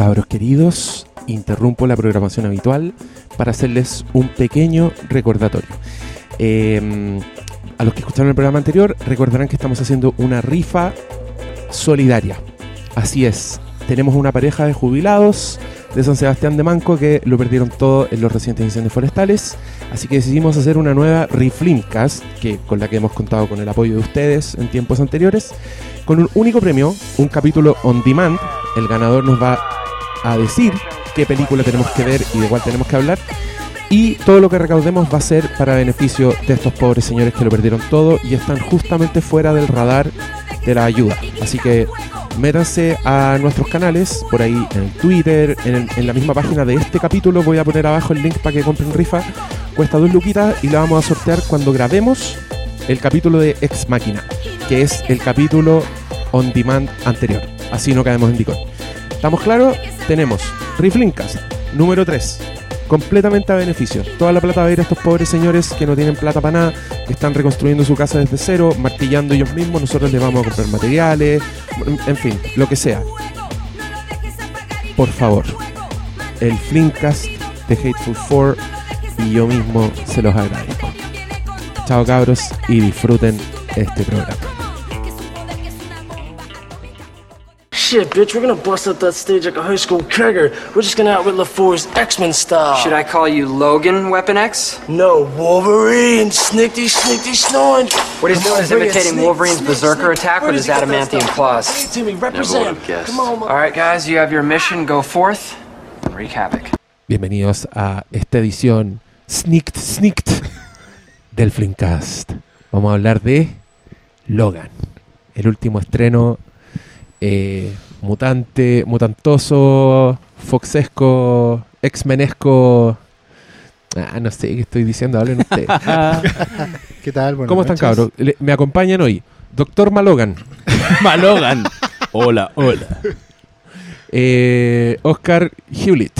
Cabros queridos, interrumpo la programación habitual para hacerles un pequeño recordatorio. Eh, a los que escucharon el programa anterior, recordarán que estamos haciendo una rifa solidaria. Así es, tenemos una pareja de jubilados de San Sebastián de Manco que lo perdieron todo en los recientes incendios forestales. Así que decidimos hacer una nueva Riflimcast, que con la que hemos contado con el apoyo de ustedes en tiempos anteriores, con un único premio, un capítulo on demand. El ganador nos va a decir qué película tenemos que ver y de cuál tenemos que hablar. Y todo lo que recaudemos va a ser para beneficio de estos pobres señores que lo perdieron todo y están justamente fuera del radar de la ayuda. Así que métanse a nuestros canales, por ahí en Twitter, en, la misma página de este capítulo. Voy a poner abajo el link para que compren rifa. Cuesta dos luquitas y la vamos a sortear cuando grabemos el capítulo de Ex Máquina, que es el capítulo on demand anterior. Así no caemos en dicón. ¿Estamos claros? Tenemos Riflincast número 3. Completamente a beneficio. Toda la plata va a ir a estos pobres señores que no tienen plata para nada, que están reconstruyendo su casa desde cero, martillando ellos mismos. Nosotros les vamos a comprar materiales, en- fin, lo que sea. Por favor, el Flinkcast de Hateful Four y yo mismo se los agradezco. Chao cabros y disfruten este programa. Shit, bitch, we're gonna bust up that stage like a high school kegger. We're just gonna outwit LaFour's X-Men style. Should I call you Logan Weapon X? No, Wolverine, snickty, snickty, snoring. What he's doing is imitating snick, Wolverine's snick, berserker snick. attack Where with his he get that adamantium claws. Say it to me, represent. Come on, man. All right, guys, you have your mission. Go forth and wreak havoc. Bienvenidos a esta edición Sneaked Sneaked del Flimcast. Vamos a hablar de Logan, el último estreno eh, mutante, mutantoso, foxesco, x-menesco. Ah, no sé qué estoy diciendo, hablen ustedes. ¿Qué tal? Buenas ¿Cómo están, noches. cabros? Le- me acompañan hoy Doctor Malogan, Malogan. Hola, hola. eh, Oscar Hewlett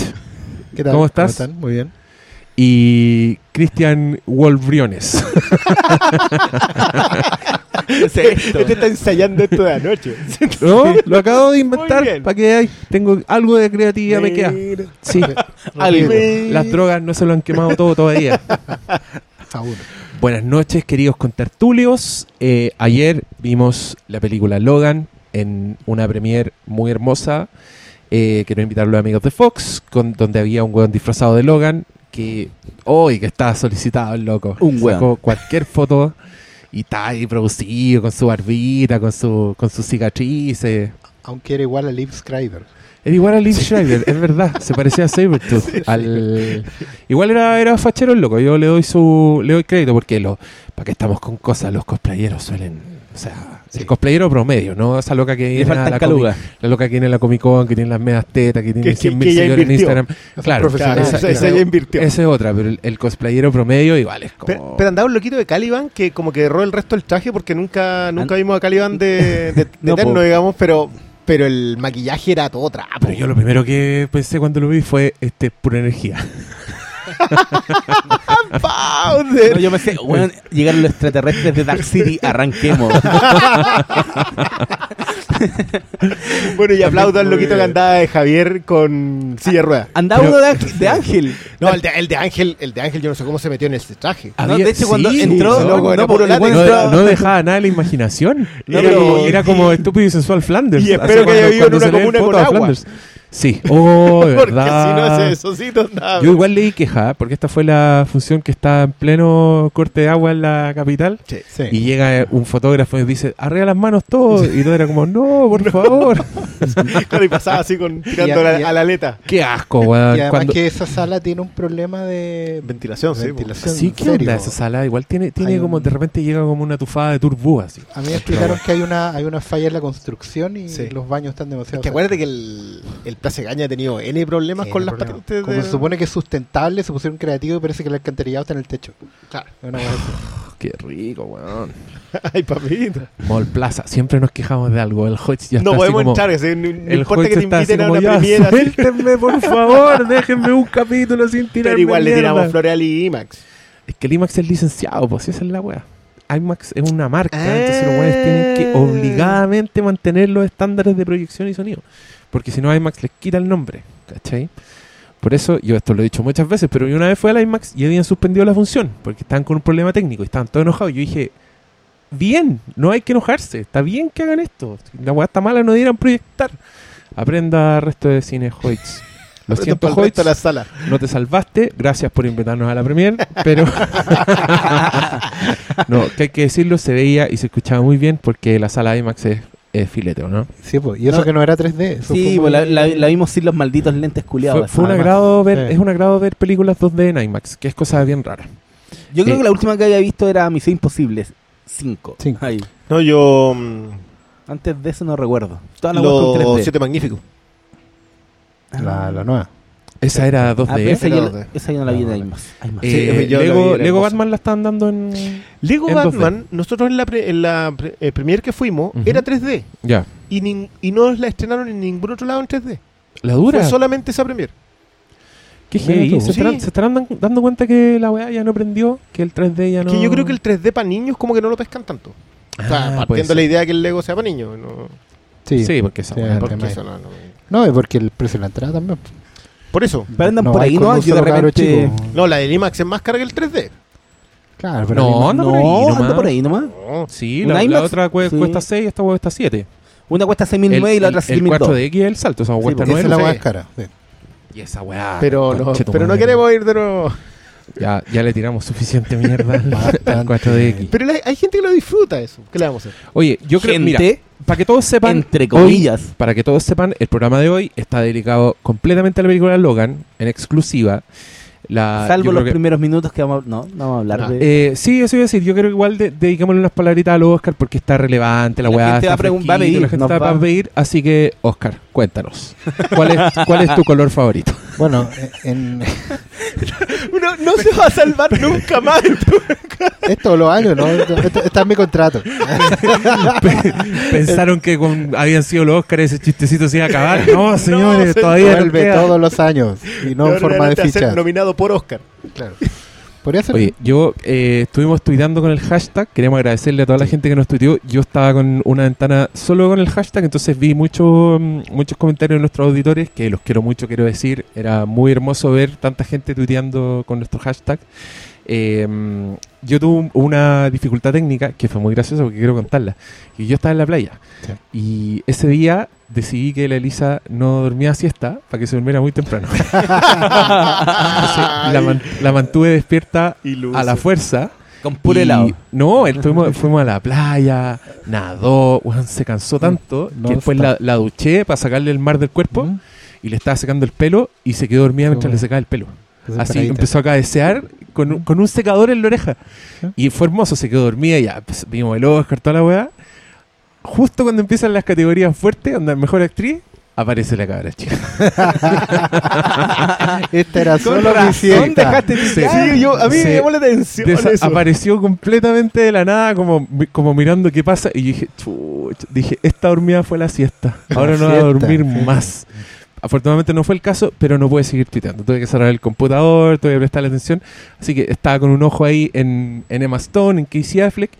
¿Qué tal? ¿Cómo estás? están? Muy bien. y Cristian Wolvriones. Este está ensayando esto de anoche. No, lo acabo de Muy inventar bien. para que hay. Tengo algo de creatividad me queda. Sí, Algo. las drogas no se lo han quemado todo todavía. Aún. Buenas noches, queridos contertulios. Eh, ayer vimos la película Logan en una premiere muy hermosa. Eh, quiero invitar a los amigos de Fox, con, donde había un weón disfrazado de Logan que hoy que estaba solicitado el loco. Un Sacó weón. cualquier foto y está ahí producido con su barbita, con su con sus cicatrices. Aunque era igual a Liv Schreiber. Era igual a Liv Schreiber, es verdad, se parecía a Sabretooth. al... Igual era, era fachero el loco, yo le doy su le doy crédito porque lo para que estamos con cosas, los cosplayeros suelen, o sea, el cosplayero promedio, no esa loca que viene a la, calugas. comi- la loca que viene a la Comic Con, que tiene las medias tetas, que tiene Que- que- 100 que mil ya seguidores en invirtió. Instagram. Claro, profesional. esa, Esa- esa- esa ya invirtió. esa es otra, pero el, el cosplayero promedio igual es como... Pero, pero andaba un loquito de Caliban que como que erró el resto del traje porque nunca nunca vimos a Caliban de, de, de No, eterno, po. digamos, pero pero el maquillaje era todo trapo. Pero yo lo primero que pensé cuando lo vi fue este pura energía. Powder. No, yo me sé, weón, llegaron los extraterrestres de Dark City, arranquemos. Bueno, y aplaudo al loquito que andaba de Javier con silla de ruedas. Andaba uno de, Ángel- de Ángel. No, el de, el de Ángel, el de Ángel yo no sé cómo se metió en ese traje. No, de hecho, cuando entró, no, puro dejaba nada a la imaginación. No, era, pero- como, era como estúpido y sensual Flanders. Y espero que haya vivido en una comuna con agua. Flanders. Sí, oh, de porque verdad. si no ese socito andaba. Yo igual leí queja, porque esta fue la función que está en pleno corte de agua en la capital. Sí. Y llega un fotógrafo y dice, arriba las manos todos. Y todo era como, no, por favor. Claro, y pasaba así con tirando a- la- y a- a la aleta. Qué asco, weón. y además Cuando- que esa sala tiene un problema de Ventilación, sí. ventilación. Sí, ¿qué onda esa sala? Igual tiene, tiene Hay como, un- de repente llega como una tufada de turbú así. A mí me explicaron que hay una hay una falla en la construcción y Sí. los baños están demasiado Que acuérdate que el, el Plaza Gaña ha tenido N problemas con Eh, las patentes Como de... se supone que es sustentable, se pusieron creativos y parece que el alcantarillado está en el techo. Claro. Una así. Qué rico, weón. Ay, papito. Mall Plaza, siempre nos quejamos de algo. El Hodge ya No está así podemos como- entrar, así, no, no el importa que te así inviten a como, una "Ya, premiera, así, Suéltenme, por favor, déjenme un capítulo sin tirarme pero igual le mierda". tiramos flores al IMAX. Es que el IMAX es licenciado, pues esa es la weá. IMAX es una marca, entonces los buenos tienen que Ah. obligadamente mantener los estándares de proyección y sonido. Porque si no, IMAX les quita el nombre, ¿cachai? Por eso, yo esto lo he dicho muchas veces, pero una vez fui a la IMAX y habían suspendido la función, porque estaban con un problema técnico y estaban todos enojados. Yo dije, bien, no hay que enojarse, está bien que hagan esto. Si la weá está mala, no dieran proyectar. Aprenda resto de cine Hoyts. Lo siento, Hoyts, la sala. no te salvaste. Gracias por invitarnos a la premier, pero... no, que hay que decirlo, se veía y se escuchaba muy bien porque la sala IMAX es, fileteo, ¿no? Sí, pues, y eso No. que no era 3D. Eso Sí, fue pues la, muy- la- la vimos sin los malditos lentes Fue, culiados. fue un además. agrado ver, Sí. es un agrado ver películas 2D en IMAX, que es cosa bien rara. Yo creo Eh, que la última que había visto era Misión Imposible 5. Cinco. Ahí. No, yo. Antes de eso no recuerdo. Todas las weas con Los 3D. siete magníficos. la, la nueva. Esa era 2D. Ah, esa, Era yo, 2D. esa yo no la vi Ah. IMAX. Sí, Eh, Lego. Batman la están dando en... Lego En 2D. Batman, nosotros en la, pre- en la pre- eh, premier que fuimos, era 3D. Ya. Y, nin- y no la estrenaron en ningún otro lado en 3D. La dura. Fue solamente esa premier. Qué heavy. ¿Se, estarán, Sí. se estarán dan- dando cuenta que la weá ya no prendió? Que el 3D ya no... Que yo creo que el 3D para niños como que no lo pescan tanto. o sea, Ah, partiendo la idea que el Lego sea para niños. No, Sí, Sí, porque esa Sí, porque eso no- no- No, es porque el precio de la entrada también. Por eso. Pero andan por hay ahí, ¿no? Yo de repente... chico. No, la del IMAX es más cara que el 3D. Claro, pero No, anda No, por ahí nomás. anda por ahí nomás. No. Sí, ¿Un la, la otra cue- Sí. cuesta 6 esta weá cuesta 7. Una cuesta El, 6.009 y la el, otra el 6.002. 4DX es el salto, esa cuesta pues, esa 9. es la sí. más cara. sí. Y esa weá... Pero, no, pero no queremos ir de nuevo. Ya, ya le tiramos suficiente mierda al Bastante. 4DX. Pero la- hay gente que lo disfruta eso. ¿Qué le vamos a hacer? Oye, yo creo... Mira, Gente, para que todos sepan... entre hoy- comillas. para que todos sepan, el programa de hoy está dedicado completamente a la película Logan, en exclusiva. La, salvo yo creo los que- primeros minutos que vamos a... No, no vamos a hablar Ah, de... Eh, sí, eso iba a decir. Yo creo que igual de, dediquémosle unas palabritas al Oscar porque está relevante, la, La weá gente está va a pregun- va a fresquito, pedir, la gente nos va a pedir. Así que, Oscar, cuéntanos. ¿Cuál es, cuál es tu color favorito? Bueno, en, No, no se va a salvar nunca más. es todos los años, ¿no? Esto- esto- está en mi contrato. Pensaron que con, habían sido los Oscars ese chistecito se iba a acabar. No, señores, se todavía Vuelve todos los años y no en forma de ficha. nominado por Oscar. Claro. Podría ser. Oye, yo eh, estuvimos tuiteando con el hashtag. Queremos agradecerle a toda la gente que nos tuiteó. Yo estaba con una ventana solo con el hashtag, entonces vi mucho, mm, muchos comentarios de nuestros auditores, que los quiero mucho, quiero decir. Era muy hermoso ver tanta gente tuiteando con nuestro hashtag. Eh, mm, yo tuve un- una dificultad técnica que fue muy graciosa porque quiero contarla. Y yo estaba en la playa. Sí. Y ese día decidí que la Elisa no dormía siesta para que se durmiera muy temprano. Entonces, la, man- la mantuve despierta a la fuerza. Con puro y- helado. No, él fuimos, fuimos a la playa, nadó, se cansó tanto No que después la, duché para sacarle el mar del cuerpo Ujú. y le estaba secando el pelo y se quedó dormida Qué mientras bueno. le secaba el pelo. Así empezó a cabecear con un, con un secador en la oreja. Y fue hermoso, se quedó dormida y ya pues, vimos el Oscar, toda la weá. Justo cuando empiezan las categorías fuertes, donde mejor actriz, aparece la cabra chica. Esta era Con solo mi siesta. Sí. yo, a mí Se me llamó la atención eso. apareció completamente de la nada, como, como mirando qué pasa. Y yo dije, chuch, dije, esta dormida fue la siesta. Ahora no va a dormir más. Afortunadamente no fue el caso, pero no pude seguir tuiteando. Tuve que cerrar el computador, tuve que prestarle atención. Así que estaba con un ojo ahí en, en Emma Stone, en Casey Affleck.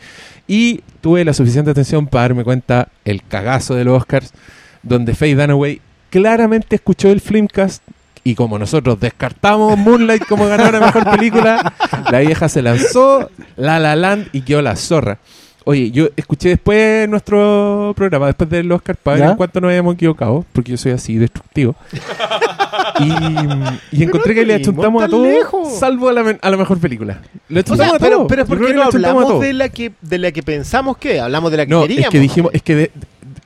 Y tuve la suficiente atención para darme cuenta el cagazo de los Oscars, donde Faye Dunaway claramente escuchó el Flimcast. Y como nosotros descartamos Moonlight como ganadora mejor película, la vieja se lanzó La La Land y quedó la zorra. Oye, yo escuché después nuestro programa, después del Oscar, para ver ¿Ya? en cuánto nos habíamos equivocado, porque yo soy así destructivo. y, y encontré que le achuntamos a todo, lejos. salvo a la, a la mejor película. Le O sea, achuntamos a pero, todo. pero es porque no achuntamos hablamos de la que de la que pensamos que hablamos de la que No, queríamos. es que dijimos, es que de,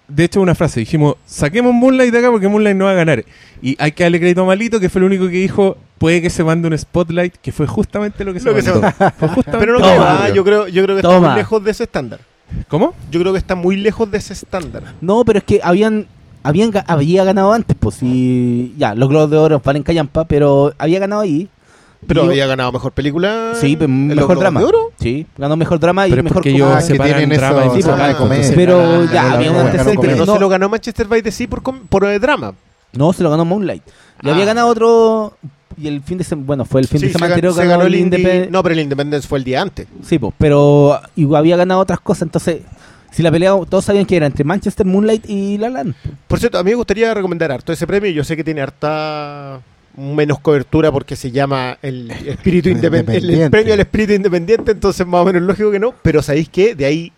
de hecho una frase, dijimos, saquemos Moonlight de acá porque Moonlight no va a ganar. Y hay que darle crédito a Malito, que fue el único que dijo, puede que se mande un spotlight, que fue justamente lo que se Lo que se mandó. Fue justamente pero no que ah, yo creo, yo creo que está muy lejos de ese estándar. ¿Cómo? Yo creo que está muy lejos de ese estándar. No, pero es que habían, habían había ganado antes, pues sí. Ya, los Globos de Oro valen callampa, pero había ganado ahí. Pero Y- había ganado mejor película. Sí, los mejor Globos drama. de Oro. Sí, ganó mejor drama y Pero es mejor porque ellos Ah, que tienen drama eso, y sí, drama, entonces- pero ya, había un antecedente. Pero no, No. se lo ganó Manchester by the Sea por, por eh, drama. No, se lo ganó Moonlight. Y Ah. había ganado otro y el fin de semana, bueno, fue el fin Sí, de se, semana anterior se ganó ganó el el Independent- No, pero el Independence fue el día antes. Sí, po, pero igual había ganado otras cosas, entonces si la pelea todos sabían que era entre Manchester, Moonlight y La La Land. Por cierto, a mí me gustaría recomendar harto ese premio. Yo sé que tiene harta menos cobertura porque se llama el espíritu independiente, el, Independiente. premio al espíritu independiente, entonces más o menos lógico que no. Pero sabéis que de ahí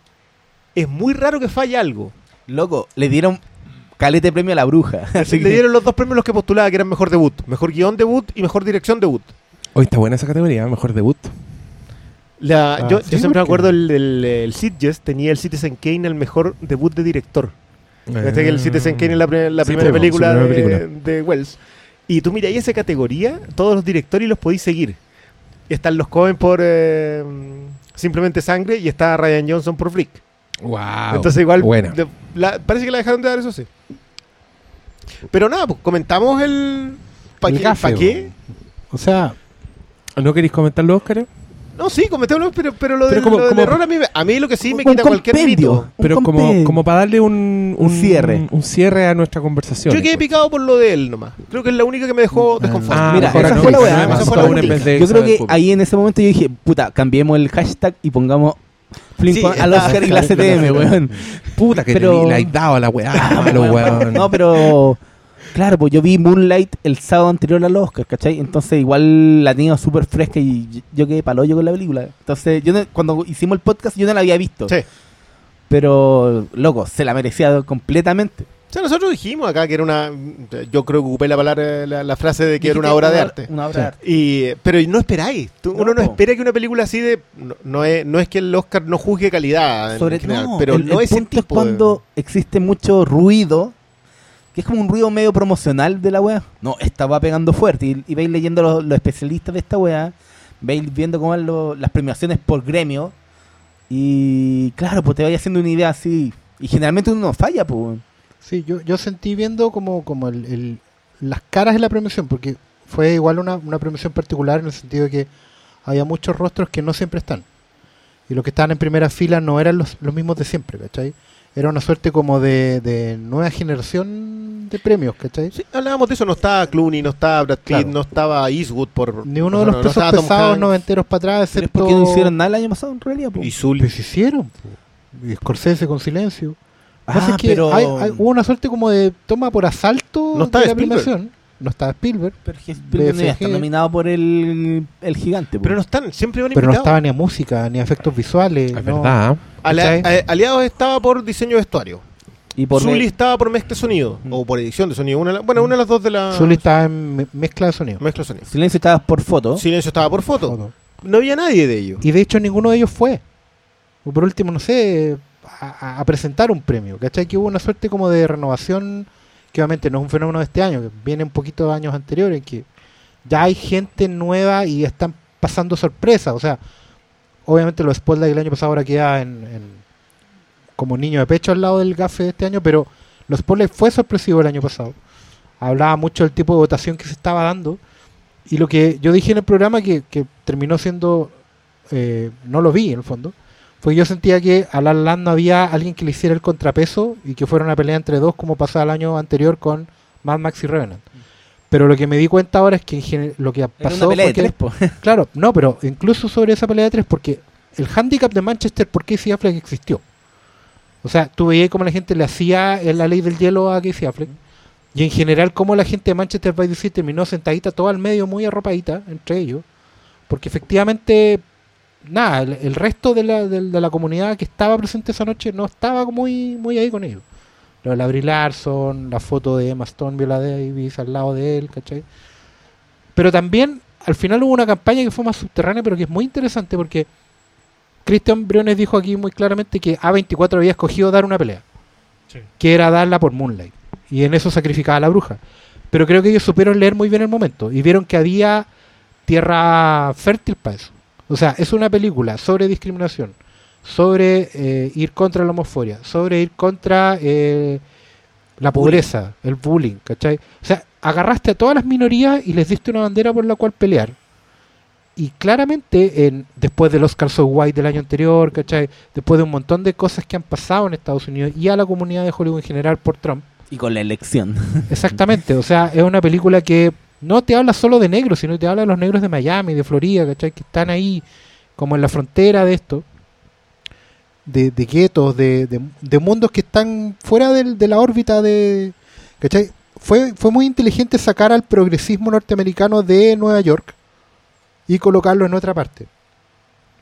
es muy raro que falle algo. Loco, le dieron calete premio a la bruja. Así Le que- dieron los dos premios los que postulaba que eran mejor debut, mejor guion debut y mejor dirección debut. Hoy está buena esa categoría, mejor debut. La, Ah, yo, sí, yo siempre me acuerdo el, el, el Sitges tenía el Citizen Kane el mejor debut de director. Fíjate que el Citizen Kane es la, pre- la Sí, primera po, película, primera de, película. de Wells. Y tú mira, ahí esa categoría, todos los directores los podéis seguir. Están los Cohen por eh, Simplemente Sangre y está Ryan Johnson por Flick. Wow. Entonces igual Buena. de- la- parece que la dejaron de dar, eso sí. Pero nada, pues comentamos el... ¿Para qué? gafe, ¿pa' qué? O sea, ¿No queréis comentar los Óscar? No, sí, comentémoslo, pero, pero lo, Pero del, como- lo del como- error a mí, me- a mí lo que sí me quita cualquier mito. Pero como, como para darle un, Un cierre. Un cierre a nuestra conversación. Yo quedé picado por lo de él nomás. Creo que es la única que me dejó desconforme. Ah, Mira, esa no, fue la no Yo creo que ahí en ese momento yo dije, puta, cambiemos el hashtag y pongamos Flynn Sí, al Oscar y la CTM, weón. Puta que pero- le, la weá, malo, weón. No, pero claro, pues yo vi Moonlight el sábado anterior al Oscar, ¿cachai? Entonces igual la tenía súper fresca y yo quedé paloyo con la película. Entonces, yo no- cuando hicimos el podcast yo no la había visto. Sí. Pero, loco, se la merecía completamente. O sea, nosotros dijimos acá que era una. Yo creo que ocupé la palabra, la, la frase de que era una obra de arte. Una obra de arte. Y, pero no esperáis. Tú- No, uno no po. espera que una película así de. No, no es, no es que el Oscar no juzgue calidad en Sobre general, no, pero el, no el ese punto tipo es cuando existe mucho ruido, que es como un ruido medio promocional de la weá. No, esta va pegando fuerte. Y, y veis leyendo los, los especialistas de esta weá, veis viendo cómo van lo- las premiaciones por gremio. Y claro, pues te vaya haciendo una idea así. Y generalmente uno no falla, pues. Sí, yo, yo sentí viendo como, como el, el- las caras de la premiación, porque fue igual una, una premiación particular en el sentido de que había muchos rostros que no siempre están. Y los que estaban en primera fila no eran los, los mismos de siempre, ¿cachai? Era una suerte como de, de nueva generación de premios, ¿cachai? Sí, hablábamos de eso. No estaba Clooney, no estaba Brad Pitt, Claro. no estaba Eastwood por. Ni uno no, de los no, no pesos Tom pesados noventeros para atrás, excepto... porque no hicieron nada el año pasado en realidad, pues. Y Zully. Pues hicieron, po. y Scorsese con silencio. Ah, es que pero... hay- hay- hubo una suerte como de toma por asalto No de la premiación. No estaba Spielberg, pero Spielberg BFG. nominado por el, el gigante, Pero no están, siempre van pero no estaba ni a música, ni a efectos visuales. Es no. verdad. ¿eh? Aliados estaba por diseño de vestuario. Y por Zully estaba por mezcla de sonido. Mm. O por edición de sonido. Una bueno, una de las dos de la. Zully estaba en me- mezcla de sonido. Mezcla de sonido. Silencio estaba por foto. Silencio estaba por foto. Todo. No había nadie de ellos. Y de hecho ninguno de ellos fue. O por último, no sé, a, presentar un premio. ¿Cachai? Que hubo una suerte como de renovación, que obviamente no es un fenómeno de este año, que viene un poquito de años anteriores, que ya hay gente nueva y están pasando sorpresas. O sea, obviamente los Spotlight del año pasado ahora queda en, en- como niño de pecho al lado del gafe de este año, pero los Spotlight fue sorpresivo el año pasado. Hablaba mucho del tipo de votación que se estaba dando. Y lo que yo dije en el programa que, que terminó siendo, eh, no lo vi en el fondo, fue que yo sentía que a La La Land no había alguien que le hiciera el contrapeso y que fuera una pelea entre dos como pasaba el año anterior con Mad Max y Revenant. Pero lo que me di cuenta ahora es que en lo que Era pasó una pelea de tres, po. Claro, no, pero incluso sobre esa pelea de tres, porque el handicap de Manchester por Casey Affleck existió. O sea, tú veías cómo la gente le hacía en la ley del hielo a Casey Affleck. Y en general, cómo la gente de Manchester by the Sea terminó sentadita todo al medio, muy arropadita entre ellos. Porque efectivamente, nada, el, el resto de la, de la comunidad que estaba presente esa noche no estaba muy, muy ahí con ellos. Lo de la Brie Larson, la foto de Emma Stone, Viola Davis al lado de él, ¿cachai? Pero también, al final hubo una campaña que fue más subterránea, pero que es muy interesante porque Christian Briones dijo aquí muy claramente que A24 había escogido dar una pelea, que era darla por Moonlight, y en eso sacrificaba a la bruja. Pero creo que ellos supieron leer muy bien el momento y vieron que había tierra fértil para eso. O sea, es una película sobre discriminación, sobre eh, ir contra la homofobia, sobre ir contra eh, la pobreza, el bullying, ¿cachai? O sea, agarraste a todas las minorías y les diste una bandera por la cual pelear. Y claramente, en, después del Oscar So White del año anterior, ¿cachai? Después de un montón de cosas que han pasado en Estados Unidos y a la comunidad de Hollywood en general por Trump, Y con la elección. Exactamente, o sea, es una película que no te habla solo de negros, sino te habla de los negros de Miami, de Florida, ¿cachai? Que están ahí como en la frontera de esto, de, de guetos, de, de- mundos que están fuera de la órbita de... ¿cachai? Fue, fue muy inteligente sacar al progresismo norteamericano de Nueva York y colocarlo en otra parte.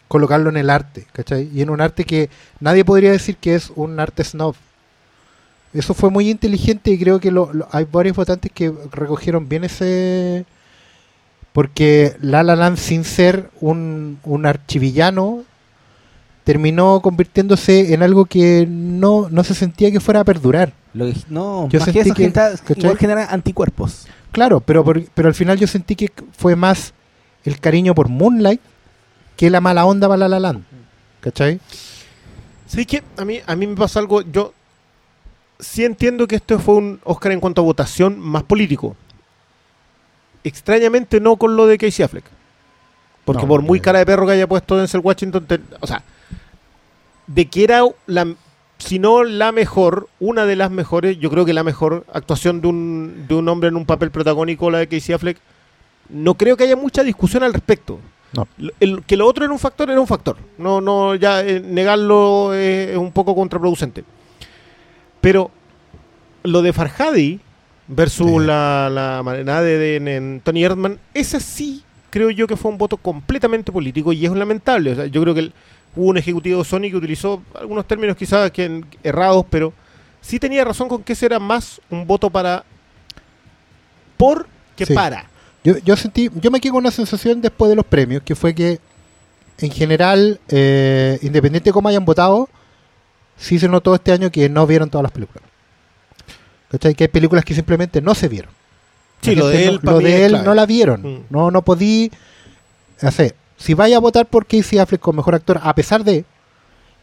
Colocarlo en el arte, ¿cachai? Y en un arte que nadie podría decir que es un arte snob. Eso fue muy inteligente y creo que lo- lo- hay varios votantes que recogieron bien ese... Porque La La Land, sin ser un, un archivillano, terminó convirtiéndose en algo que no, no se sentía que fuera a perdurar. Lo que- no, Yo más que sentí eso, que- genera, ¿cachai? igual genera anticuerpos. Claro, pero, por- pero al final yo sentí que fue más el cariño por Moonlight que la mala onda para La La Land. ¿Cachai? ¿Sabes qué? A mí, a mí me pasa algo. Yo sí entiendo que esto fue un Oscar en cuanto a votación más político. Extrañamente no con lo de Casey Affleck. Porque No, por muy cara de perro que haya puesto Denzel Washington, te- o sea, de que era la, si no la mejor, una de las mejores, yo creo que la mejor actuación de un, de un hombre en un papel protagónico, la de Casey Affleck, no creo que haya mucha discusión al respecto. No. El- que lo otro era un factor, era un factor. No, no, ya eh, negarlo es un poco contraproducente. Pero lo de Farhadi versus Sí. la, la de, Tony Erdman, esa sí creo yo que fue un voto completamente político y es lamentable. O sea, yo creo que el- hubo un ejecutivo de Sony que utilizó algunos términos quizás que errados, pero sí tenía razón con que ese era más un voto para por que Sí. para. Yo, yo sentí, yo me quedé con una sensación después de los premios, que fue que en general, eh, independiente de cómo hayan votado, sí se notó este año que no vieron todas las películas. ¿Cachai? Que hay películas que simplemente no se vieron. La Sí, lo de no- él, pa' lo de él no la vieron. Mm. No, no podí hacer. Si vaya a votar por Casey Affleck como mejor actor, a pesar de,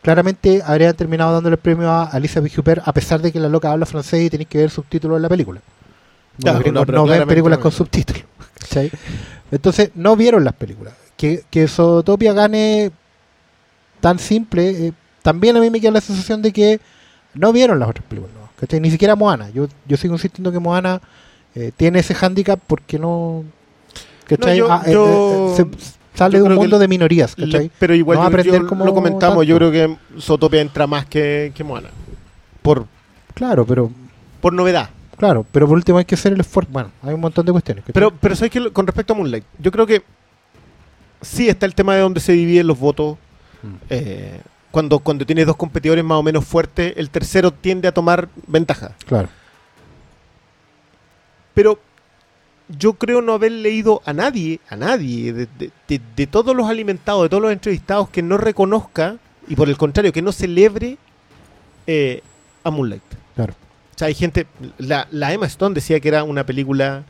claramente habrían terminado dándole el premio a Elizabeth Huppert, a pesar de que la loca habla francés y tenéis que ver subtítulos en la película. Claro, Los gringos no, no ven películas no con subtítulos. ¿cachai? Entonces, no vieron las películas. Que, que Zootopia gane tan simple, eh, también a mí me queda la sensación de que no vieron las otras películas. ¿no? ¿cachai? Ni siquiera Moana. Yo, yo sigo insistiendo que Moana eh, tiene ese hándicap porque no... ¿cachai? yo- Ah, eh, yo- eh, se- sale de un que mundo de minorías. Le- ¿cachai? pero igual No yo- aprender como lo comentamos, yo creo que Zootopia entra más que, que Moana. Por, Claro, pero... por novedad. Claro, pero por último hay que hacer el esfuerzo. Bueno, hay un montón de cuestiones. ¿cachai? Pero, pero ¿sabes qué? Con respecto a Moonlight, yo creo que sí está el tema de donde se dividen los votos. Mm. Eh, cuando, cuando tienes dos competidores más o menos fuertes, el tercero tiende a tomar ventaja. Claro. Pero yo creo no haber leído a nadie, a nadie, de, de- de- de todos los alimentados, de todos los entrevistados, que no reconozca, y por el contrario, que no celebre eh, a Moonlight. Claro. O sea, hay gente, la, la Emma Stone decía que era una película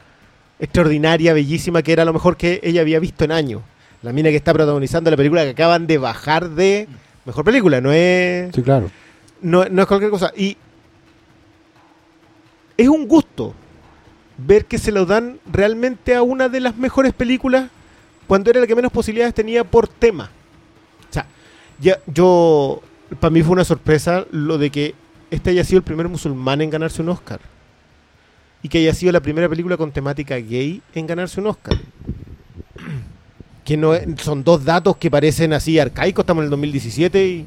extraordinaria, bellísima, que era lo mejor que ella había visto en años. La mina que está protagonizando la película que acaban de bajar de mejor película, no es Sí, claro. no, no es cualquier cosa. Y es un gusto ver que se lo dan realmente a una de las mejores películas cuando era la que menos posibilidades tenía por tema. O sea, ya, yo, para mí fue una sorpresa lo de que este haya sido el primer musulmán en ganarse un Oscar. Y que haya sido la primera película con temática gay en ganarse un Oscar. Que no es- son dos datos que parecen así arcaicos, estamos en el 2017 y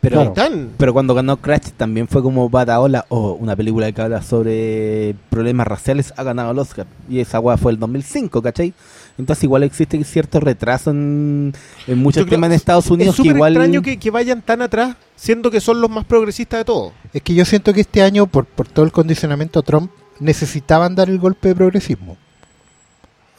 Pero, Claro. están. pero cuando ganó Crash también fue como Bataola o una película que habla sobre problemas raciales ha ganado el Oscar. Y esa weá fue el 2005, ¿cachai? Entonces igual existe cierto retraso en, en muchos Yo temas en Estados Unidos es que igual... extraño que, que vayan tan atrás, siendo que son los más progresistas de todos. Es que yo siento que este año, por, por todo el condicionamiento Trump, necesitaban dar el golpe de progresismo.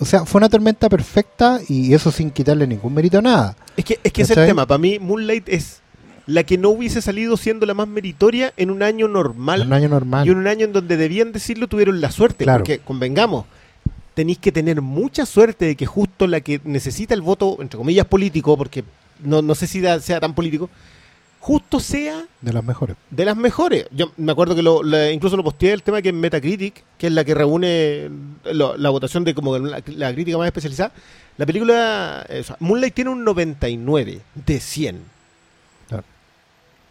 O sea, fue una tormenta perfecta y eso sin quitarle ningún mérito a nada. Es que, es que ese es el tema. Para mí, Moonlight es la que no hubiese salido siendo la más meritoria en un año normal. En un año normal. y en un año en donde debían decirlo tuvieron la suerte. Claro. Porque, convengamos, tenéis que tener mucha suerte de que justo la que necesita el voto, entre comillas, político, porque no, no sé si da- sea tan político, justo sea De las mejores. de las mejores. Yo me acuerdo que lo, la- incluso lo posteé el tema que en Metacritic, que es la que reúne lo- la votación de como la, la crítica más especializada. La película, eh, o sea, Moonlight tiene un 99 de 100. Claro.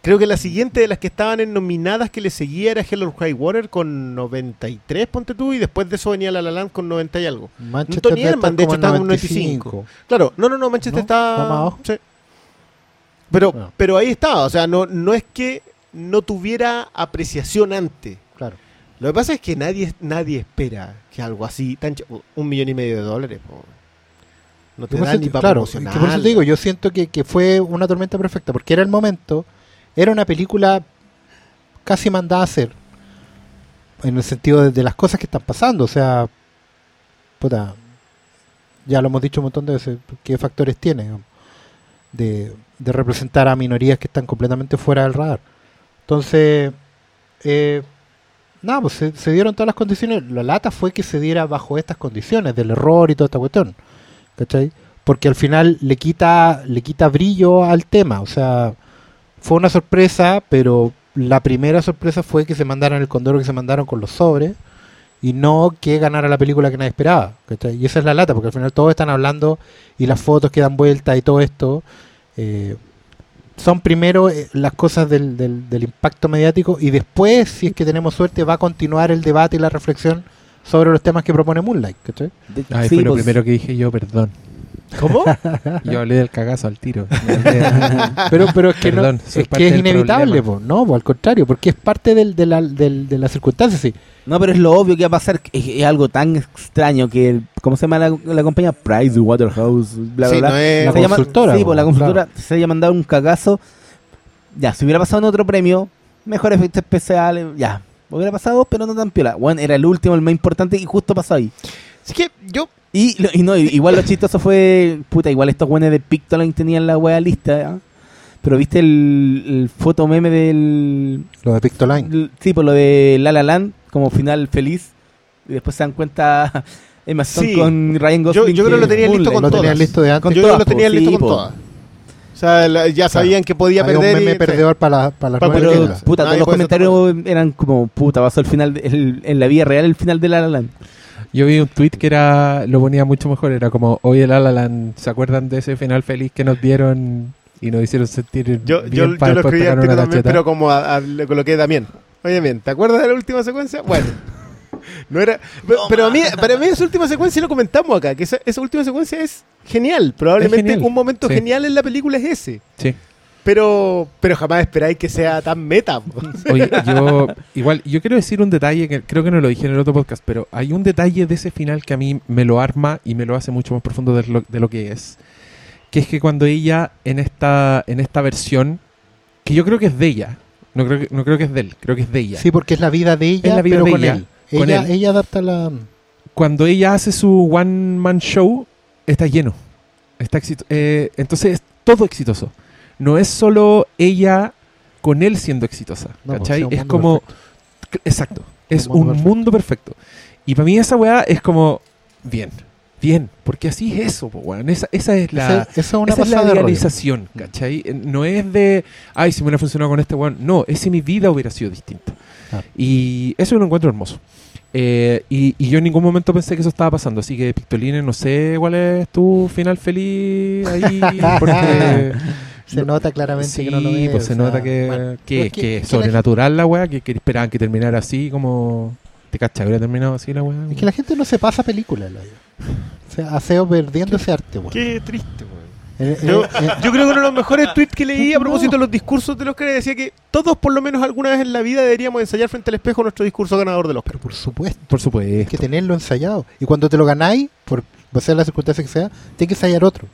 Creo que la siguiente de las que estaban en nominadas que le seguía era Hell or High Water con 93, ponte tú, y después de eso venía La La Land con 90 y algo. Manchester Tony estar de hecho, como en estaba con 95. Claro, no, no, no, Manchester ¿No? está... Sí. Pero, pero ahí estaba, o sea, no, no es que no tuviera apreciación antes. Claro. Lo que pasa es que nadie, nadie espera que algo así, tan un millón y medio de dólares, po. no te da ni para claro, que por eso te digo, yo siento que, que fue una tormenta perfecta, porque era el momento, era una película casi mandada a hacer, en el sentido de, de las cosas que están pasando, o sea, puta, ya lo hemos dicho un montón de veces, qué factores tiene de, de representar a minorías que están completamente fuera del radar. Entonces, eh, nada, pues se, dieron todas las condiciones. La lata fue que se diera bajo estas condiciones, del error y toda esta cuestión. ¿Cachai? Porque al final le quita, le quita brillo al tema. O sea, fue una sorpresa, pero la primera sorpresa fue que se mandaran el condoro que se mandaron con los sobres y no que ganara la película que nadie esperaba. ¿cachai? Y esa es la lata, porque al final todos están hablando y las fotos que dan vuelta y todo esto eh, son primero eh, las cosas del, del, del impacto mediático y después, si es que tenemos suerte, va a continuar el debate y la reflexión sobre los temas que propone Moonlight. ¿cachai? Ay, sí, fue lo pues, primero que dije yo, perdón. ¿Cómo? Yo hablé del cagazo al tiro. Pero, pero es que, Perdón, no, es, que es inevitable, po. no, po, al contrario, porque es parte del, de, la, del, de las circunstancias. Sí. No, pero es lo obvio que va a pasar. Es, es algo tan extraño que, el- ¿cómo se llama la, la compañía? Price Waterhouse, bla, bla, Sí, bla. no es- La Se llama- consultora, sí, po, pues, la consultora claro. se haya mandado un cagazo. Ya, si hubiera pasado en otro premio, mejor efecto especial, ya. Hubiera pasado, pero no tan piola. Bueno, era el último, el más importante, y justo pasó ahí. Así que yo Y, lo- y no, igual lo chistoso fue, puta, igual estos buenos de Pictoline tenían la wea lista. Pero viste el, el foto meme del... Lo de Pictoline. Sí, por lo de La La Land, como final feliz. Y después se dan cuenta Emma Stone Sí. con Ryan Yo- Gosling. yo creo que lo tenían listo con Lo tenían todas. listo de antes. Con yo creo que todas, lo po, tenían sí, listo con po. todas. O sea, la- ya sabían que podía Había perder. un meme y- perdedor para, la- para las Pa- Pero, puta, todos los comentarios eran como, puta, pasó el final, de- el- en la vida real, el final de La La Land. Yo vi un tweet que era lo ponía mucho mejor. Era como, hoy el Alalan, ¿se acuerdan de ese final feliz que nos dieron y nos hicieron sentir Yo, bien yo, yo para lo después escribí también, pero como a- a- lo coloqué también. Oye, bien, ¿te acuerdas de la última secuencia? Bueno. No era, pero, pero a mí, para mí esa última secuencia lo comentamos acá, que esa, esa última secuencia es genial. Probablemente genial, un momento sí. genial en la película es ese. Sí. Pero, pero jamás esperáis que sea tan meta. Oye, yo igual, yo quiero decir un detalle que creo que no lo dije en el otro podcast, pero hay un detalle de ese final que a mí me lo arma y me lo hace mucho más profundo de lo, de lo que es. Que es que cuando ella en esta, en esta versión, que yo creo que es de ella, no creo que, no creo que es de él, creo que es de ella. Sí, porque es la vida de ella, Es la vida pero de con ella, él. con ella, él. ella adapta la... Cuando ella hace su one man show, está lleno. Está exito- eh, entonces es todo exitoso. No es solo ella con él siendo exitosa. No, pues, ¿cachai? un es como. perfecto. Exacto. Es Un mundo un perfecto. mundo perfecto. Y para mí esa weá es como. Bien. Bien. Porque así es eso, po, weón. Esa, esa es la. Esa, esa es una esa es la realización, ¿cachai? Eh, No es de, ay, si me hubiera funcionado con este weón. No, es si mi vida hubiera sido distinta. Ah. Y eso lo encuentro hermoso. Eh, y, y yo en ningún momento pensé que eso estaba pasando. Así que, Pictoline, no sé cuál es tu final feliz ahí. Porque. Se nota claramente sí, que no lo ves, pues se o sea, nota que, bueno, que, es que- que es es sobrenatural la weá, que, que esperaban que terminara así como... ¿Te cachai? ¿Hubiera terminado así la weá? Es que la gente no se pasa películas, la O sea, aseo perdiendo ese arte, weón. Qué triste, weón. Eh, eh, Yo, eh, yo creo que uno de los mejores tweets que leí a propósito de los discursos de los que decía que todos, por lo menos alguna vez en la vida, deberíamos ensayar frente al espejo nuestro discurso ganador del Oscar. pero por supuesto, Por hay supuesto. que tenerlo ensayado. Y cuando te lo ganáis, por ser la circunstancia que sea, tienes que ensayar otro.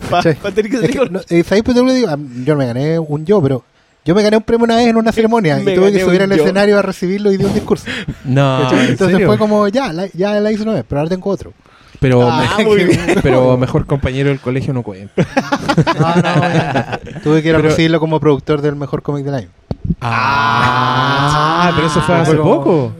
Pa- Sí. pa tener que Es salir que, con- no, eh, ¿sabéis por qué te lo digo? Ah, Yo no me gané un yo, pero yo me gané un premio una vez en una ceremonia y tuve que subir al yo. escenario a recibirlo y di un discurso. No, ¿cachai? ¿en Entonces serio? fue como, ya, la, ya la hice una vez, pero ahora tengo otro. Pero, Ah, pero mejor compañero del colegio no cuenta. No, no, tuve que ir a Pero- recibirlo como productor del mejor cómic del año. Ah, pero eso fue hace Pero- poco.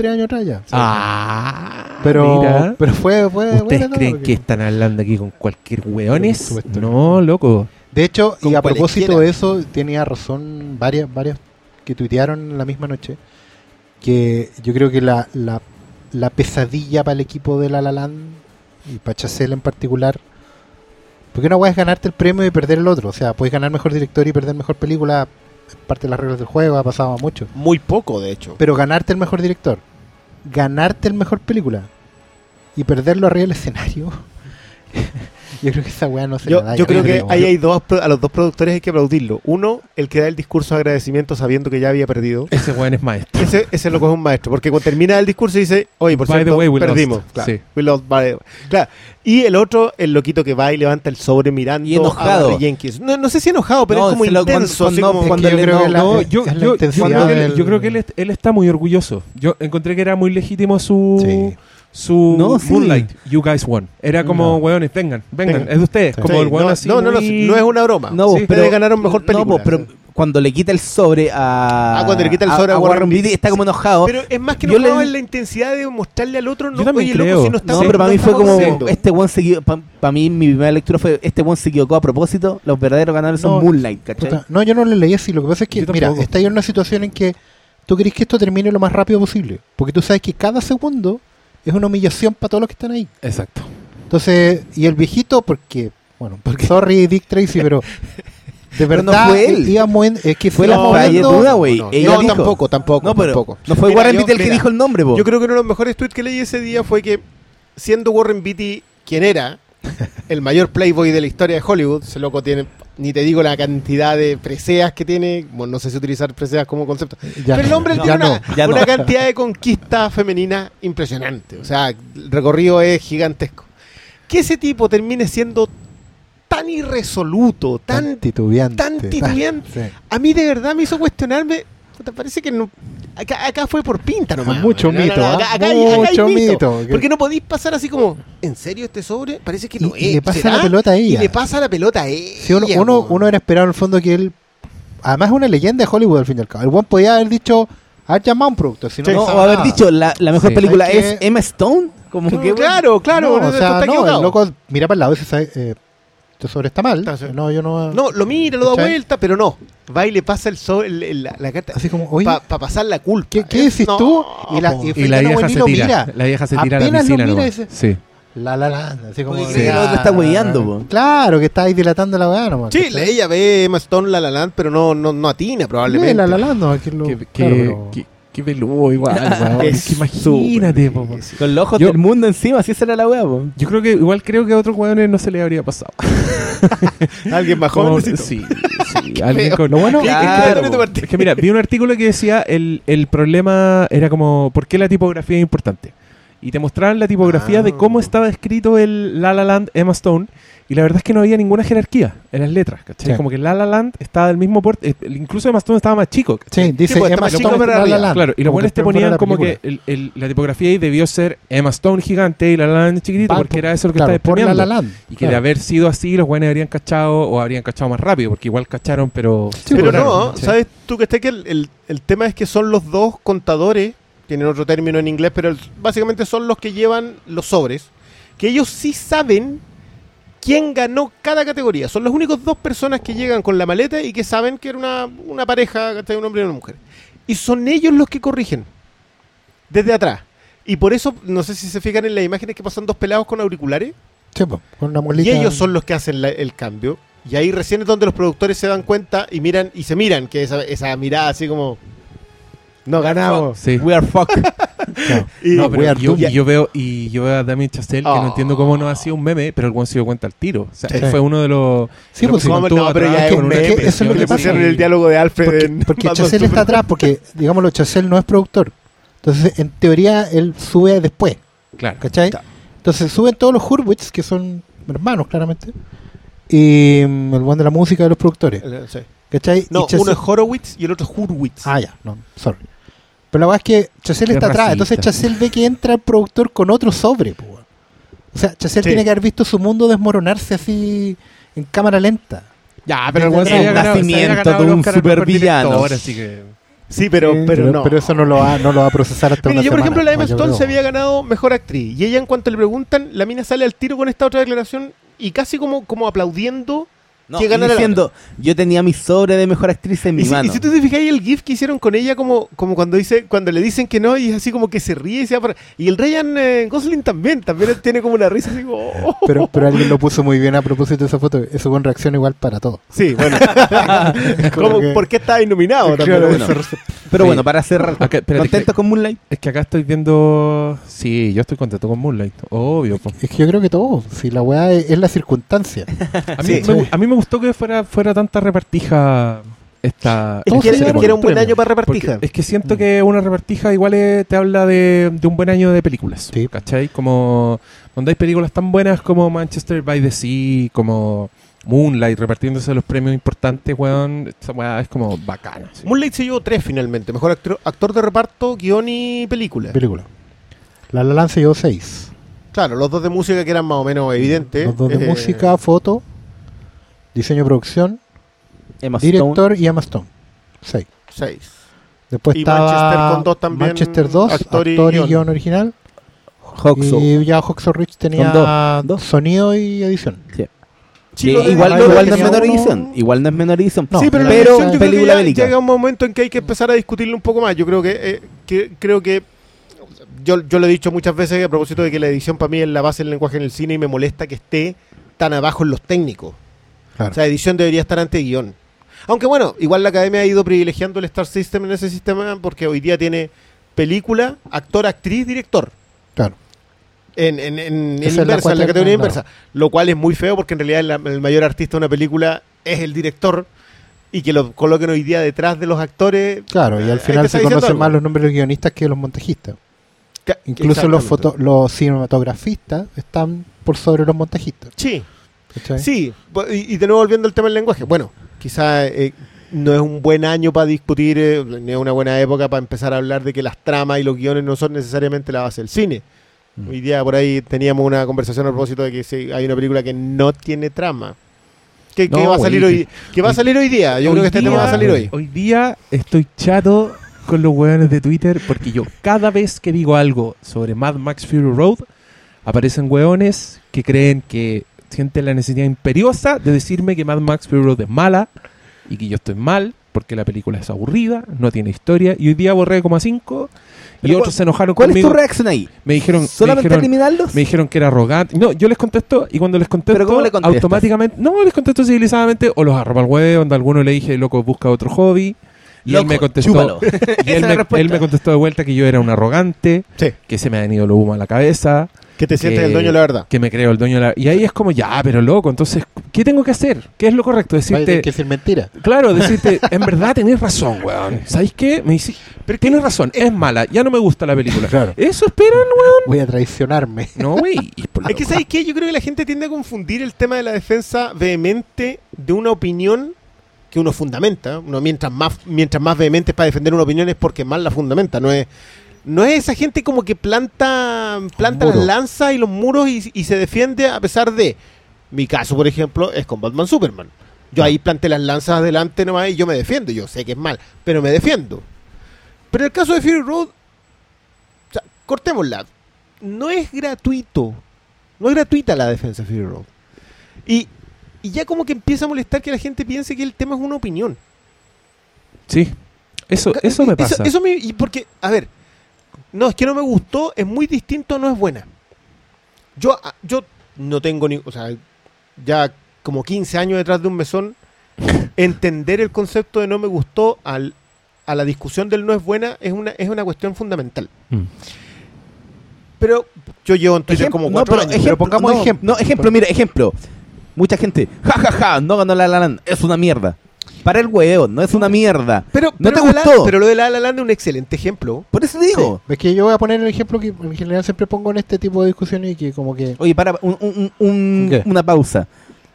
Tres años atrás ya. Ah, Pero, mira. pero fue, fue ¿Ustedes bueno, ¿no? creen Porque- que están hablando aquí con cualquier weones? No, loco. De hecho, y a propósito de eso, tenía razón varias, varias que tuitearon la misma noche, que yo creo que la, la, la pesadilla para el equipo de La La Land y para Chazelle en particular Porque una weá es ganarte el premio y perder el otro. O sea, puedes ganar mejor director y perder mejor película. Es parte de las reglas del juego, ha pasado mucho. Muy poco, de hecho. Pero ganarte el mejor director, ganarte el mejor película y perderlo arriba del escenario. yo creo que esa weá no se Yo, la da. yo creo que ahí hay dos, a los dos productores hay que aplaudirlo. Uno, el que da el discurso de agradecimiento sabiendo que ya había perdido. Ese weón es maestro. Ese, ese loco es un maestro, porque cuando termina el discurso dice, oye, por By the cierto, way, we perdimos. lost. Claro, Sí. we lost by- claro. Y el otro, el loquito que va y levanta el sobre mirando Y enojado. a Jenkins. No, no sé si enojado, pero No, es como intenso. yo creo que él, está muy orgulloso. Yo encontré que era muy legítimo su Sí. Su No, sí. Moonlight. You guys won. Era como, No. weones, vengan, vengan, Vengan. es de ustedes. Sí. Como Sí, el weón no, así. no, no, no, muy- no es una broma. No, Sí, pero ustedes ganaron mejor película. No, pero cuando le quita el sobre a. Ah, cuando le quita el sobre a a Warren Warren Beatty. Está como enojado. Pero es más que Yo enojado le- en la intensidad de mostrarle al otro, no, oye, loco, creo. si no está no, pero para mí fue como. haciendo. Este one se equivocó. Para mí, mi primera lectura fue: Este one se equivocó a propósito. Los verdaderos ganadores No, son Moonlight, ¿cachai? Puta, no, yo no le leí así. Lo que pasa es que, mira, está ahí en una situación en que tú querés que esto termine lo más rápido posible. Porque tú sabes que cada segundo es una humillación para todos los que están ahí. Exacto. Entonces, y el viejito, porque, bueno, porque sorry Dick Tracy, pero de Pero no verdad fue él. iba muy- es que Fue se la falletuda, güey. No, no, tampoco, tampoco, No, pero tampoco. no fue Mira, Warren Beatty el que dijo el nombre, po. Yo creo que uno de los mejores tweets que leí ese día fue que, siendo Warren Beatty quien era, el mayor playboy de la historia de Hollywood, ese loco tiene, ni te digo la cantidad de preseas que tiene, bueno, no sé si utilizar preseas como concepto, Ya pero el hombre tiene no. una, no. cantidad de conquista femenina impresionante, o sea, el recorrido es gigantesco. Que ese tipo termine siendo tan irresoluto, tan tan... titubeante. tan titubeante. Sí. A mí de verdad me hizo cuestionarme, puta, parece que no... Acá, acá fue por pinta nomás. Mucho weón. No, no, mito, no, acá- acá hay- acá hay Mucho mito. Porque no podéis pasar así como, ¿en serio este sobre? Parece que Y- no y es. le pasa ¿será? la pelota a Y ella. le pasa la pelota a ella. Sí, uno, uno, era esperado en el fondo que él. Además, es una leyenda de Hollywood al fin y al cabo. El buen podía haber dicho, haber llamado a un productor. Si no, Sí. no No, o haber dicho, la, la mejor Sí. película que- es Emma Stone. Como No, que, claro, claro. No, o sea, está no, equivocado. el loco mira para el lado y. Eh, este sobre está mal. Está, sí. No, yo no. No, lo mira, lo da ¿Cachai? vuelta, pero no. Va y le pasa el sobre, el- el- la, la carta. Así como, oye, Para pasar la culpa. ¿qué, qué decís no, tú? Y la, y Y la vieja se tira. mira. La vieja se tira a la Apenas lo mira dice- Sí. La la la. Así como. Que el otro está hueveando, po. Claro, que está ahí dilatando la weá nomás. Sí, ella ve Emma Stone La La Land, pero no, no, no atina probablemente. Lee La La Land, no, que lo- Qué, claro, pero- qué- qué peludo igual, weón. Es Que Imagínate, po, po. Con los ojos Yo- del mundo encima, así será la wea, po. Yo creo que igual creo que a otros weones no se les habría pasado. Alguien jovencito. sí, sí, alguien con- Lo bueno, Claro, es que- Es que mira, vi un artículo que decía el, el problema era como ¿por qué la tipografía es importante? Y te mostraban la tipografía Ah. de cómo estaba escrito el La La Land Emma Stone y la verdad es que no había ninguna jerarquía en las letras, ¿cachai? Sí. Como que La La Land estaba del mismo porte, eh, incluso Emma Stone estaba más chico, ¿cachai? Sí, dice Sí, pues, está Emma más Stone chico, pero La. Land. Claro, y los buenos te ponían como que película. el- el- la tipografía ahí debió ser Emma Stone gigante y La La Land chiquitito, porque era eso lo que claro, estaba La premiando. La Land. Y que claro. de haber sido así, los buenos habrían cachado o habrían cachado más rápido, porque igual cacharon, pero... Sí, pero no. ¿sabes tú que está que el, el- el tema es que son los dos contadores, tienen otro término en inglés, pero básicamente son los que llevan los sobres, que ellos sí saben quién ganó cada categoría. Son las únicas dos personas que llegan con la maleta y que saben que era una, una pareja, un hombre y una mujer. Y son ellos los que corrigen, desde atrás. Y por eso, no sé si se fijan en las imágenes que pasan dos pelados con auriculares. Sí, pues, con una Y muelita. ellos son los que hacen la- el cambio. Y ahí recién es donde los productores se dan cuenta y miran y se miran, que esa, esa mirada así como no ganamos. Sí. We are fuck. Claro. Y, No, we pero are yo, y yo veo y yo veo a Damien Chazelle que Oh. no entiendo cómo no ha sido un meme, pero el buen se dio cuenta al tiro. O sea, Sí. él fue uno de los Sí, de los pues, que No, pero ya es meme, meme. eso es lo Le que pasa. pusieron el diálogo de Alfred Porque, en porque Chazelle está atrás, porque, digámoslo, Chazelle no es productor. Entonces, en teoría, él sube después, Claro. ¿cachai? Entonces, suben todos los Hurwitz, que son hermanos, claramente. Y mm, el buen de la música de los productores, sí. ¿cachai? No, uno es Horowitz y el otro es Hurwitz. Ah, ya, no, sorry. Pero la verdad es que Chazelle Qué está atrás, racista. entonces Chazelle ve que entra el productor con otro sobre, po, weón. O sea, Chazelle Sí. tiene que haber visto su mundo desmoronarse así en cámara lenta. Ya, pero el El ganado, nacimiento de un supervillano. Sí, pero, Sí, pero no. pero eso no lo va, no lo va a procesar hasta Mira, una yo por semana, ejemplo la Emma Stone se había ganado mejor actriz y ella en cuanto le preguntan, la mina sale al tiro con esta otra declaración y casi como, como aplaudiendo No, que la diciendo, yo tenía mi sobre de mejor actriz en mi Y si, mano. y si tú te fijas el gif que hicieron con ella como, como cuando dice cuando le dicen que no y es así como que se ríe y se va para- y el Ryan eh, Gosling también también tiene como una risa así como oh. Pero, pero alguien lo puso muy bien a propósito de esa foto. Eso fue una reacción igual para todo. sí bueno Como que- ¿por qué estaba nominado también Claro, bueno. Pero Sí. bueno, para cerrar, Ok, espérate, ¿contento que- con Moonlight? Es que acá estoy viendo. Sí, yo estoy contento con Moonlight. Obvio. Es que yo creo que todo. Si la weá es, es la circunstancia. A mí, Sí. me, a mí me gustó que fuera, fuera tanta repartija esta. es que, se era, llevan es que era un buen año para Porque repartija es que siento que una repartija igual eh, te habla de, de un buen año de películas. Sí. ¿Cachai? Como donde hay películas tan buenas como Manchester by the Sea, como Moonlight, repartiéndose los premios importantes, weón. Esa weá es como bacana. sí. Moonlight se llevó tres finalmente mejor actor, actor de reparto guion y película Película. La La Land se llevó seis. claro los dos de música que eran más o menos evidentes Los dos de Eh, música, foto, diseño, producción, Emma Stone. director y Emma Stone. Seis. seis Después Y estaba Manchester con dos también, Manchester 2, actor actor, y y, guion. guion original. Y ya Hawksaw Rich tenía dos, dos. sonido y edición. Sí, igual, de igual no es menor no- edición. Igual no es menor edición. No, sí, pero, la pero edición yo creo que película ya llega un momento en que hay que empezar a discutirlo un poco más. Yo creo que, eh, que- creo que yo, yo lo he dicho muchas veces a propósito de que la edición para mí es la base del lenguaje en el cine y me molesta que esté tan abajo en los técnicos. Claro. O sea, edición debería estar ante guion. Aunque bueno, igual la academia ha ido privilegiando el Star System en ese sistema porque hoy día tiene película, actor, actriz, director. Claro. En, en, en, en es la inversa, en la categoría claro. inversa. Lo cual es muy feo porque en realidad el mayor artista de una película es el director y que lo coloquen hoy día detrás de los actores. Claro, y eh, al ahí final se conocen más los nombres de los guionistas que los montajistas. Incluso los, foto los cinematografistas están por sobre los montajistas. Sí, ¿cachai? sí. Y, y de nuevo volviendo al tema del lenguaje. Bueno, quizá eh, no es un buen año para discutir, eh, ni es una buena época para empezar a hablar de que las tramas y los guiones no son necesariamente la base del cine. Mm. Hoy día por ahí teníamos una conversación a propósito de que si hay una película que no tiene trama. Que, va a salir hoy- que va a salir hoy día. Yo Hoy creo que este tema va a día- salir hoy. Hoy día estoy chato con los hueones de Twitter porque yo cada vez que digo algo sobre Mad Max Fury Road aparecen hueones que creen que sienten la necesidad imperiosa de decirme que Mad Max Fury Road es mala y que yo estoy mal porque la película es aburrida, no tiene historia y hoy día borré como a 5 y otros se enojaron ¿Cuál es conmigo. tu reacción ahí? me dijeron, me ¿Solamente dijeron, eliminarlos? me dijeron que era arrogante. No, yo les contesto y cuando les contesto, ¿Pero cómo le contestas? automáticamente, no, les contesto civilizadamente o los arroba al huevo, donde alguno le dije, loco, busca otro hobby. Y él me contestó, y él es me, él me contestó de vuelta que yo era un arrogante, Sí. que se me han ido los humos a la cabeza, Que te sientes el dueño de la verdad. que me creo el dueño de la... Y ahí es como, ya, pero loco, entonces, ¿qué tengo que hacer? ¿Qué es lo correcto? Decirte, que decir mentira. claro, decirte, en verdad tenés razón, weón. ¿Sabéis qué? Me dice, Pero tienes razón, es mala, ya no me gusta la película. Claro. Eso esperan, weón. Voy a traicionarme. No, güey. y por Es que, ¿sabes qué? Yo creo que la gente tiende a confundir el tema de la defensa vehemente de una opinión que uno fundamenta. Uno mientras más, mientras más vehemente es para defender una opinión es porque más la fundamenta. No es, no es esa gente como que planta, planta las lanzas y los muros y, y se defiende a pesar de... Mi caso, por ejemplo, es con Batman Superman. Yo ahí planté las lanzas adelante nomás y yo me defiendo. Yo sé que es mal, pero me defiendo. Pero en el caso de Fury Road, o sea, cortémosla. No es gratuito. No es gratuita la defensa de Fury Road. Y, y ya como que empieza a molestar que la gente piense que el tema es una opinión. Sí. Eso, eso me pasa. Eso, me- y porque, a ver, no, es que no me gustó, es muy distinto, no es buena. Yo, ah, yo no tengo ni, o sea, ya como 15 años detrás de un mesón, entender el concepto de no me gustó al, a la discusión del no es buena es una, es una cuestión fundamental. Mm. Pero yo llevo en Twitter como no, cuatro pero años. ejemplo, pongamos no, ejemplo. No, ejemplo, mira, ejemplo. Mucha gente, ja, ja, ja, no ganó la La Land, es una mierda. Para el huevo, no es una mierda. Pero, ¿No pero te La- gustó? pero lo de La La Land es un excelente ejemplo. Por eso digo. Es que yo voy a poner el ejemplo que en general siempre pongo en este tipo de discusiones y que como que... Oye, para, un- un- un- ¿Qué? una pausa.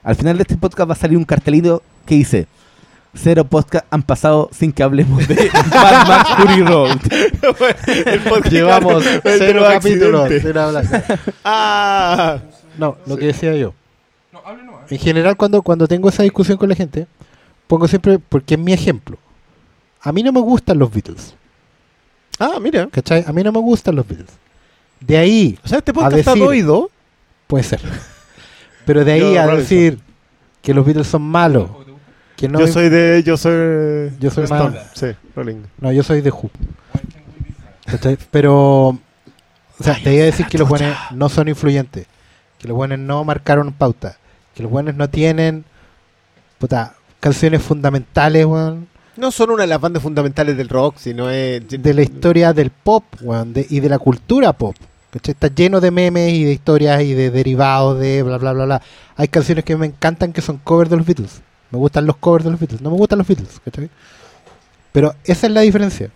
Al final de este podcast va a salir un cartelito que dice: Cero podcast han pasado sin que hablemos de Mad Max Fury Road. El podcast- Llevamos cero los capítulos sin hablar. Ah, No, lo que decía yo. En general, cuando, cuando tengo esa discusión con la gente, pongo siempre, porque es mi ejemplo. A mí no me gustan los Beatles. ah, mira. ¿Cachai? A mí no me gustan los Beatles. De ahí, O sea, este podcast está decir- doido. puede ser. Pero de ahí Yo, a Robinson. decir que los Beatles son malos. Que no yo soy de. Yo soy. Yo soy Stone. más- Sí, Rolling. No, yo soy de Who. ¿Cachai? Pero, o sea, te iba a decir que los buenos no son influyentes, que los buenos no marcaron pauta, que los buenos no tienen, puta, canciones fundamentales, weón, No son una de las bandas fundamentales del rock, sino es. de la historia del pop, weón, de- y de la cultura pop. ¿cachai? Está lleno de memes y de historias y de derivados de bla, bla, bla, bla. Hay canciones que me encantan que son covers de los Beatles. Me gustan los covers de los Beatles. No me gustan los Beatles, ¿cachai? Pero esa es la diferencia.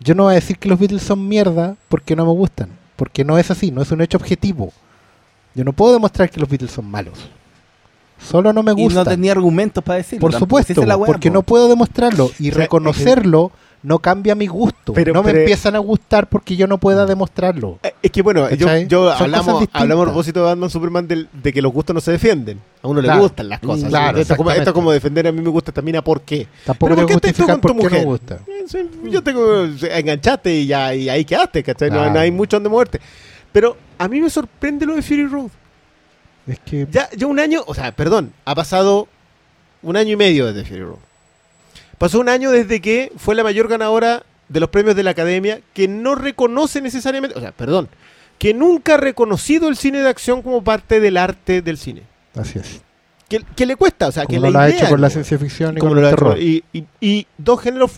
Yo no voy a decir que los Beatles son mierda porque no me gustan. Porque no es así, no es un hecho objetivo. Yo no puedo demostrar que los Beatles son malos. Solo no me Y gustan. no tenía argumentos para decirlo. Por tampoco. supuesto, la porque po. no puedo demostrarlo. Y reconocerlo no cambia mi gusto. Pero- no me pero- empiezan a gustar porque yo no pueda demostrarlo. Eh, Es que bueno, yo, ¿Cachai? yo Son hablamos, hablamos a propósito de Batman Superman del- de que los gustos no se defienden. A uno Claro. le gustan las cosas. Claro, esto, es como, esto es exactamente. como defender a mí me gusta esta mina, ¿por qué? Tampoco ¿Pero por qué justificar con tu no mujer? gusta. Eh, Yo tengo, enganchaste y, ya, y ahí quedaste, ¿cachai? No- Claro. No, hay mucho donde moverte. Pero a mí me sorprende lo de Fury Road. Es que Ya, ya un año, o sea, perdón, ha pasado un año y medio desde Fury Road. Pasó un año desde que fue la mayor ganadora de los premios de la academia, que no reconoce necesariamente, o sea, perdón, que nunca ha reconocido el cine de acción como parte del arte del cine. así es. Que, que le cuesta, o sea, que Como la lo ha idea, hecho con la ciencia ficción y Como con el terror. y, y- y dos géneros,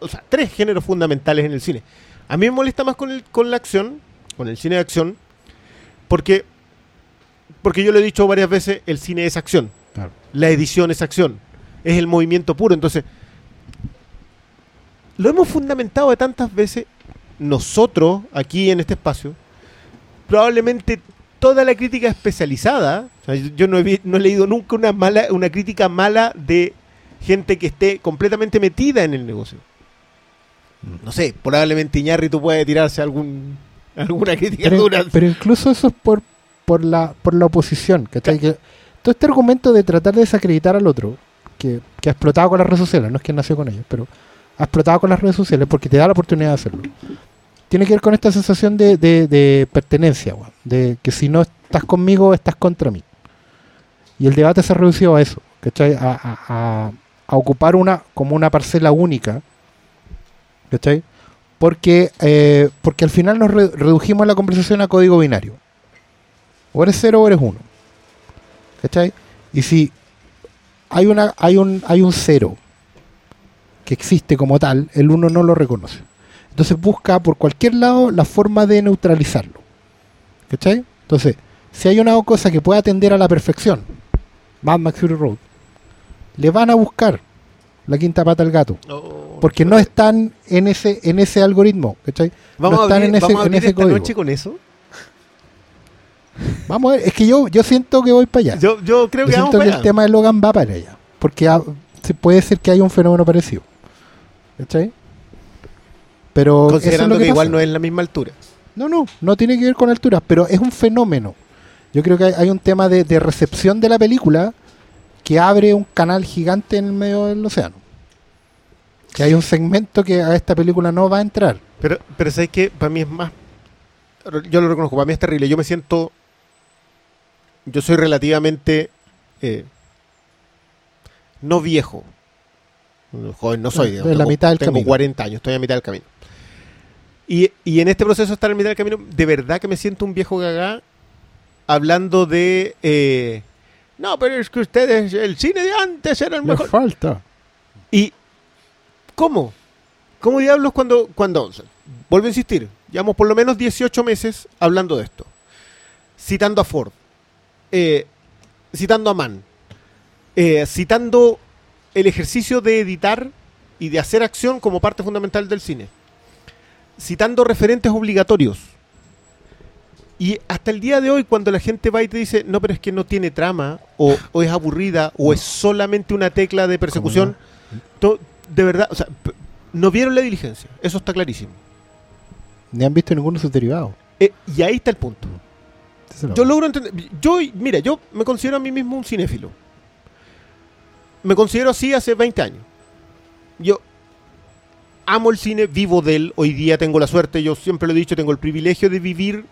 o sea, tres géneros fundamentales en el cine. A mí me molesta más con, el, con la acción, con el cine de acción, porque, porque yo lo he dicho varias veces, el cine es acción, Claro. la edición es acción, es el movimiento puro. Entonces, lo hemos fundamentado de tantas veces nosotros aquí en este espacio, probablemente toda la crítica especializada, o sea, yo no he, no he leído nunca una mala, una crítica mala de gente que esté completamente metida en el negocio. No sé, probablemente Iñárritu puede tirarse algún alguna crítica Pero, dura. pero incluso eso es por, por, la, por la oposición. ¿cachai? Que todo este argumento de tratar de desacreditar al otro, que, que ha explotado con las redes sociales, no es que nació con ellos, pero ha explotado con las redes sociales porque te da la oportunidad de hacerlo. Tiene que ver con esta sensación de, de- de pertenencia, de que si no estás conmigo, estás contra mí. Y el debate se ha reducido a eso, ¿cachai? A, a- a- a ocupar una como una parcela única, ¿cachai? Porque, eh, porque al final nos re- redujimos la conversación a código binario. O eres cero o eres uno. ¿Cachai? Y si hay, una, hay, un, hay un cero que existe como tal, el uno no lo reconoce. Entonces busca por cualquier lado la forma de neutralizarlo. ¿Cachai? Entonces, si hay una cosa que pueda atender a la perfección, Mad Max Fury Road, le van a buscar la quinta pata al gato. Porque no están en ese, en ese algoritmo, ¿cachai? Vamos no a están abrir, en ese, vamos a en abrir ese esta código. noche con eso. Vamos a ver, es que yo, yo siento que voy para allá. Yo, Yo, yo creo que vamos siento para que el tema de Logan va para allá. Porque se puede ser que haya un fenómeno parecido. ¿Cachai? Pero es Considerando que, que, igual no es la misma altura. No, no, no tiene que ver con alturas, pero es un fenómeno. Yo creo que hay, hay un tema de, de recepción de la película que abre un canal gigante en el medio del océano. Que hay un segmento que a esta película no va a entrar. Pero, pero ¿sabes qué? Para mí es más... Yo lo reconozco, para mí es terrible. Yo me siento... Yo soy relativamente... eh, no viejo. Joven no soy. Digamos, la tengo- mitad del tengo camino. 40 años, estoy a mitad del camino. Y, y en este proceso de estar en mitad del camino, de verdad que me siento un viejo gagá hablando de... eh, no, pero es que ustedes, el cine de antes era el mejor. falta. ¿Y cómo? ¿Cómo diablos cuando, cuando, vuelvo a insistir, llevamos por lo menos 18 meses hablando de esto? Citando a Ford, eh, citando a Mann, eh, citando el ejercicio de editar y de hacer acción como parte fundamental del cine, citando referentes obligatorios. Y hasta el día de hoy, cuando la gente va y te dice, no, pero es que no tiene trama, o, o es aburrida, o es solamente una tecla de persecución, de verdad, o sea, no vieron la diligencia, eso está clarísimo. Ni han visto ninguno de sus derivados. Eh, y ahí está el punto. Yo logro entender. Yo, mira, yo me considero a mí mismo un cinéfilo. Me considero así hace 20 años. Yo amo el cine, vivo de él. Hoy día tengo la suerte, yo siempre lo he dicho, tengo el privilegio de vivir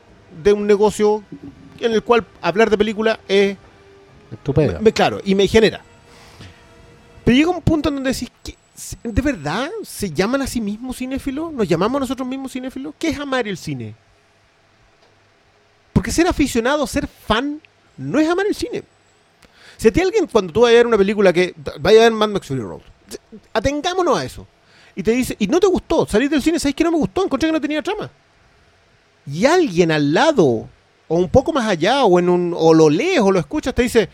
de un negocio en el cual hablar de película es Es tu pega. Me- claro, y me genera. Pero llega un punto en donde decís, ¿qué- ¿de verdad se llaman a sí mismos cinéfilos? ¿Nos llamamos a nosotros mismos cinéfilos? ¿Qué es amar el cine? Porque ser aficionado, ser fan, no es amar el cine. Si a alguien, cuando tú vayas a ver una película que vaya a ver Mad Max Fury Road, atengámonos a eso. Y te dice, y no te gustó, salir del cine, ¿sabes que no me gustó? Encontré que no tenía trama. Y alguien al lado, o un poco más allá, o en un, o lo lees o lo escuchas, te dice,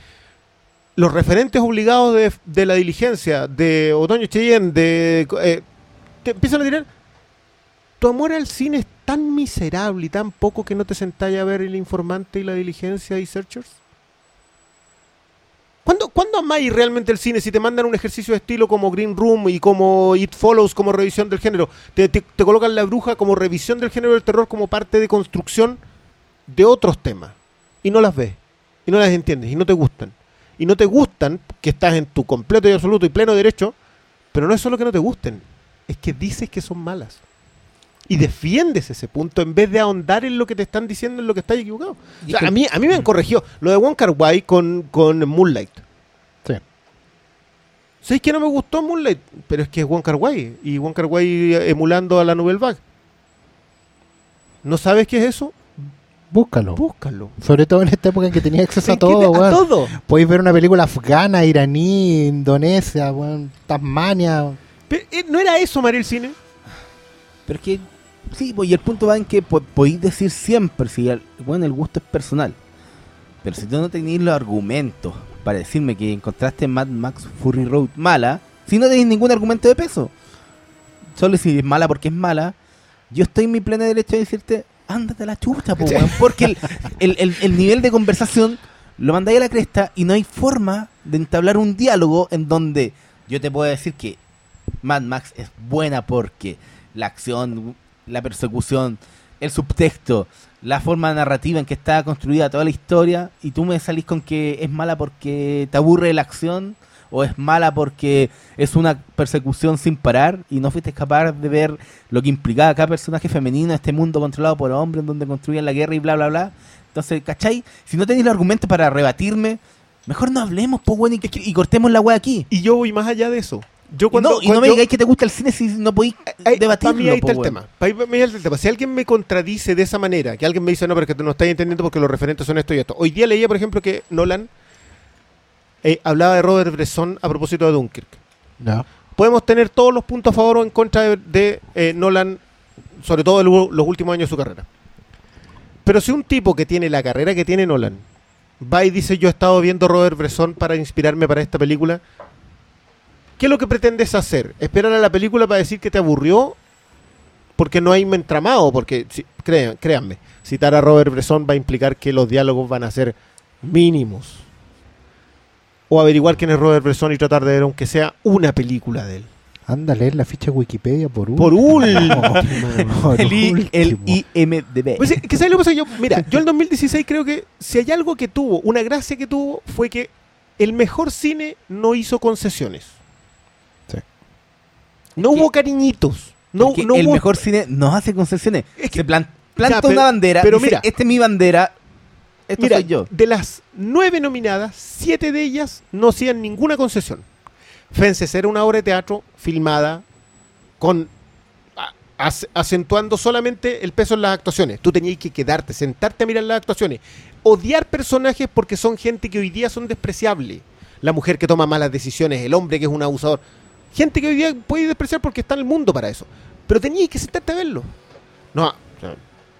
los referentes obligados de, de la diligencia, de Otoño Cheyenne, de. eh, te empiezan a tirar. Tu amor al cine es tan miserable y tan poco que no te sentáis a ver el informante y la diligencia y Searchers. ¿Cuándo, ¿Cuándo amáis realmente el cine si te mandan un ejercicio de estilo como Green Room y como It Follows como revisión del género? Te, te- te colocan La Bruja como revisión del género del terror como parte de construcción de otros temas. Y no las ves. Y no las entiendes. Y no te gustan. Y no te gustan, que estás en tu completo y absoluto y pleno derecho, pero no es solo que no te gusten, es que dices que son malas. Y defiendes ese punto en vez de ahondar en lo que te están diciendo en lo que estás equivocado. O sea, a, mí, a mí me han corregido. Lo de Wong Kar Wai con, con Moonlight. Sí. ¿Sabéis que no me gustó Moonlight? Pero es que es Wong Kar Wai. Y Wong Kar Wai emulando a la Nouvelle Vague. ¿No sabes qué es eso? Búscalo. Búscalo. Sobre todo en esta época en que tenía acceso a ¿En qué todo, weón. todo. Podéis ver una película afgana, iraní, indonesia, weón, Tasmania. Pero, eh, ¿No era eso, María el cine? Pero es que, sí, pues, y el punto va en que po- podéis decir siempre, si el, bueno, el gusto es personal. Pero si tú no tenéis los argumentos para decirme que encontraste Mad Max Fury Road mala, si no tenéis ningún argumento de peso, solo si es mala porque es mala, yo estoy en mi pleno derecho de decirte, ándate a la chucha, po, weón", porque el, el- el- el nivel de conversación lo mandáis a la cresta y no hay forma de entablar un diálogo en donde yo te puedo decir que Mad Max es buena porque la acción, la persecución, el subtexto, la forma narrativa en que está construida toda la historia, y tú me salís con que es mala porque te aburre la acción, o es mala porque es una persecución sin parar, y no fuiste capaz de ver lo que implicaba cada personaje femenino, este mundo controlado por hombres, donde construían la guerra y bla, bla, bla. Entonces, ¿cachai? Si no tenéis los argumentos para rebatirme, mejor no hablemos, pues bueno, y, y cortemos la wea aquí. Y yo voy más allá de eso. Yo cuando, no, y no me digáis que te gusta el cine si no podéis Ahí- debatirlo. Para mí ahí está el tema. Para mí ahí está el tema. Si alguien me contradice de esa manera, que alguien me dice, no, pero es que tú no estás entendiendo porque los referentes son esto y esto. Hoy día leía, por ejemplo, que Nolan eh, hablaba de Robert Bresson a propósito de Dunkirk. No. Podemos tener todos los puntos a favor o en contra de, de, eh, Nolan, sobre todo en los últimos años de su carrera. Pero si un tipo que tiene la carrera que tiene Nolan va y dice, yo he estado viendo Robert Bresson para inspirarme para esta película, ¿qué es lo que pretendes hacer? ¿Esperar a la película para decir que te aburrió? Porque no hay entramado, porque si- créanme, citar a Robert Bresson va a implicar que los diálogos van a ser mínimos. O averiguar quién es Robert Bresson y tratar de ver aunque sea una película de él. Anda a leer la ficha de Wikipedia por Por último. último. Por El, I- el último. IMDB. Pues, ¿sabes lo que pasa? Yo, mira, yo en 2016 creo que si hay algo que tuvo, una gracia que tuvo, fue que el mejor cine no hizo concesiones. No hubo cariñitos. No, no el hubo- mejor cine nos hace concesiones. Es que- Se plan- planta Ya, pero- una bandera, pero dice, mira. esta es mi bandera, esto Mira, soy yo. de las nueve nominadas, siete de ellas no hacían ninguna concesión. Fences era una obra de teatro filmada con acentuando solamente el peso en las actuaciones. Tú tenías que quedarte, sentarte a mirar las actuaciones. Odiar personajes porque son gente que hoy día son despreciables. La mujer que toma malas decisiones, el hombre que es un abusador. Gente que hoy día puede despreciar porque está en el mundo para eso. Pero tenías que sentarte a verlo. No,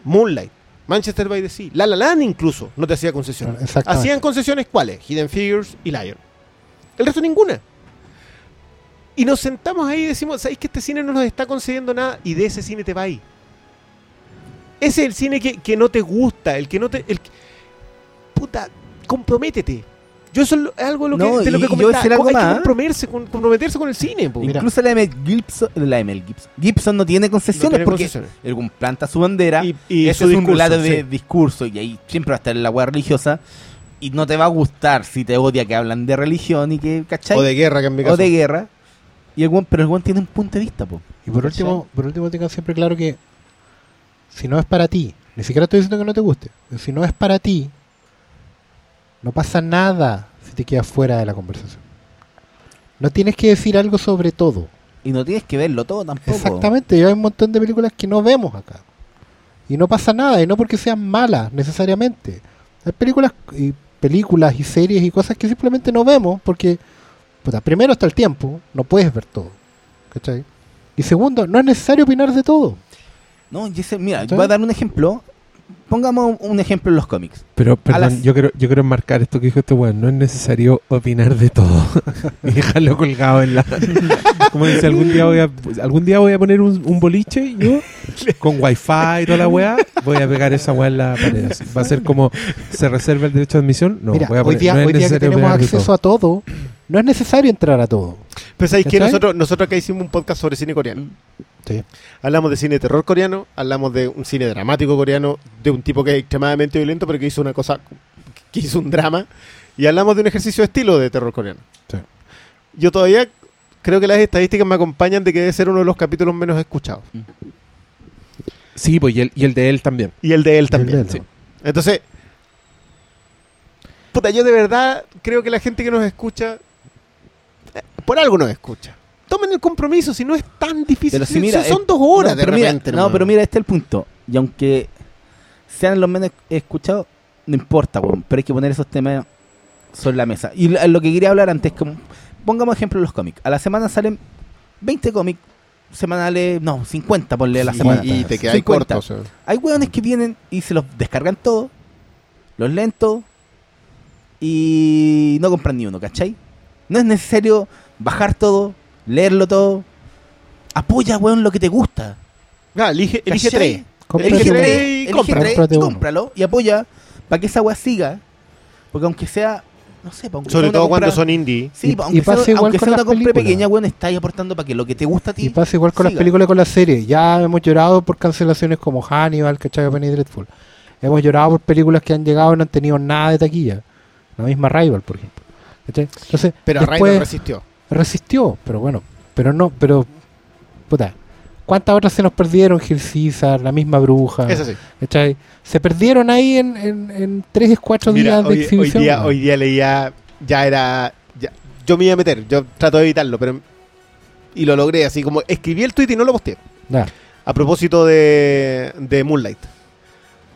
Moonlight, Manchester by the Sea, La La Land incluso no te hacía concesiones. Ah. Hacían concesiones cuáles? Hidden Figures y Lion. El resto ninguna. Y nos sentamos ahí y decimos, ¿sabéis que este cine no nos está concediendo nada? Y de ese cine te va ahí. Ese es el cine que, que no te gusta, el que no te... El, que- puta, comprométete. Yo eso es algo de lo que, No, de lo que yo algo Hay que comprometerse con, comprometerse con el cine. po. Incluso la M. Gibson, la M. Gibson, Gibson no tiene concesiones No tiene porque concesiones. el planta su bandera. Y- su es un relato de sí. discurso y ahí siempre va a estar la weá religiosa. Y no te va a gustar si te odia que hablan de religión y que, ¿cachai? O de guerra, que en mi O de guerra. Y el pero el buen tiene un punto de vista, po. Y por último, por último tengan siempre claro que si no es para ti, ni siquiera estoy diciendo que no te guste, si no es para ti, no pasa nada. si te quedas fuera de la conversación. No tienes que decir algo sobre todo. Y no tienes que verlo todo tampoco. Exactamente, y hay un montón de películas que no vemos acá. Y no pasa nada, y no porque sean malas necesariamente. Hay películas y películas y series y cosas que simplemente no vemos porque, puta, primero está el tiempo, no puedes ver todo. ¿Cachai? Y segundo, no es necesario opinar de todo. No, ese- mira, ¿Sí? voy a dar un ejemplo. Pongamos un ejemplo en los cómics. Pero, perdón, las- yo quiero, yo quiero enmarcar esto que dijo este weón. No es necesario opinar de todo. y dejarlo colgado en la. Como dice, algún día voy a, algún día voy a poner un, un boliche yo con wifi y toda la weá. Voy a pegar esa weá en la pared. así. Va a ser como se reserva el derecho de admisión. No, Mira, voy a hoy poner, día, no es hoy día que tenemos acceso todo. a todo, no es necesario entrar a todo. Pero sabéis que nosotros, nosotros acá hicimos un podcast sobre cine coreano. Sí. Hablamos de cine de terror coreano, hablamos de un cine dramático coreano, de un tipo que es extremadamente violento, pero que hizo una cosa, que hizo un drama, y hablamos de un ejercicio de estilo de terror coreano. Sí. Yo todavía creo que las estadísticas me acompañan de que debe ser uno de los capítulos menos escuchados. Sí, pues y el, y el de él también. Y el de él también. El de él, sí. ¿no? Entonces, puta, yo de verdad creo que la gente que nos escucha, eh, por algo nos escucha. Tomen el compromiso, si no es tan difícil. Pero si- si mira, si son dos horas no, de pero mira, repente. no, pero mira, este es el punto. Y aunque sean los menos escuchados, no importa, weón. Pero hay que poner esos temas sobre la mesa. Y lo, que quería hablar antes, como pongamos ejemplo los cómics. A la semana salen 20 cómics semanales, no, 50 ponle a la Sí, semana. y te quedas 50. corto. o sea. Hay weones que vienen y se los descargan todos, los leen todos y no compran ni uno, ¿cachai? No es necesario bajar todo, leerlo todo. Apoya, weón, lo que te gusta. Ah, elige, elige tres. Cómprate Elige tres y Elige compra. tres y cómpralo y apoya para que esa weá siga. Porque aunque sea, no sé, aunque Sobre todo compra- cuando son indie. Sí, Y- pa' y aunque sea, igual aunque con sea una compra películas. pequeña, weón, está ahí aportando para que lo que te gusta a ti. Y pasa igual con las películas y con las series. Ya hemos llorado por cancelaciones como Hannibal, ¿cachai? Penny Dreadful. Hemos llorado por películas que han llegado y no han tenido nada de taquilla. La misma Rival, por ejemplo. ¿cachai? Entonces, Pero después Raiden resistió. Resistió, pero bueno, pero no, pero puta, ¿cuántas otras se nos perdieron? Gil Caesar, la misma bruja, Es así. ¿cachai? Se perdieron ahí en, en, en tres, cuatro Mira, días de hoy, hoy exhibición. día, hoy día leía, ya era, ya- yo me iba a meter, yo trato de evitarlo, pero y lo logré, así como escribí el tweet y no lo posteé. A propósito de, de Moonlight.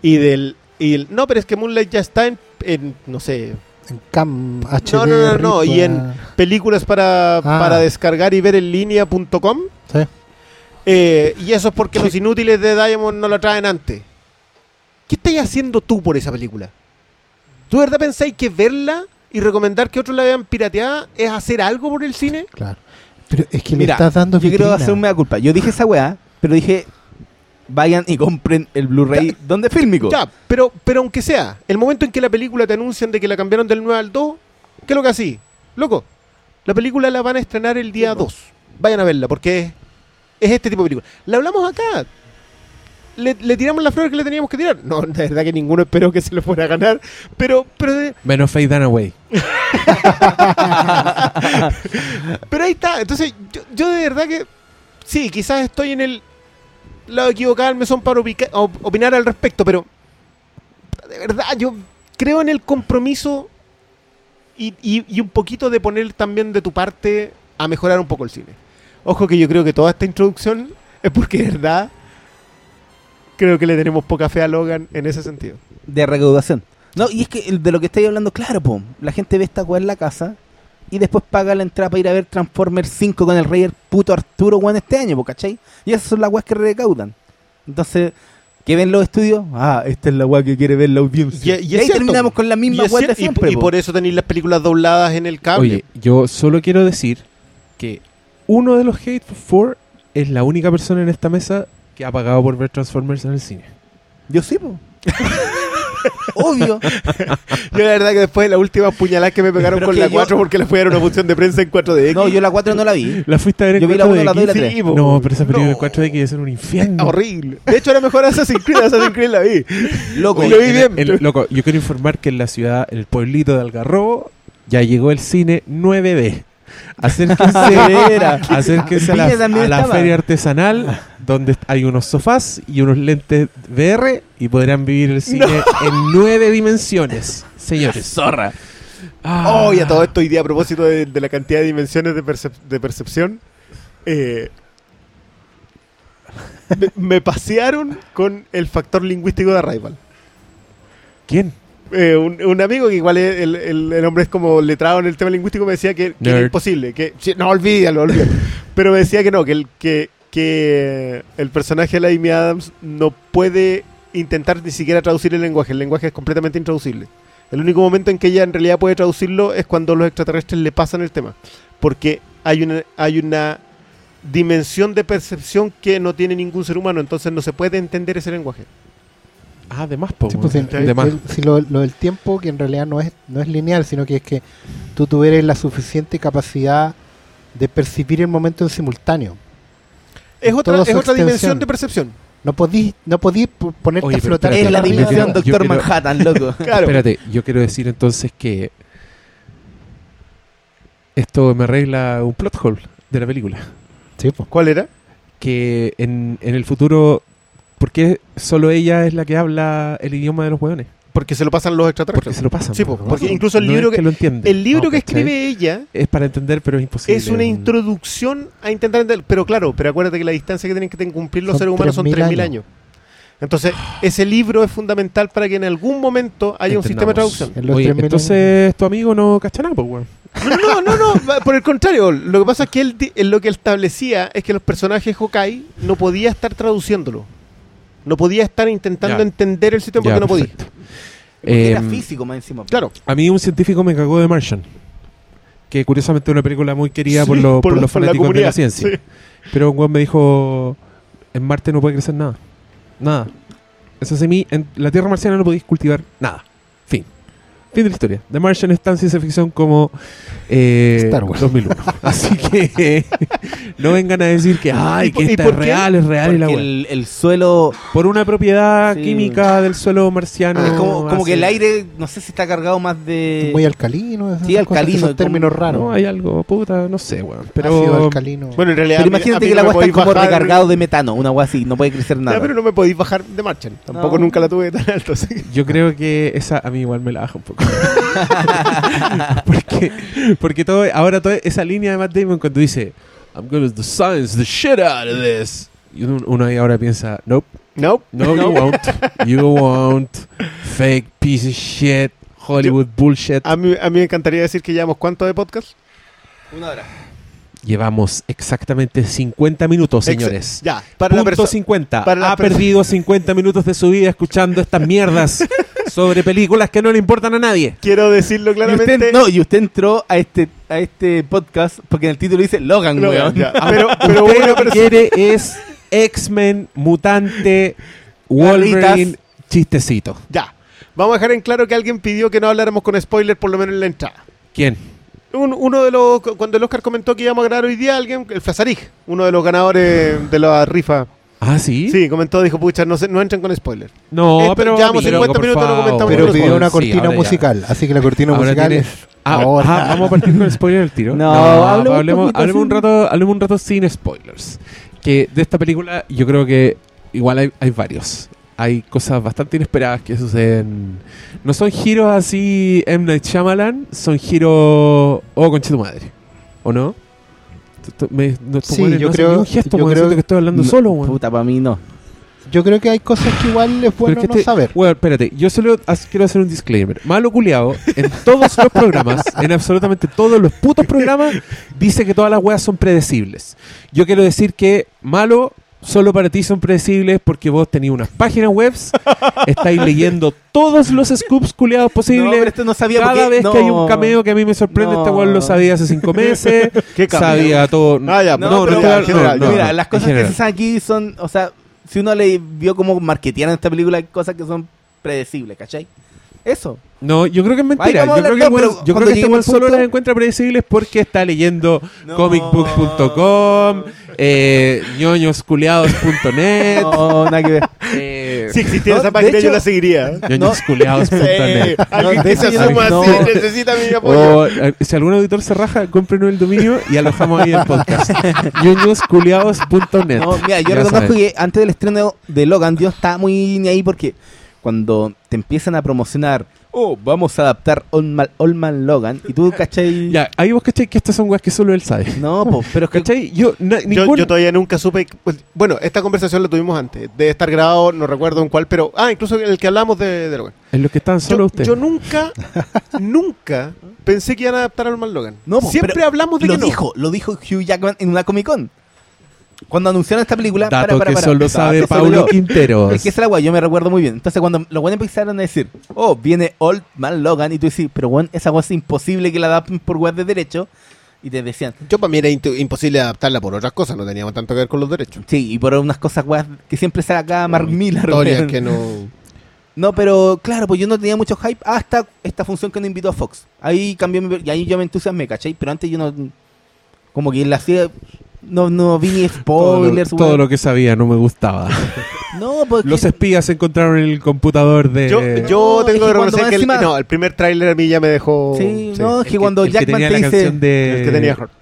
Y del, y el- no, pero es que Moonlight ya está en, en, no sé, En Cam HD. No, no, no, no, y en- Ritua. películas para, Ah. para descargar y ver en línea.com. Sí. Eh, y eso es porque los inútiles de Diamond no lo traen antes. ¿Qué estáis haciendo tú por esa película? ¿Tú de verdad pensáis que verla y recomendar que otros la vean pirateada es hacer algo por el cine? Claro. Pero es que le Mira, estás dando yo quiero hacer un mea culpa. Yo dije esa weá, pero dije, vayan y compren el Blu-ray donde fílmico. Ya, pero, pero aunque sea, el momento en que la película te anuncian de que la cambiaron del 9 al 2, ¿qué es lo que así? Loco, la película la van a estrenar el día 2. Vayan a verla, porque es, es este tipo de película. La hablamos acá. Le, le tiramos la flor que le teníamos que tirar. No, de verdad que ninguno esperó que se le fuera a ganar. Pero, pero, de- Menos Faye Dunaway. pero ahí está. Entonces, yo, yo de verdad que. Sí, quizás estoy en el lado equivocado del mesón para opinar al respecto, pero. De verdad, yo creo en el compromiso y, y- un poquito de poner también de tu parte a mejorar un poco el cine. Ojo que yo creo que toda esta introducción es porque de verdad creo que le tenemos poca fe a Logan en ese sentido. de recaudación. No, y es que de lo que estáis hablando, claro, po, la gente ve esta weá en la casa y después paga la entrada para ir a ver Transformers 5 con el rey el puto Arturo weón este año, ¿cachai? Y esas son las weas que recaudan. Entonces, ¿qué ven los estudios? Ah, esta es la weá que quiere ver la audiencia. Y- y Y, es ahí cierto, terminamos con la misma weá de y- siempre. y po. por eso tenéis las películas dobladas en el cable. Oye, yo solo quiero decir que uno de los Hateful Four es la única persona en esta mesa que ha pagado por ver Transformers en el cine. Yo sí, po. Obvio. Yo la verdad que después de la última puñalada que me pegaron Pero con la yo- 4 porque le fui a dar una función de prensa en 4DX. No, yo la 4 no la vi. ¿La fuiste a ver en Yo vi la 1, 4DX? la 2 y la Sí, 3. po. No, pero esa película No. en 4DX debe ser un infierno. Horrible. De hecho, era mejor Assassin's Creed. Assassin's Creed la vi. Loco. Lo vi En- bien. en- loco, yo quiero informar que en la ciudad, en el pueblito de Algarrobo, ya llegó el cine 9D. Acérquense, acérquense a la, a la feria artesanal donde hay unos sofás y unos lentes VR y podrán vivir el cine en nueve dimensiones, señores. Zorra. Ah. Oh, y a todo esto hoy día a propósito de, de la cantidad de dimensiones de, percep- de percepción. eh, me, me pasearon con el factor lingüístico de Arrival. ¿Quién? Eh, un, un amigo que igual es- el, el- el hombre es como letrado en el tema lingüístico me decía que, que era imposible. Que, no, olvídalo, olvídalo. Pero me decía que no, que el, que, que el personaje de la Amy Adams no puede intentar ni siquiera traducir el lenguaje. El lenguaje es completamente intraducible. El único momento en que ella en realidad puede traducirlo es cuando los extraterrestres le pasan el tema. Porque hay una, hay una dimensión de percepción que no tiene ningún ser humano, entonces no se puede entender ese lenguaje. Ah, de más, po. Sí, pues, el- el- el- si lo, lo del tiempo, que en realidad no es, no es lineal, sino que es que tú tuvieras la suficiente capacidad de percibir el momento en simultáneo. Es otra, es otra dimensión de percepción. No podís, no podís p- ponerte Oye, a flotar. espérate, Es la dimensión Doctor quiero- Manhattan, loco. Claro. Espérate, yo quiero decir entonces que esto me arregla un plot hole de la película. Sí, po. ¿Cuál era? Que en, en el futuro, ¿por qué solo ella es la que habla el idioma de los hueones? Porque se lo pasan los Porque extraterrestres. se lo pasan. Sí, po, po, ¿no? porque incluso el No libro es que- lo entiende. El libro No, que ¿cachai? escribe ella es para entender, pero es imposible. es una introducción a intentar entender. Pero claro, pero acuérdate que la distancia que tienen que cumplir los Son seres humanos son 3.000 3.000 años. Entonces, ese libro es fundamental para que en algún momento haya un sistema de traducción. En Oye, 3.000 entonces tu amigo no cacha nada, pues, weón. No, no, no, por el contrario. Lo que pasa es que él, lo que él establecía es que los personajes Hokai no podía estar traduciéndolo. No podía estar intentando Ya. entender el sistema porque Ya, no podía. Porque era Em, físico más encima. Claro. A mí un científico me cagó de Martian. Que curiosamente es una película muy querida por, los- por los por la fanáticos de la ciencia. sí. Pero un me dijo: En Marte no puede crecer nada. Nada. Esa semilla, en la Tierra marciana no podéis cultivar nada. Fin. De la historia. The Martian es tan ciencia ficción como eh, Star Wars. 2001. Así que no vengan a decir que, ay, ¿Y por- que esta es real, es real y la el, el suelo. Por una propiedad Sí. química del suelo marciano. es como, como que el aire, no sé si está cargado más de. muy alcalino. Sí, alcalino, Son como- términos raros. No, hay algo, puta, no sé, weón. Ácido Pero. alcalino. Bueno, en realidad. Pero imagínate que el no agua está como recargado de metano, una agua así, no puede crecer nada. Ya, pero no me podéis bajar de Martian. Tampoco No. nunca la tuve tan alto. así Yo creo que esa a mí igual me la baja un poco. porque, porque todo, ahora toda esa línea de Matt Damon cuando dice I'm gonna the science the shit out of this. Y uno, uno ahí ahora piensa, nope, No. no, you won't. You won't. Fake piece of shit. Hollywood bullshit. A mí, a mí me encantaría decir que llevamos cuánto de podcast. Una hora. Llevamos exactamente 50 minutos, señores. Ya, para la Punto persona. 50. para la ha perdido 50 minutos de su vida escuchando estas mierdas sobre películas que no le importan a nadie. Quiero decirlo Y claramente. usted, no, y usted entró a este, a este podcast porque en el título dice Logan, weón. ya. Pero, pero Usted lo que quiere es X-Men, mutante, Wolverine, chistecito. Ya. Vamos a dejar en claro que alguien pidió que no habláramos con spoiler, por lo menos en la entrada. ¿Quién? Un- uno de los. Cuando el Oscar comentó que íbamos a grabar hoy día, alguien, el Fazarij, uno de los ganadores de la rifa. Ah, sí. Sí, comentó, dijo, pucha, no, se- no entren con spoiler. No, Esto- pero. llevamos pero, 50 por minutos, no comentamos Pero Sí, pidió una Sí, cortina ya. musical, así que la cortina Ahora musical tiene- es Ah, ahora. ah, vamos a partir con el spoiler del tiro. No, hablemos, hablemos un hablemos, un rato, hablemos un rato sin spoilers. Que de esta película yo creo que igual hay, hay varios. Hay cosas bastante inesperadas que suceden. No son giros así M. Night Shyamalan, son giros... Oh, conche tu madre. ¿O no? Me- no, Sí, weones yo no creo- ni un gesto, yo creo siento que estoy hablando No, solo, weón. Puta, para mí no. Yo creo que hay cosas que igual es bueno es que no este- saber. Bueno, espérate, yo solo as- quiero hacer un disclaimer. Malo culiao, en todos los programas, en absolutamente todos los putos programas, dice que todas las weas son predecibles. Yo quiero decir que Malo, solo para ti son predecibles porque vos tenéis unas páginas webs, estáis leyendo todos los scoops culiados No, posibles. pero esto no sabía Cada vez no. que hay un cameo que a mí me sorprende, No. este weón lo sabía hace cinco meses. Sabía todo. Ah, ya, No, no, pero general, no. Mira, no, las cosas que se hacen aquí son, o sea, si uno le vio como marketear en esta película, hay cosas que son predecibles, ¿cachai? Eso. No, yo creo que es mentira. Yo creo que, pero yo creo cuando que este solo las encuentra predecibles porque está leyendo No. comicbook.com, eh, ñoñosculeados.net, No, nada que ver. eh, Si existiera No, esa página, yo la seguiría. ñoñosculeados.net. Alguien que se asuma no. así necesita mi apoyo. O eh, si algún auditor se raja, cómprenos el dominio y alojamos ahí el podcast. ñoñosculeados.net. No, mira, yo reconozco que antes del estreno de Logan, yo estaba muy ni ahí porque cuando te empiezan a promocionar oh, vamos a adaptar Old Man, Old Man Logan. Y tú, ¿cachai? Ya, ahí vos cachai que estas son weas que solo él sabe. No, po, pero es que ¿Cachai? Yo, na- Yo, ningún- yo todavía nunca supe. pues, bueno, esta conversación la tuvimos antes. Debe estar grabado, no recuerdo en cuál, pero. Ah, incluso en el que hablamos de, de Logan. En los que están solo Yo, ustedes. yo nunca, nunca pensé que iban a adaptar al Man Logan. No, po, Siempre pero hablamos de lo que no. dijo, lo dijo Hugh Jackman en una Comic Con. Cuando anunciaron esta película, Dato para, para, que para, solo dato sabe solo Paulo. Quinteros. Es que esa es la weá, yo me recuerdo muy bien. Entonces, cuando los buenos empezaron a decir, oh, viene Old Man Logan, y tú decís, pero bueno, esa weá es imposible que la adapten por web de derecho. Y te decían, Yo para mí era imposible adaptarla por otras cosas, no teníamos tanto que ver con los derechos. sí, y por unas cosas weas que siempre sale acá Mark Miller. Historias que no. No, pero claro, pues yo no tenía mucho hype hasta esta función que nos invitó a Fox. Ahí cambió mi, y ahí yo me entusiasmé, ¿cachai? Pero antes yo no. Como que la hacía. No, no vi ni todo, lo, spoilers, todo lo que sabía no me gustaba. No, porque. Los espías encontraron en el computador de... Yo, yo No, tengo que reconocer que el, encima- no, el primer tráiler a mí ya me dejó. Sí, sí, no, es el que cuando que Jackman te dice. de... el que tenía Hort.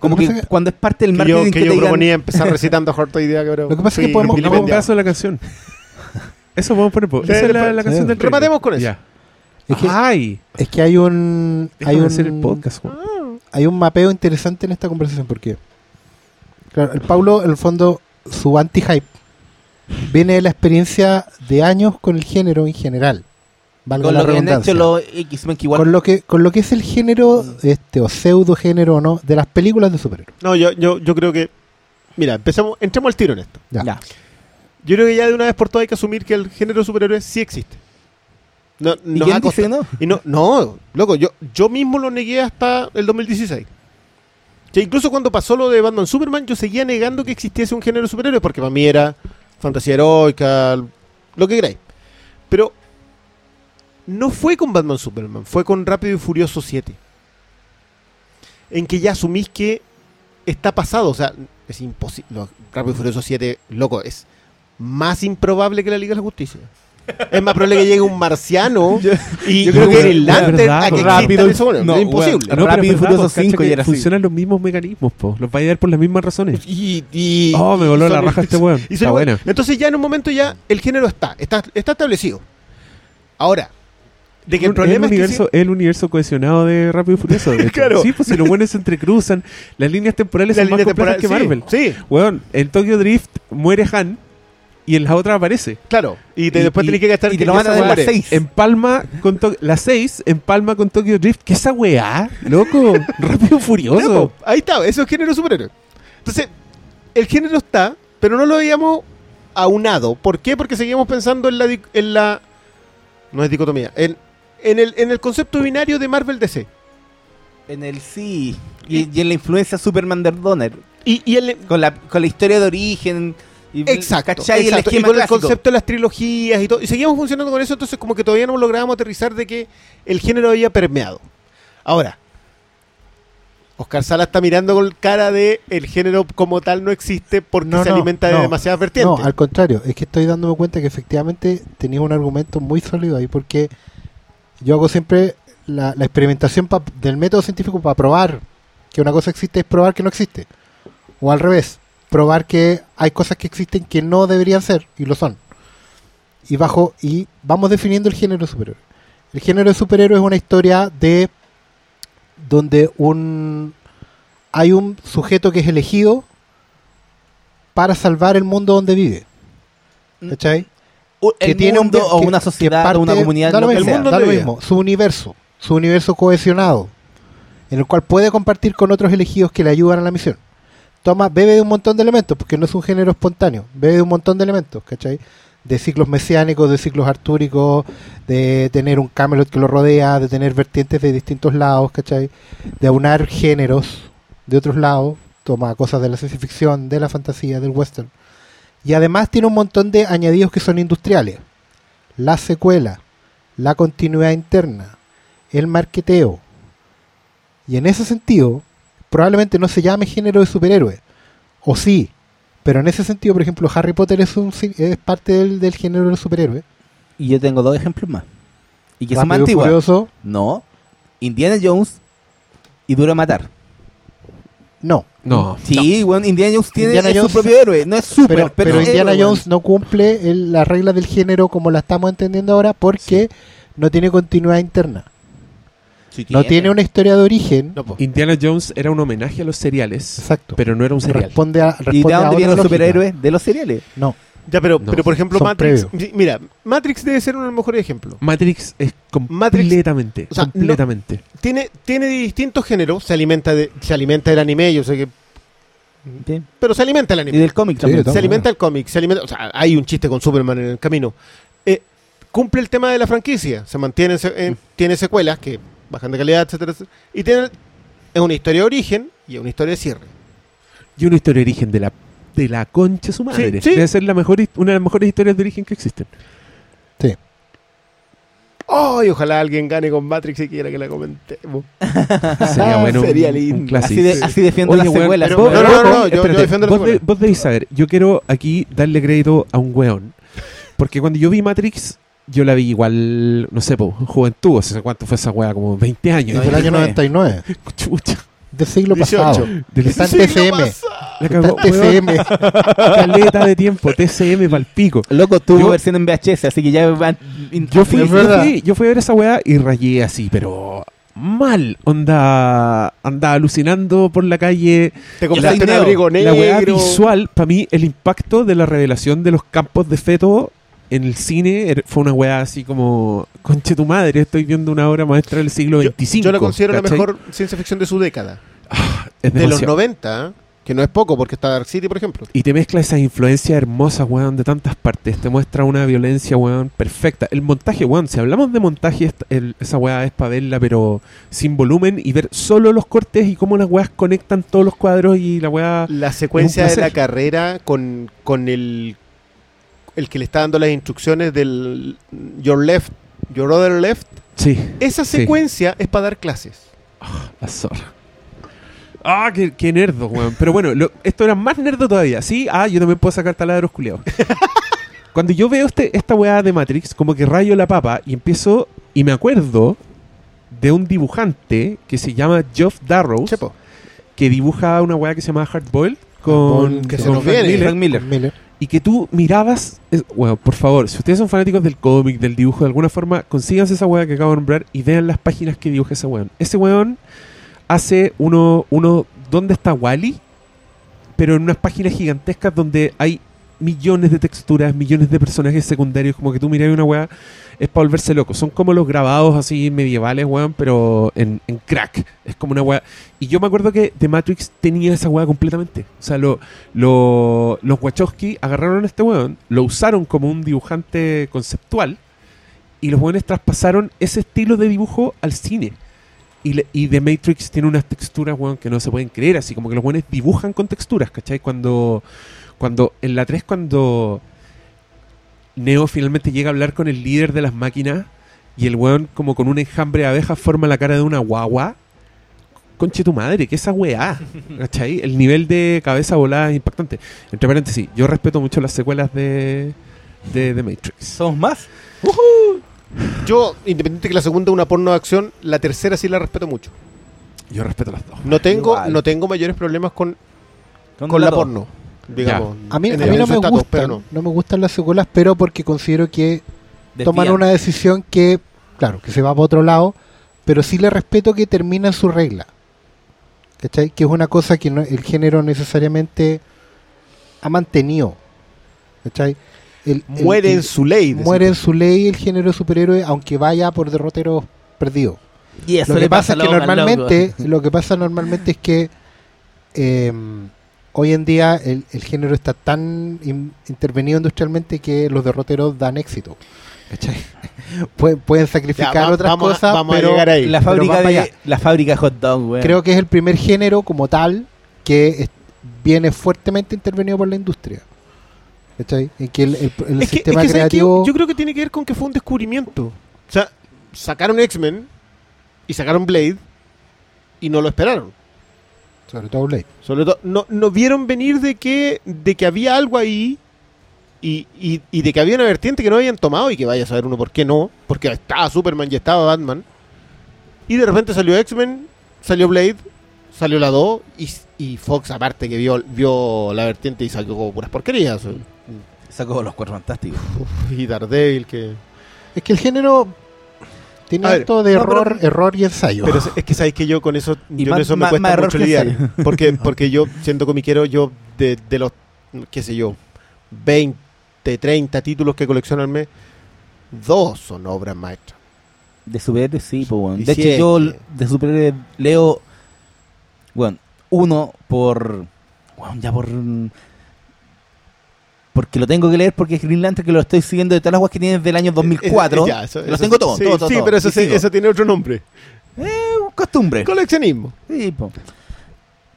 Como que que, cuando es parte del Que marketing yo, que, que te yo digan- proponía empezar recitando Hort hoy día, pero. Lo que pasa es que podemos- vilipendiado. un pedazo de la canción. Eso podemos poner. po. Esa es la, la canción sí. del trailer. Rematemos con eso. Ya. Es que, Ay, es que hay un hay un, hacer el podcast. Juan. hay un mapeo interesante en esta conversación porque claro, el Paulo en el fondo su anti-hype viene de la experiencia de años con el género en general. Valga Con la lo que han redundancia. hecho los X-Men, que igual. con lo que con lo que es el género este o pseudo género o no de las películas de superhéroes. No, yo, yo, yo creo que. Mira, empezamos, entremos al tiro en esto. Ya. Ya. Yo creo que ya de una vez por todas hay que asumir que el género de superhéroes sí existe. No, ¿Y nos quién ha dice que costado- no? Y no, no, loco, yo, yo mismo lo negué hasta el 2016. Que incluso cuando pasó lo de Batman Superman, yo seguía negando que existiese un género de superhéroes, porque para mí era fantasía heroica, lo que queráis. Pero no fue con Batman Superman, fue con Rápido y Furioso 7. En que ya asumís que está pasado, o sea, es imposible. Rápido y Furioso 7, loco, es más improbable que la Liga de la Justicia. Es más probable que llegue un marciano y yo creo y que- Green Lantern a que rápido bueno, no, es imposible. bueno, Rápido y Furioso verdad, po, cacha 5 y. Funcionan los mismos mecanismos, po. Los va a dar por las mismas razones. Y, y- Oh, me y voló la son- raja este weón. y Está buena. Entonces ya en un momento ya el género está, está, está establecido. Ahora, de que el problema el es que universo, el universo cohesionado de Rápido y Furioso. Claro. Sí, pues si los buenos se entrecruzan, las líneas temporales la son más línea complejas temporal, que Marvel. sí, sí, Weón, en Tokyo Drift muere Han y en la otra aparece. claro. Y, te- Y- después y- tenés que gastar y te lo ya matan se en las. Empalma con To- la 6, empalma con Tokyo Drift. ¿Qué esa weá? Loco, Rápido Furioso. ahí está, eso es género superhéroe. Entonces, el género está, pero no lo habíamos aunado. ¿Por qué? Porque seguíamos pensando en la, en la no es dicotomía, en, en, el, en el concepto binario de Marvel DC. En el sí. Y, y en la influencia Superman de Donner. Y, y el, Con la, con la historia de origen. Y, Exacto, ¿cachai? El exacto. Y con el concepto de las trilogías y todo. Y seguíamos funcionando con eso, entonces como que todavía no lográbamos aterrizar de que el género había permeado. Ahora, Oscar Sala está mirando con cara de el género como tal no existe porque No, se no, alimenta de demasiadas vertientes. No, al contrario, es que estoy dándome cuenta que efectivamente tenía un argumento muy sólido ahí porque yo hago siempre la, la experimentación pa- del método científico para probar que una cosa existe es probar que no existe. O al revés, probar que hay cosas que existen que no deberían ser y lo son. Y bajo y vamos definiendo el género de superhéroe. El género de superhéroe es una historia de donde un hay un sujeto que es elegido para salvar el mundo donde vive. ¿Cachai? U- el que tiene un mundo vi- o que- una que sociedad parte- una comunidad. da lo que mismo, sea. mundo da lo mismo, su universo, su universo cohesionado, en el cual puede compartir con otros elegidos que le ayudan a la misión. Toma, bebe de un montón de elementos, porque no es un género espontáneo, bebe de un montón de elementos, ¿cachai? De ciclos mesiánicos, de ciclos artúricos, de tener un Camelot que lo rodea, de tener vertientes de distintos lados, ¿cachai? De aunar géneros de otros lados, toma cosas de la ciencia ficción, de la fantasía, del western. Y además tiene un montón de añadidos que son industriales. La secuela, la continuidad interna, el marqueteo. Y en ese sentido, probablemente no se llame género de superhéroe. O sí, pero en ese sentido, por ejemplo, Harry Potter es, un, es parte del, del género del superhéroe. Y yo tengo dos ejemplos más. Y que son más antiguos. Furioso, No. Indiana Jones y Duro de Matar. No. No. Sí, weón, Indiana Jones tiene Indiana es Jones- su propio héroe. No es súper, Pero, pero, Indiana héroe, Jones no cumple el- las reglas del género como la estamos entendiendo ahora porque no tiene continuidad interna. Sí No tiene una historia de origen. No. Indiana Jones era un homenaje a los cereales, Exacto. pero no era un cereal. responde a, ¿Y de dónde vienen los superhéroes? De los cereales. No. Ya, pero, No, pero por ejemplo, son Matrix. Mira, Matrix debe ser un mejor ejemplo. Matrix es Matrix- completamente, o sea, no- completamente. Tiene, tiene distintos géneros, se alimenta de, se alimenta del anime, yo sé que. Sí. Pero se alimenta el Y anime. del cómic Sí, también. se alimenta el cómic, se alimenta. O sea, hay un chiste con Superman en el camino. Eh, cumple el tema de la franquicia. Se mantiene, en- tiene secuelas que bajan de calidad, etcétera, etcétera. Y tiene. Es una historia de origen y es una historia de cierre. Y una historia de origen de la de la concha de su madre. sí. Debe ser la mejor, una de las mejores historias de origen que existen. ¡Ay! ojalá alguien gane con Matrix y quiera que la comentemos. Sería bueno. Sería lindo. Así, de, así defiendo Oye, las weón, secuelas. pero- no, no, no, no, yo- yo defiendo la vos, de- secuela. vos debéis saber, yo quiero aquí darle crédito a un weón. Porque cuando yo vi Matrix, yo la vi igual, no sé, po, juventud, o sea, ¿cuánto fue esa weá? Como 20 años. Es del año 99. Chucha. Del siglo 18. pasado. Del- Está en TCM. pasado. La Está cagó. TCM. Caleta de tiempo, TCM pal pico. Loco, tuvo Yo- versión en VHS, así que ya van. Yo fui, yo, fui, yo fui a ver esa weá y rayé así, pero mal. Onda, andaba alucinando por la calle. Te compraste un abrigo negro. La weá visual, para mí, el impacto de la revelación de los campos de feto en el cine er- fue una weá así como, conche tu madre, estoy viendo una obra maestra del siglo Yo, XXV. yo la considero la mejor ciencia ficción de su década. Es De los demasiado. 90, que no es poco, porque está Dark City, por ejemplo. Y te mezcla esa influencia hermosa, weón, de tantas partes. Te muestra una violencia, weón, perfecta. El montaje, weón, si hablamos de montaje, el- esa weá es para verla, pero sin volumen y ver solo los cortes y cómo las weas conectan todos los cuadros y la weá. La secuencia de la carrera con, con el, el que le está dando las instrucciones del Your Left, Your Other Left. Sí, Esa Sí. secuencia es para dar clases. la zorra. Ah, qué, qué nerdo, weón. Pero bueno, lo- esto era más nerdo todavía. Sí, ah, yo también puedo sacar taladros culiados. Cuando yo veo este, esta weá de Matrix, como que rayo la papa y empiezo y me acuerdo de un dibujante que se llama Geoff Darrows, Chepo. que dibuja una weá que se llama Hardboiled con, Que con se nos viene. Miller, Frank Miller. Miller. Y que tú mirabas, es- bueno, por favor, si ustedes son fanáticos del cómic, del dibujo, de alguna forma, consíganse esa weá que acabo de nombrar y vean las páginas que dibuja ese weón. Ese weón hace uno, uno, ¿dónde está Wally? Pero en unas páginas gigantescas donde hay millones de texturas, millones de personajes secundarios, como que tú miras una weá, es para volverse loco. Son como los grabados así medievales, weón, pero en, en crack. Es como una weá. Y yo me acuerdo que The Matrix tenía esa weá completamente. O sea, lo, lo- los Wachowski agarraron a este weón, lo usaron como un dibujante conceptual y los weones traspasaron ese estilo de dibujo al cine. Y, y The Matrix tiene unas texturas, weón, que no se pueden creer, así como que los weones dibujan con texturas, ¿cachai? Cuando, cuando en la 3, cuando Neo finalmente llega a hablar con el líder de las máquinas y el weón como con un enjambre de abejas forma la cara de una guagua. Conche tu madre, que esa weá, ¿cachai? El nivel de cabeza volada es impactante. Entre paréntesis, yo respeto mucho las secuelas de, de The Matrix. ¿Somos más? Yo, independiente que la segunda es una porno de acción, la tercera sí la respeto mucho. Yo respeto las dos. No tengo, Igual. no tengo mayores problemas con, con la dos. porno. Digamos, A mí, a mí no me gustan, pero no. no. me gustan las secuelas, pero porque considero que toman Desvían. una decisión que, claro, que se va para otro lado, pero sí le respeto que termina en su regla. ¿Cachai? Que es una cosa que no- el género necesariamente ha mantenido. ¿Cachai? El- el- Muere el- en su ley. muere en su ley el género de superhéroe, aunque vaya por derroteros perdidos. Y eso Lo le que pasa es que normalmente, lo que pasa normalmente es que eh, hoy en día el, el género está tan in- intervenido industrialmente que los derroteros dan éxito. Pueden, pueden sacrificar Ya, va- otras vamos a- cosas, a pero llegar ahí. La fábrica, de, la fábrica de hot dog, weón. creo que es el primer género como tal que es- viene fuertemente intervenido por la industria. ¿cachai? En que el, el- el Es que- sistema es que, creativo... Yo creo que tiene que ver con que fue un descubrimiento. O sea, sacaron X-Men y sacaron Blade y no lo esperaron. Sobre todo Blade. Sobre todo, no, no vieron venir de que, de que había algo ahí y, y- y de que había una vertiente que no habían tomado y que vaya a saber uno por qué no, porque estaba Superman y estaba Batman. Y de repente salió X-Men, salió Blade, salió la 2 y, Y Fox, aparte que vio, vio la vertiente y sacó puras porquerías. Sacó los cuatro fantásticos. Y Daredevil, que. Es que el género tiene acto de no, pero- error, error y ensayo. Pero es, es que sabéis que yo con eso, Y yo más- en eso me más- cuesta más mucho lidiar. Porque, porque yo, siendo comiquero, yo de, de los, qué sé yo, 20, 30 títulos que colecciono al mes, dos son obras maestras. De superhéroes, sí, pues. Y De hecho, yo de superhéroes leo, bueno, uno por, weón, ya por, porque lo tengo que leer porque es Green Lantern que lo estoy siguiendo de todas las weas que tiene desde el año 2004. Eh, ya, eso- los eso- tengo todos, sí, todo, todo, Sí, todo. pero eso, se- tiene otro nombre. costumbre. Coleccionismo. Sí, po.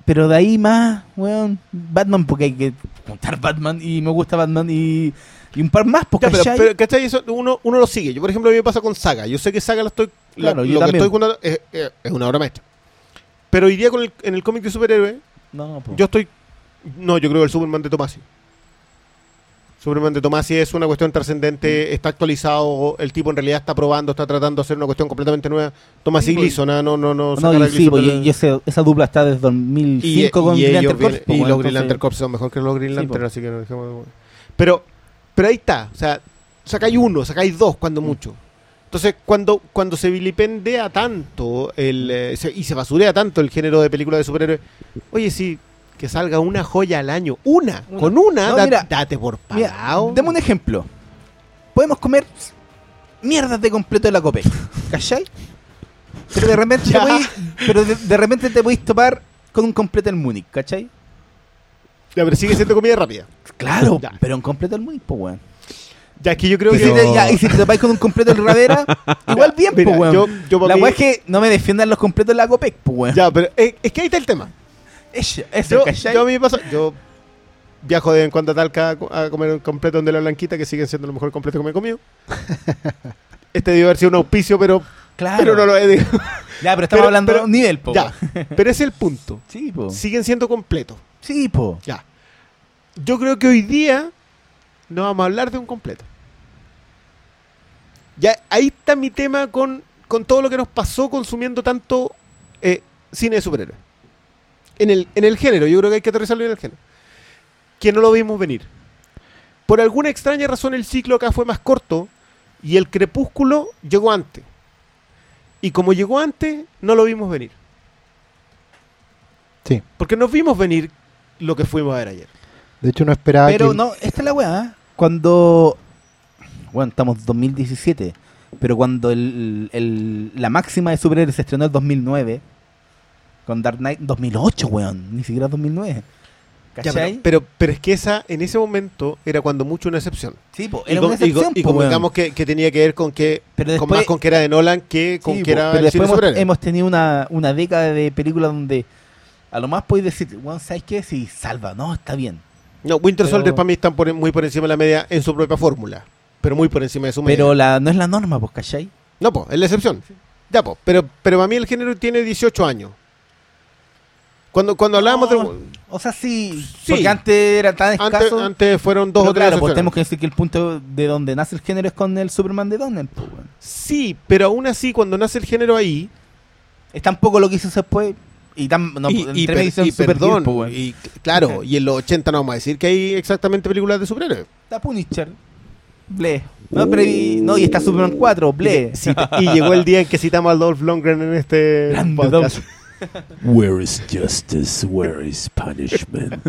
Pero de ahí más, weón, Batman, porque hay que contar Batman y me gusta Batman y, y un par más, porque Ya, pero, pero, ¿cachai? Eso uno, uno lo sigue. Yo, por ejemplo, a mí me pasa con Saga. Yo sé que Saga lo estoy. la- Claro, yo lo que también. estoy contando es, es- una obra maestra. Pero día con el, en el cómic de superhéroe, No, po. yo estoy. No, yo creo que el Superman de Tomasi. Superman de Tomasi es una cuestión trascendente, está actualizado, el tipo en realidad está probando, está tratando de hacer una cuestión completamente nueva. Tomasi Sí, y pues. Gleason, ah, no, no, no. No, a y sí, po, y, y ese- esa dupla está desde y, 2005 con y Green ellos Lantern Corps, po, y los Green Lantern Corps son mejor que los Green Sí, Lantern, po. así que no dejemos de- Pero, pero ahí está, o sea, sacáis uno, sacáis dos Mm. cuando mucho. Entonces, cuando, cuando se vilipendea tanto el, eh, se- y se basurea tanto el género de películas de superhéroes, oye, sí, que salga una joya al año, una, Una. con una, No, da- mira, date por Mira, pagado. deme un ejemplo. Podemos comer mierdas de completo de la Copec, ¿cachai? Pero de repente te Ya. podéis, pero de, de repente te podéis topar con un completo del Múnich, ¿cachai? Ya, pero sigue siendo comida rápida. Claro, Ya. pero un completo del Múnich, pues weón. Ya, es que yo creo Y, que... si te, ya, y si te topáis con un completo del Radera, igual bien, pues weón. yo- yo pa' la mí- weá es que no me defiendan los completos de la Copec, pues weón. Ya, pero es, es que ahí está el tema. Eso, Yo, ¿cachai? yo a mí me pasa, yo viajo de vez en cuando a Talca a co- a comer un completo donde la blanquita, que siguen siendo lo mejor completo que me he comido. Este debió haber sido un auspicio, pero, claro. pero no lo he dicho. Ya, pero estamos Pero- hablando pero- de un nivel, po. Ya, pero ese es el punto. Sí, po. Siguen siendo completos. Sí, po. Ya. Yo creo que hoy día no vamos a hablar de un completo. Ya, ahí está mi tema con, con todo lo que nos pasó consumiendo tanto eh, cine de superhéroes. En el, en el género, yo creo que hay que aterrizarlo en el género. Que no lo vimos venir. Por alguna extraña razón el ciclo acá fue más corto y el crepúsculo llegó antes. Y como llegó antes, no lo vimos venir. Sí. Porque nos vimos venir lo que fuimos a ver ayer. De hecho, no esperaba Pero que... no, esta es la weá. ¿eh? Cuando. Bueno, estamos en 2017. Pero cuando el, el- la máxima de superhéroes se estrenó en 2009. Con Dark Knight 2008, weón. Ni siquiera 2009. Ya, ¿Cachai? pero, pero, es que esa, en ese momento, era cuando mucho una excepción. sí, po, Y, era con- una y con- excepción, y po, como weón. digamos que, que tenía que ver con que Pero con después, más con que era de Nolan que con sí, que po, era pero el cine después hemos, superhéroe. hemos tenido una, una década de películas donde a lo más podéis decir, weón, ¿sabes qué? Si salva, no, está bien. No, Winter pero- Soldier para mí están por- muy por encima de la media en su propia fórmula, pero muy por encima de su media. Pero la, no es la norma, pues, ¿cachai? no, pues, es la excepción. Ya, pues, pero, pero para mí el género tiene 18 años. Cuando, cuando hablábamos No, de... O sea, sí, Sí. porque antes era tan escaso. Antes, antes fueron dos Pero o tres claro, pues tenemos que decir que el punto de donde nace el género es con el Superman de Donner. Pues. Sí, pero aún así, cuando nace el género ahí... Es tampoco lo que hizo después. Y tan, no, y, entre y per- y perdón, pues, y claro, y en los 80 no vamos a decir que hay exactamente películas de superhéroes. Está Punisher. Ble. No, pero y, no, y está Superman 4, Ble. Y llegó el día en que citamos a Dolph Lundgren en este Grande podcast. Where is justice? Where is punishment?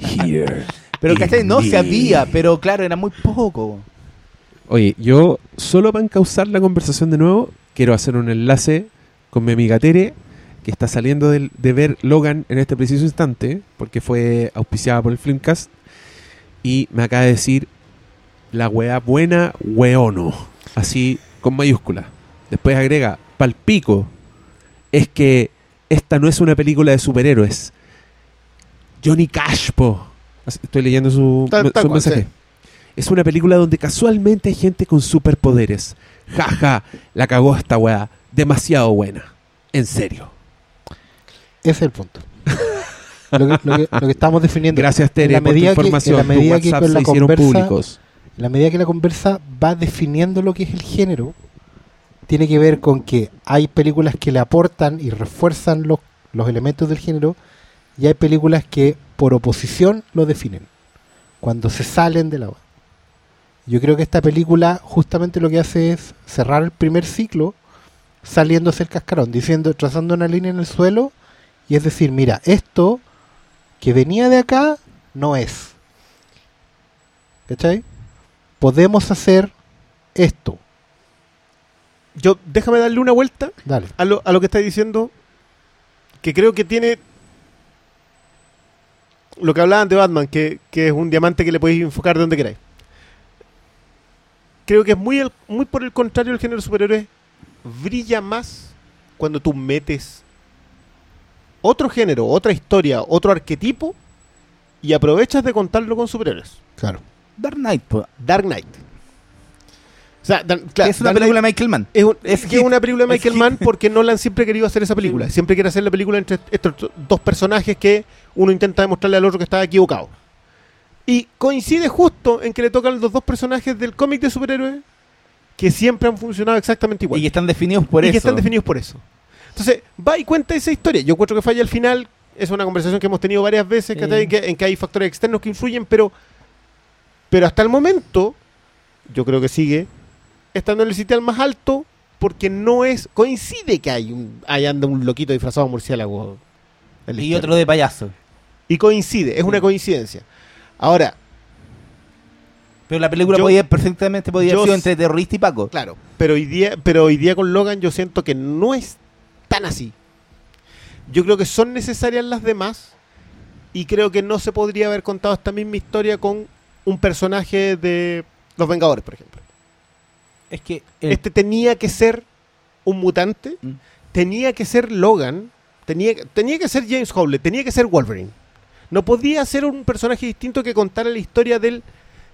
Here. Pero ¿cachai? No, me. se había, pero claro, era muy poco. Oye, yo solo para encauzar la conversación de nuevo, quiero hacer un enlace con mi amiga Tere, que está saliendo de, ver Logan en este preciso instante, porque fue auspiciada por el Filmcast, y me acaba de decir la weá buena, weono, así con mayúscula. Después agrega, palpico, es que esta no es una película de superhéroes. Johnny Cash, po. Estoy leyendo su, Tal- tal su cual, mensaje. sí. Es una película donde casualmente hay gente con superpoderes. Jaja, la cagó esta weá. Demasiado buena. En serio. Ese es el punto. lo, que, lo que- lo que estamos definiendo. Gracias, Tere, por tu que- información. en la medida que WhatsApp con la se hicieron conversa- públicos. En la medida que la conversa va definiendo lo que es el género, tiene que ver con que hay películas que le aportan y refuerzan los, los elementos del género y hay películas que por oposición lo definen, cuando se salen de la. Yo creo que esta película justamente lo que hace es cerrar el primer ciclo saliéndose el cascarón, diciendo, trazando una línea en el suelo, y es decir, mira, esto que venía de acá no es. ¿Cachai? Podemos hacer esto. Yo, déjame darle una vuelta Dale. a lo, a lo que está diciendo, que creo que tiene lo que hablaban de Batman, que, que es un diamante que le podéis enfocar donde queráis. Creo que es muy, el- muy por el contrario el género superhéroe brilla más cuando tú metes otro género, otra historia, otro arquetipo y aprovechas de contarlo con superhéroes. Claro. Dark Knight, Dark Knight. Sea, Dan- claro, es una película de Michael Mann. es, un- Es es que hit. es una película de Michael. Mann porque Nolan siempre ha querido hacer esa película. Siempre quiere hacer la película entre estos dos personajes que uno intenta demostrarle al otro que estaba equivocado. Y coincide justo en que le tocan los dos personajes del cómic de superhéroes que siempre han funcionado exactamente igual. Y que están definidos por y eso. que están definidos por eso. Entonces, va y cuenta esa historia. Yo encuentro que falla al final. Es una conversación que hemos tenido varias veces, Sí. que, en que hay factores externos que influyen, pero, pero hasta el momento, yo creo que sigue estando en el sitial más alto porque no es. Coincide que hay un, ahí anda un loquito disfrazado de murciélago. en la Y historia. otro de payaso. Y coincide, es una coincidencia. Ahora, Pero la película Yo- podía, perfectamente podía haber sido entre terrorista y Paco. Claro, pero hoy día, pero hoy día con Logan yo siento que no es tan así. Yo creo que son necesarias las demás y creo que no se podría haber contado esta misma historia con un personaje de Los Vengadores, por ejemplo. Es que el- Este tenía que ser un mutante, Mm. tenía que ser Logan, tenía, tenía que ser James Howlett, tenía que ser Wolverine. No podía ser un personaje distinto que contara la historia del,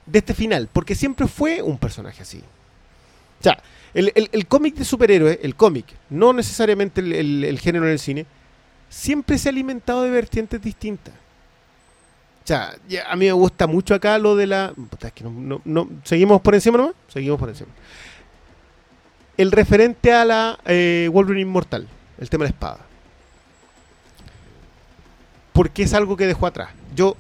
de este final, porque siempre fue un personaje así. O sea, el, el- el cómic de superhéroes, el cómic, no necesariamente el, el- género en el cine, siempre se ha alimentado de vertientes distintas. O sea, ya, a mí me gusta mucho acá lo de la... puta, es que no- no- no- ¿Seguimos por encima nomás? Seguimos por encima. El referente a la eh, Wolverine Inmortal, el tema de la espada. Porque es algo que dejó atrás. Yo...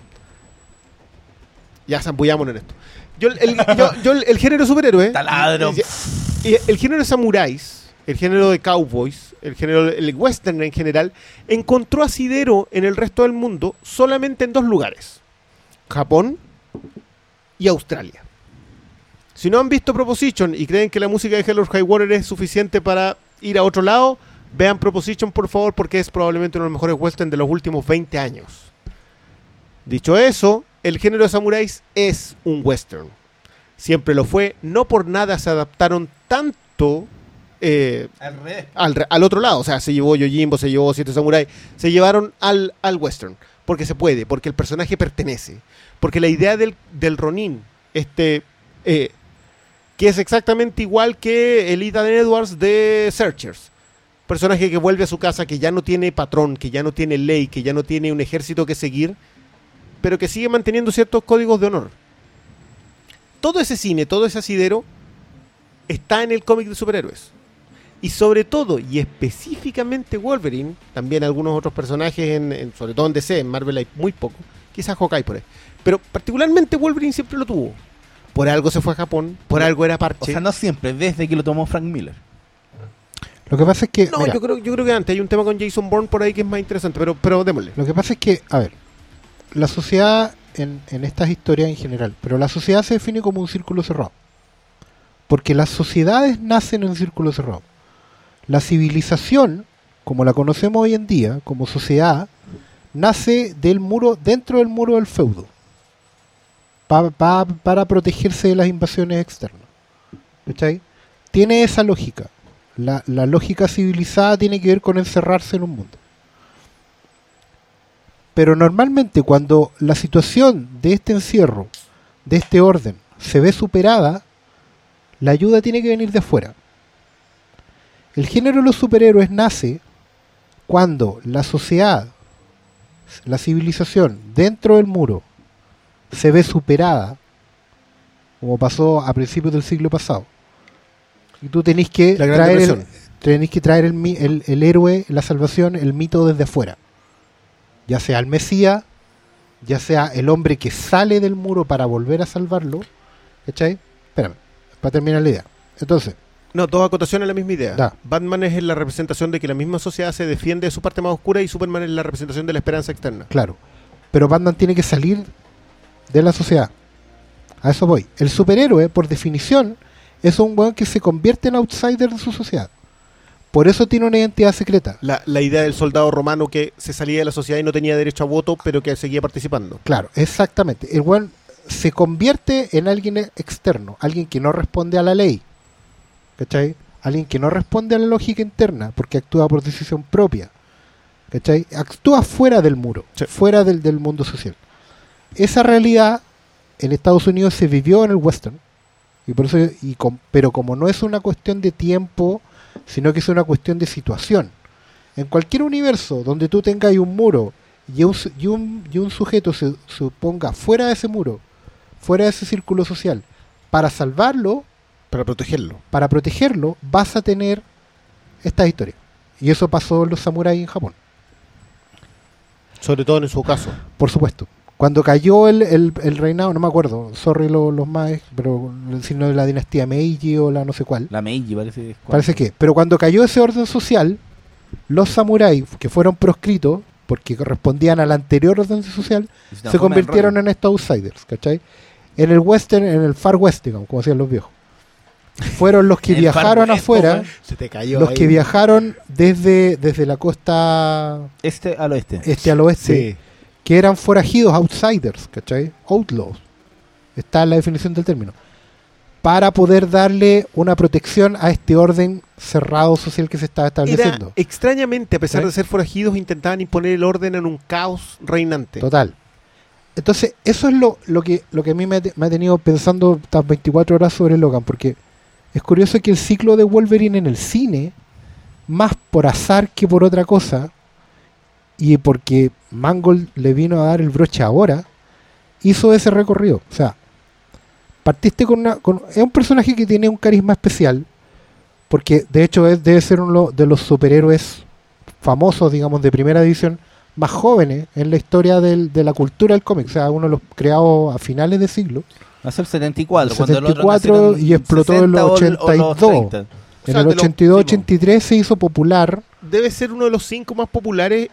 Ya zambullámonos en esto. Yo, el, yo- yo el- el género superhéroe... Taladro. y el género de samuráis, el género de cowboys, el género el western en general, encontró asidero en el resto del mundo solamente en dos lugares: Japón y Australia. Si no han visto Proposition y creen que la música de Hell or High Water es suficiente para ir a otro lado, vean Proposition por favor porque es probablemente uno de los mejores western de los últimos 20 años. Dicho eso, el género de samuráis es un western siempre lo fue. No por nada se adaptaron tanto eh, Al revés. al, otro lado. O sea, se llevó Yojimbo, se llevó Siete Samurai. Se llevaron al, al western. Porque se puede, porque el personaje pertenece. Porque la idea del, del Ronin, este, eh, que es exactamente igual que el Ethan Edwards de Searchers. Personaje que vuelve a su casa, que ya no tiene patrón, que ya no tiene ley, que ya no tiene un ejército que seguir, pero que sigue manteniendo ciertos códigos de honor todo ese cine, todo ese asidero está en el cómic de superhéroes. Y sobre todo, y específicamente Wolverine, también algunos otros personajes, en, en- sobre todo en DC, en Marvel hay muy poco, quizás Hawkeye por ahí. Pero particularmente Wolverine siempre lo tuvo. Por algo se fue a Japón, por algo era O parche. sea, no siempre, desde que lo tomó Frank Miller. Lo que pasa es que, no, mira, yo creo, yo creo que antes hay un tema con Jason Bourne por ahí que es más interesante, pero, pero démosle. lo que pasa es que, a ver, la sociedad en, en estas historias en general, pero la sociedad se define como un círculo cerrado. Porque las sociedades nacen en círculo cerrado. La civilización, como la conocemos hoy en día, como sociedad, nace del muro, dentro del muro del feudo. Pa- pa- para protegerse de las invasiones externas. ¿Cachai? Tiene esa lógica. La, la lógica civilizada tiene que ver con encerrarse en un mundo. Pero normalmente cuando la situación de este encierro, de este orden, se ve superada, la ayuda tiene que venir de afuera. El género de los superhéroes nace cuando la sociedad, la civilización dentro del muro, se ve superada, como pasó a principios del siglo pasado. Y tú tenés que traer el, tenéis que traer el, el- el héroe, la salvación, el mito desde afuera. ya sea el Mesías, ya sea el hombre que sale del muro para volver a salvarlo. ¿Cachai? Espérame, para terminar la idea. Entonces, No, dos acotaciones a la misma idea. Da. Batman es la representación de que la misma sociedad se defiende de su parte más oscura y Superman es la representación de la esperanza externa. claro, pero Batman tiene que salir de la sociedad. A eso voy. El superhéroe, por definición, es un weón que se convierte en outsider de su sociedad. Por eso tiene una identidad secreta. La, la idea del soldado romano que se salía de la sociedad y no tenía derecho a voto, pero que seguía participando. Claro, exactamente. El weón se convierte en alguien externo, alguien que no responde a la ley. ¿Cachai? Alguien que no responde a la lógica interna, porque actúa por decisión propia. ¿Cachai? Actúa fuera del muro, Sí. fuera del, del mundo social. Esa realidad en Estados Unidos se vivió en el western. Y por eso, y com- pero como no es una cuestión de tiempo, sino que es una cuestión de situación. En cualquier universo donde tú tengas un muro y un, y un, y un sujeto se, se ponga fuera de ese muro, fuera de ese círculo social, para salvarlo, Para protegerlo. para protegerlo, vas a tener esta historia. Y eso pasó en los samuráis en Japón, Sobre todo en su caso. por supuesto. Cuando cayó el, el- el reinado, no me acuerdo, sorry lo- los más, pero si no de la dinastía Meiji o la no sé cuál, La Meiji parece. Parece que. Pero cuando cayó ese orden social, los samuráis que fueron proscritos, porque correspondían al anterior orden social, se convirtieron en estos outsiders, ¿cachai? En el western, en el far west, digamos, como decían los viejos. Fueron los que el viajaron afuera. Se te cayó. los ahí. que viajaron desde, desde la costa Este al oeste. este al oeste, Sí. Que eran forajidos, outsiders, ¿cachai? Outlaws. Está en la definición del término. Para poder darle una protección a este orden cerrado social que se estaba Era, estableciendo. extrañamente, a pesar ¿Sí? de ser forajidos, intentaban imponer el orden en un caos reinante. Total. Entonces, eso es lo, lo, que, lo que a mí me, ha te- me ha tenido pensando estas 24 horas sobre Logan, porque es curioso que el ciclo de Wolverine en el cine, más por azar que por otra cosa, y porque Mangold le vino a dar el broche ahora, hizo ese recorrido. O sea, partiste con una... Con, es un personaje que tiene un carisma especial, porque de hecho es, debe ser uno de los superhéroes famosos, digamos, de primera división, más jóvenes en la historia del- de la cultura del cómic. O sea, uno de los creados a finales de siglo. Nació el 74. El cuando el otro 74 nació en y explotó en los 60 o- o los 82. 30. En sea, el de los- 82-83 se hizo popular Debe ser uno de los cinco más populares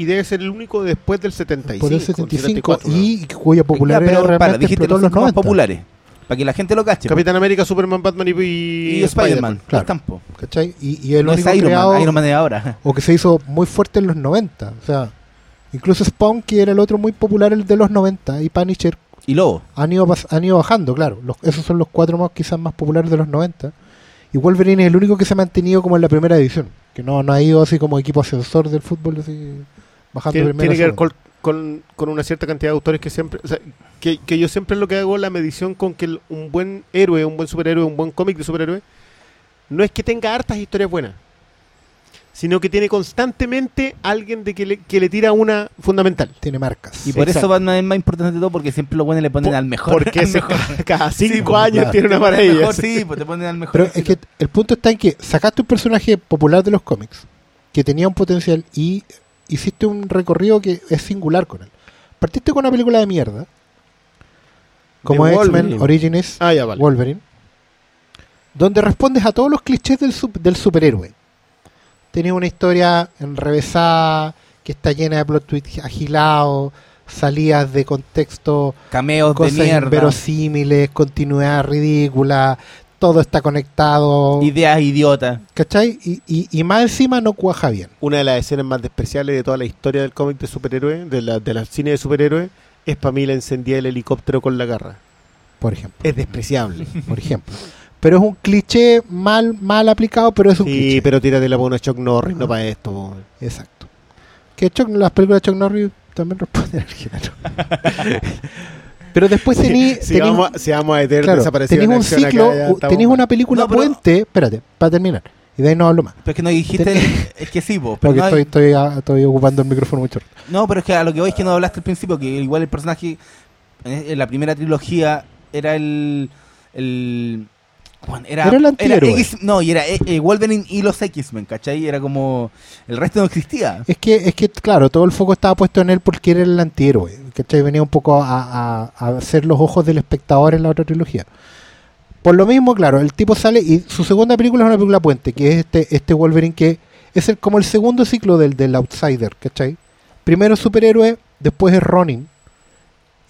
y debe ser el único después del 75. por el 75 74, ¿no? y cuya Ya, popularidad pero para, realmente dijiste los los cinco más 90. populares. Para que la gente lo cache. Capitán América, Superman, Batman y, y, y Spider-Man. claro. ¿cachai? Y, y el no es único Iron creado, Man. Iron Man es ahora. o que se hizo muy fuerte en los 90. O sea, incluso Spawn, que era el otro muy popular, el de los 90, y Punisher Y Lobo. han ido, pas- han ido bajando, claro. Los- esos son los cuatro más quizás más populares de los 90. Y Wolverine es el único que se ha mantenido como en la primera división. Que no, no ha ido así como equipo ascensor del fútbol, así bajando Tiene, primera tiene que ver con, con- con una cierta cantidad de autores que siempre. o sea, que, que yo siempre lo que hago la medición con que el- un buen héroe, un buen superhéroe, un buen cómic de superhéroe, no es que tenga hartas historias buenas, sino que tiene constantemente alguien de que le, que le tira una fundamental. Tiene marcas. Y por Exacto. eso Batman es más importante de todo porque siempre lo buenos le ponen Por- al mejor. Porque al ese mejor. ca- cada cinco Sí, pues, años claro. tiene una maravilla. sí, pues te ponen al mejor. Pero es que el punto está en que sacaste un personaje popular de los cómics que tenía un potencial y hiciste un recorrido que es singular con él. Partiste con una película de mierda, como X-Men. Origins Ah, ya vale. Wolverine, donde respondes a todos los clichés del, sup- del superhéroe. Tenía una historia enrevesada que está llena de plot twists agilados, salidas de contexto Cameos de cosas mierda. inverosímiles, continuidad ridícula, todo está conectado, Ideas idiotas. ¿cachai? Y, y, y más encima no cuaja bien. Una de las escenas más despreciables de toda la historia del cómic de superhéroes, de la, de la cine de superhéroes, es para mí la encendida del helicóptero con la garra. Por ejemplo, Es despreciable. por ejemplo. Pero es un cliché mal mal aplicado, pero es un sí, cliché. pero tíratela para una Chuck Norris, no para esto. po. Exacto. Que Chuck- las películas de Chuck Norris también responden al género. pero después tení, si, tení- vamos, a- si vamos a meter claro, tenés en un acá, ciclo, estamos tenés una película No, pero- puente, espérate, para terminar. Y de ahí no hablo más. Pero es que no dijiste. Ten- es que sí, vos. Pero Porque no, estoy, estoy, estoy ocupando el micrófono mucho. no, pero es que a lo que voy es que no hablaste al principio, que igual el personaje en, en la primera trilogía era el. el Bueno, era, Era el antihéroe. X- no, y era eh, eh, Wolverine y los X-Men, ¿cachai? Era como. El resto no existía. Es que, es que, claro, todo el foco estaba puesto en él porque era el antihéroe. ¿cachai? Venía un poco a, a, a ser los ojos del espectador en la otra trilogía. Por lo mismo, claro, el tipo sale y su segunda película es una película puente, que es este, este Wolverine que es el, como el segundo ciclo del, del Outsider, ¿cachai? Primero superhéroe, después es Ronin.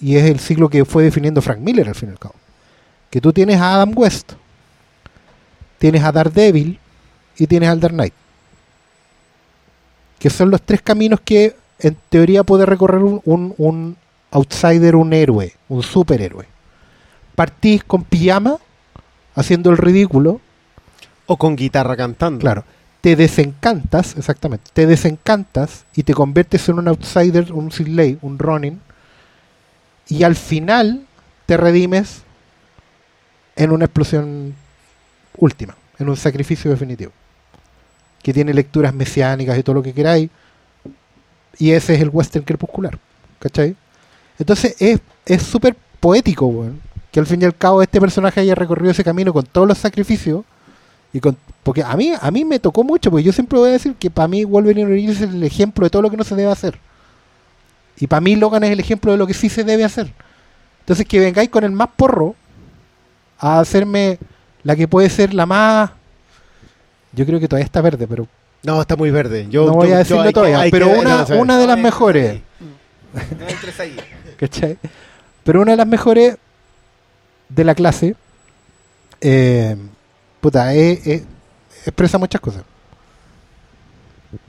Y es el ciclo que fue definiendo Frank Miller al fin y al cabo. Que tú tienes a Adam West, tienes a Daredevil y tienes al Dark Knight que son los tres caminos que en teoría puede recorrer un, un- un outsider, un héroe, un superhéroe. Partís con pijama, haciendo el ridículo, O con guitarra cantando. claro. Te desencantas, exactamente, te desencantas y te conviertes en un outsider, un sin ley, un running, y al final te redimes en una explosión última, en un sacrificio definitivo, que tiene lecturas mesiánicas y todo lo que queráis, y ese es el western crepuscular, ¿cachai? Entonces es es súper poético, weón, que al fin y al cabo este personaje haya recorrido ese camino con todos los sacrificios, y con, porque a mí, a mí me tocó mucho, porque yo siempre voy a decir que para mí Wolverine Origins es el ejemplo de todo lo que no se debe hacer. Y para mí Logan es el ejemplo de lo que sí se debe hacer. Entonces que vengáis con el más porro a hacerme la que puede ser la más... Yo creo que todavía está verde, pero No, está muy verde. Yo, no voy yo- a decirlo todavía. pero que- una, no, una de las mejores. No entres ahí. ¿cachai? Pero una de las mejores de la clase, eh, puta, eh, eh, expresa muchas cosas.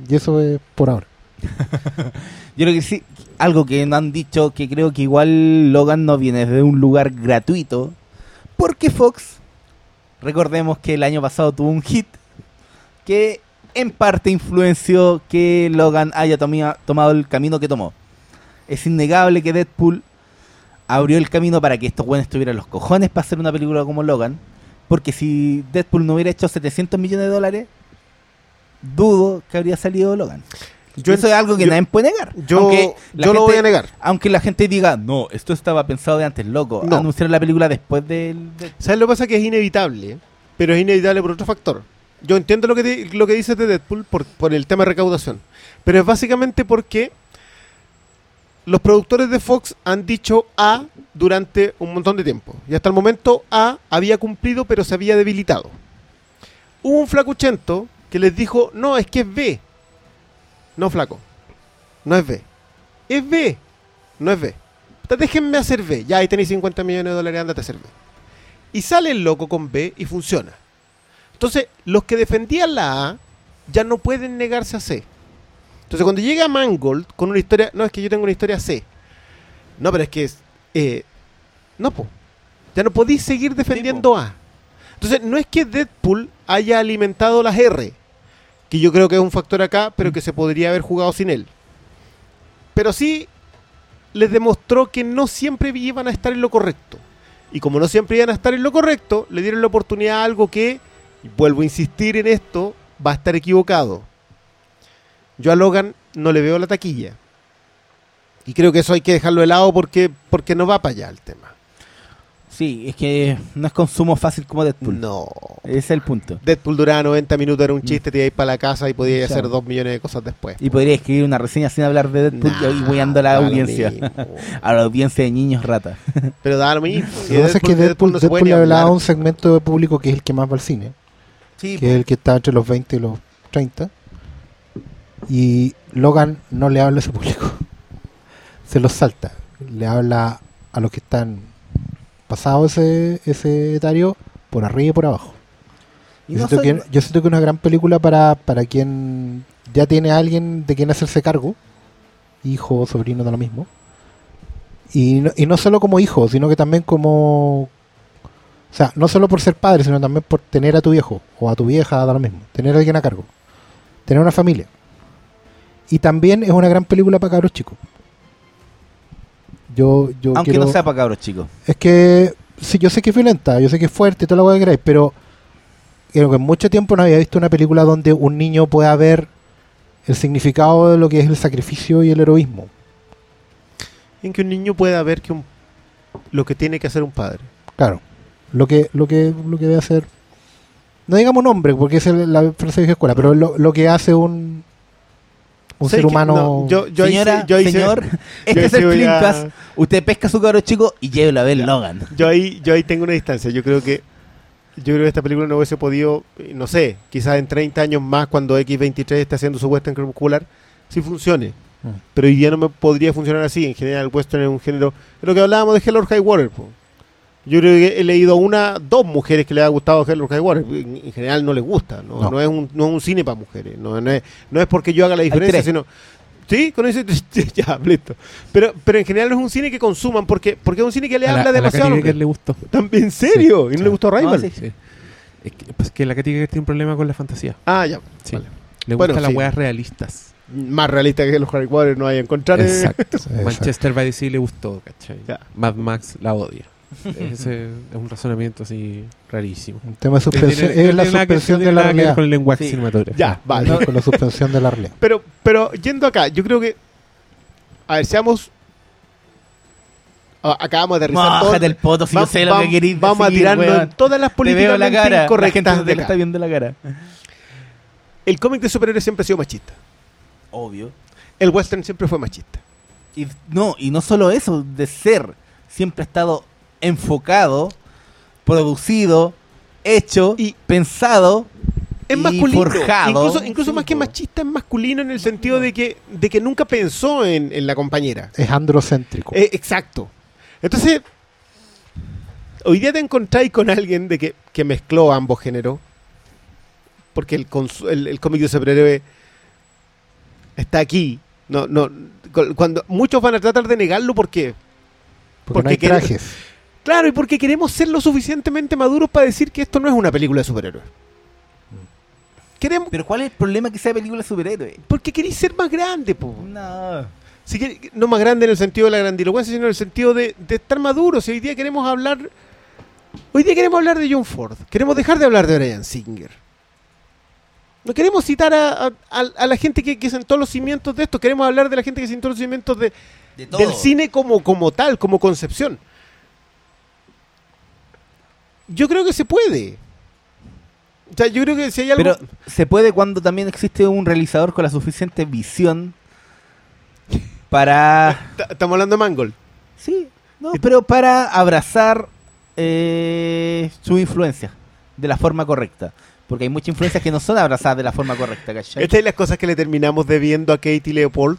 Y eso es por ahora. Yo creo que sí, algo que no han dicho, que creo que igual Logan no viene de un lugar gratuito, porque Fox, recordemos que el año pasado tuvo un hit que en parte influenció que Logan haya tomado el camino que tomó. Es innegable que Deadpool abrió el camino para que estos buenos tuvieran los cojones para hacer una película como Logan, porque si Deadpool no hubiera hecho 700 millones de dólares, dudo que habría salido Logan. Yo- Eso es algo que yo- nadie puede negar. Yo, yo lo gente- voy a negar. Aunque la gente diga, no, esto estaba pensado de antes, loco. No. Anunciaron la película después del. ¿Sabes lo que pasa? Que es inevitable, pero es inevitable por otro factor. Yo entiendo lo que, lo que dices de Deadpool por, por el tema de recaudación, pero es básicamente porque los productores de Fox han dicho A durante un montón de tiempo. Y hasta el momento A había cumplido, pero se había debilitado. Hubo un flacuchento que les dijo, no, es que es B. No, flaco. No es B. Es B. No es B. Déjenme hacer B. Ya ahí tenéis 50 millones de dólares, ándate a hacer B. Y sale el loco con B y funciona. Entonces, los que defendían la A ya no pueden negarse a C. Entonces, cuando llega Mangold con una historia, no es que yo tengo una historia C. No, pero es que es. eh, no, po. Ya no podéis seguir defendiendo A. Entonces, no es que Deadpool haya alimentado las R, que yo creo que es un factor acá, pero que se podría haber jugado sin él. Pero sí les demostró que no siempre iban a estar en lo correcto. Y como no siempre iban a estar en lo correcto, le dieron la oportunidad a algo que, y vuelvo a insistir en esto, va a estar equivocado. Yo a Logan no le veo la taquilla. Y creo que eso hay que dejarlo de lado porque, porque no va para allá el tema. Sí, es que no es consumo fácil como Deadpool. No. Ese es el punto. Deadpool duraba 90 minutos, era un chiste, te ibas para la casa y podías Claro. hacer dos millones de cosas después. Y podría escribir una reseña sin hablar de Deadpool Nah, y guiando a la audiencia. a la audiencia de niños rata. Pero da lo mismo. Lo que pasa es que de Deadpool, no se puede Deadpool ni le hablaba a un segmento de público que es el que más va al cine, Sí, que es el que está entre los 20 y los 30. Y Logan no le habla a ese público. Se los salta. Le habla a los que están pasados ese, ese etario por arriba y por abajo. Y Yo, no siento soy- que, yo siento que es una gran película para, para quien ya tiene a alguien de quien hacerse cargo, hijo o sobrino, da lo mismo. Y no, y no solo como hijo, sino que también como... O sea, no solo por ser padre, sino también por tener a tu viejo o a tu vieja, da lo mismo. Tener a alguien a cargo. Tener una familia. Y también es una gran película para cabros chicos. Yo, yo Aunque quiero- no sea para cabros chicos. es que sí, yo sé que es violenta, yo sé que es fuerte y todo lo que queráis, pero creo que en mucho tiempo no había visto una película donde un niño pueda ver el significado de lo que es el sacrificio y el heroísmo. En que un niño pueda ver que un- lo que tiene que hacer un padre. Claro. Lo que, lo que, lo que debe hacer. No digamos nombre, porque es el- la frase de vieja escuela, pero lo, lo que hace un, un ¿Sabes ser humano. No, yo, Señora, yo señor, este es el Film a-. Usted pesca su cabro chico y llévelo a ver Ya. Logan. yo ahí yo ahí tengo una distancia yo creo que yo creo que esta película no hubiese podido eh, no sé quizás en 30 años más cuando X23 esté haciendo su western crepuscular sí funcione Mm. pero hoy día no me podría funcionar así en general el western es un género es lo que hablábamos de Hell or High Water po. Yo creo que he leído a una dos mujeres que le ha gustado Hell or High Water en, en general no les gusta no, No. no es un no es un cine para mujeres no, no es no es porque yo haga la diferencia sino Sí, con eso ya, listo. Pero, pero en general no es un cine que consuman porque, porque es un cine que le a la, habla a la demasiado. Al hombre. Becker le gustó. También, ¿En serio? ¿Y no sí. le gustó a Rayman? No, sí. Sí. Es que, pues que la Katy tiene un problema con la fantasía. Ah, ya. Sí. Vale. Le Bueno, gustan las weas realistas. Más realista que los Harry Potter no hay a encontrar. Exacto. Exacto. Manchester by the Sea le gustó, ¿cachai? Ya. Mad Max la odia. Ese es un razonamiento así rarísimo. Un tema de suspensión. Es la suspensión de la realidad. con el lenguaje Sí. cinematográfico. Ya, vale. No, Con la suspensión de la realidad. Pero, pero yendo acá, yo creo que. A ver, seamos. Ah, acabamos de aterrizar todo. El poto si Va- yo sé lo va- que queréis Vamos decir, a tirarnos weón. en todas las políticas la cara. La gente incorrectas de está viendo la cara. El cómic de superhéroes siempre ha sido machista. Obvio. El western siempre fue machista. Y no, y no solo eso, de ser, siempre ha estado enfocado, producido, hecho, Y- pensado Es y masculino. forjado. Incluso, incluso Sí, más que machista, es masculino en el sentido de que, de que nunca pensó en, en la compañera. Es androcéntrico. Eh, exacto. Entonces, hoy día te encontráis con alguien de que, que mezcló ambos géneros. Porque el, el, el cómic de superhéroe está aquí. No, no, cu- cuando muchos van a tratar de negarlo porque porque no hay trajes. Claro y porque queremos ser lo suficientemente maduros para decir que esto no es una película de superhéroes. Queremos Pero ¿cuál es el problema que sea película de superhéroe? porque queréis ser más grande, po. No. Si quer- no más grande en el sentido de la grandilocuencia, sino en el sentido de, de estar maduros. Si hoy día queremos hablar. Hoy día queremos hablar de John Ford. Queremos dejar de hablar de Brian Singer. No queremos citar a, a- a- a la gente que, que sentó los cimientos de esto. Queremos hablar de la gente que sentó los cimientos de, del cine como, como tal, como concepción. Yo creo que se puede. O sea, yo creo que si hay algo. Pero se puede cuando también existe un realizador con la suficiente visión para... Ta- Estamos hablando de Mangold. Sí, no, pero para abrazar eh, su influencia de la forma correcta. Porque hay muchas influencias que no son abrazadas de la forma correcta, ¿cachai? Esta es las cosas que le terminamos debiendo a Katie Leopold.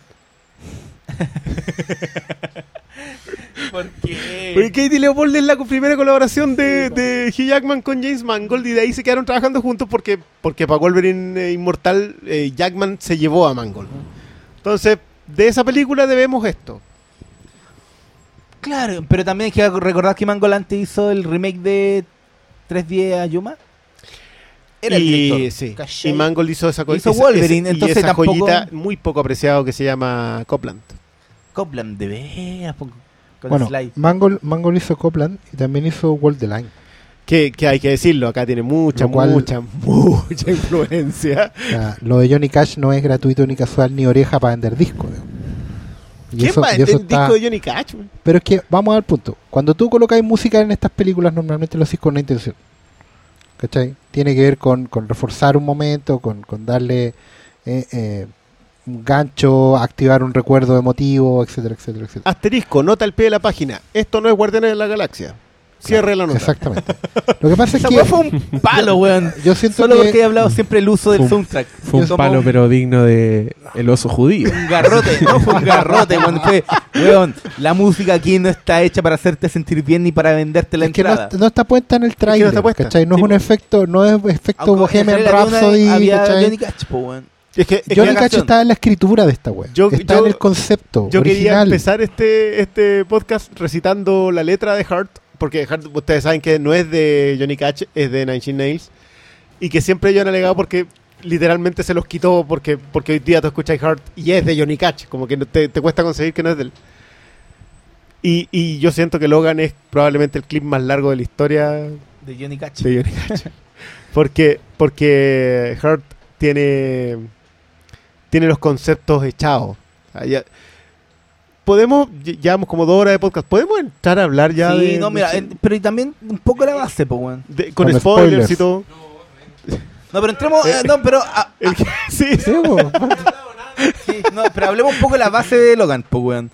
Porque Porque Katie Leopold es la primera colaboración de, de Hugh Jackman con James Mangold y de ahí se quedaron trabajando juntos porque, porque para Wolverine eh, Inmortal eh, Jackman se llevó a Mangold. Entonces, de esa película debemos esto. Claro, pero también hay que recordar que Mangolante hizo el remake de 310 a Yuma. Era el y, director. y Mangold hizo esa co- Hizo esa- Wolverine, esa- y entonces esa tampoco- joyita muy poco apreciado que se llama Copland. Copland, de veras, Bueno, Sly. Mangold, Mangold hizo Copland y también hizo World the Line. Que, que hay que decirlo, acá tiene mucha, cual- mucha, mucha influencia. O sea, lo de Johnny Cash no es gratuito ni casual ni oreja para vender. Y ¿Quién eso- va a vender está- disco de Johnny Cash? man? Pero es que vamos al punto. Cuando tú colocáis música en estas películas, normalmente lo haces con una intención. ¿Cachai? Tiene que ver con, reforzar un momento, con, con darle eh, eh, un gancho, activar un recuerdo emotivo, etcétera, etcétera, etcétera. Asterisco, nota al pie de la página. Esto no es Guardianes de la Galaxia. Cierre la nota. Exactamente. Lo que pasa es que fue un palo, weón. yo siento Solo porque he que hablado siempre el uso del Fue un- soundtrack. Fue un palo, pero digno de el oso judío. Un garrote, no fue un garrote cuando fue, weón, la música aquí no está hecha para hacerte sentir bien ni para venderte la es que no, entrada. est- no está puesta en el trailer, está puesta. ¿cachai? No Sí, es un po. efecto, no es efecto Bohemian Rhapsody, había ¿cachai? Johnny Cash, weón. Es que, es que Johnny canción. está en la escritura de esta web. Yo- está yo- en el concepto yo quería empezar este, este podcast recitando la letra de Heart, porque Heart, ustedes saben que no es de Johnny Cash, es de Nine Inch Nails, y que siempre ellos han alegado porque literalmente se los quitó porque, porque hoy día tú escuchas Heart y es de Johnny Cash, como que no- te, te cuesta conseguir que no es de él. Y, y yo siento que Logan es probablemente el clip más largo de la historia De Johnny Cash. de Johnny Cash. porque, porque Hurt tiene, tiene los conceptos echados. O sea, ya- podemos, ll- llevamos como dos horas de podcast, ¿podemos entrar a hablar ya sí, de, no, mira, de- eh, pero y también un poco la base, pues, weón. de- con, Con spoilers, spoilers. y todo? No, pero entremos, eh, no, pero ah, El que- sí, Sí, po. Sí, no, pero hablemos un poco de la base de Logan, pues, weón.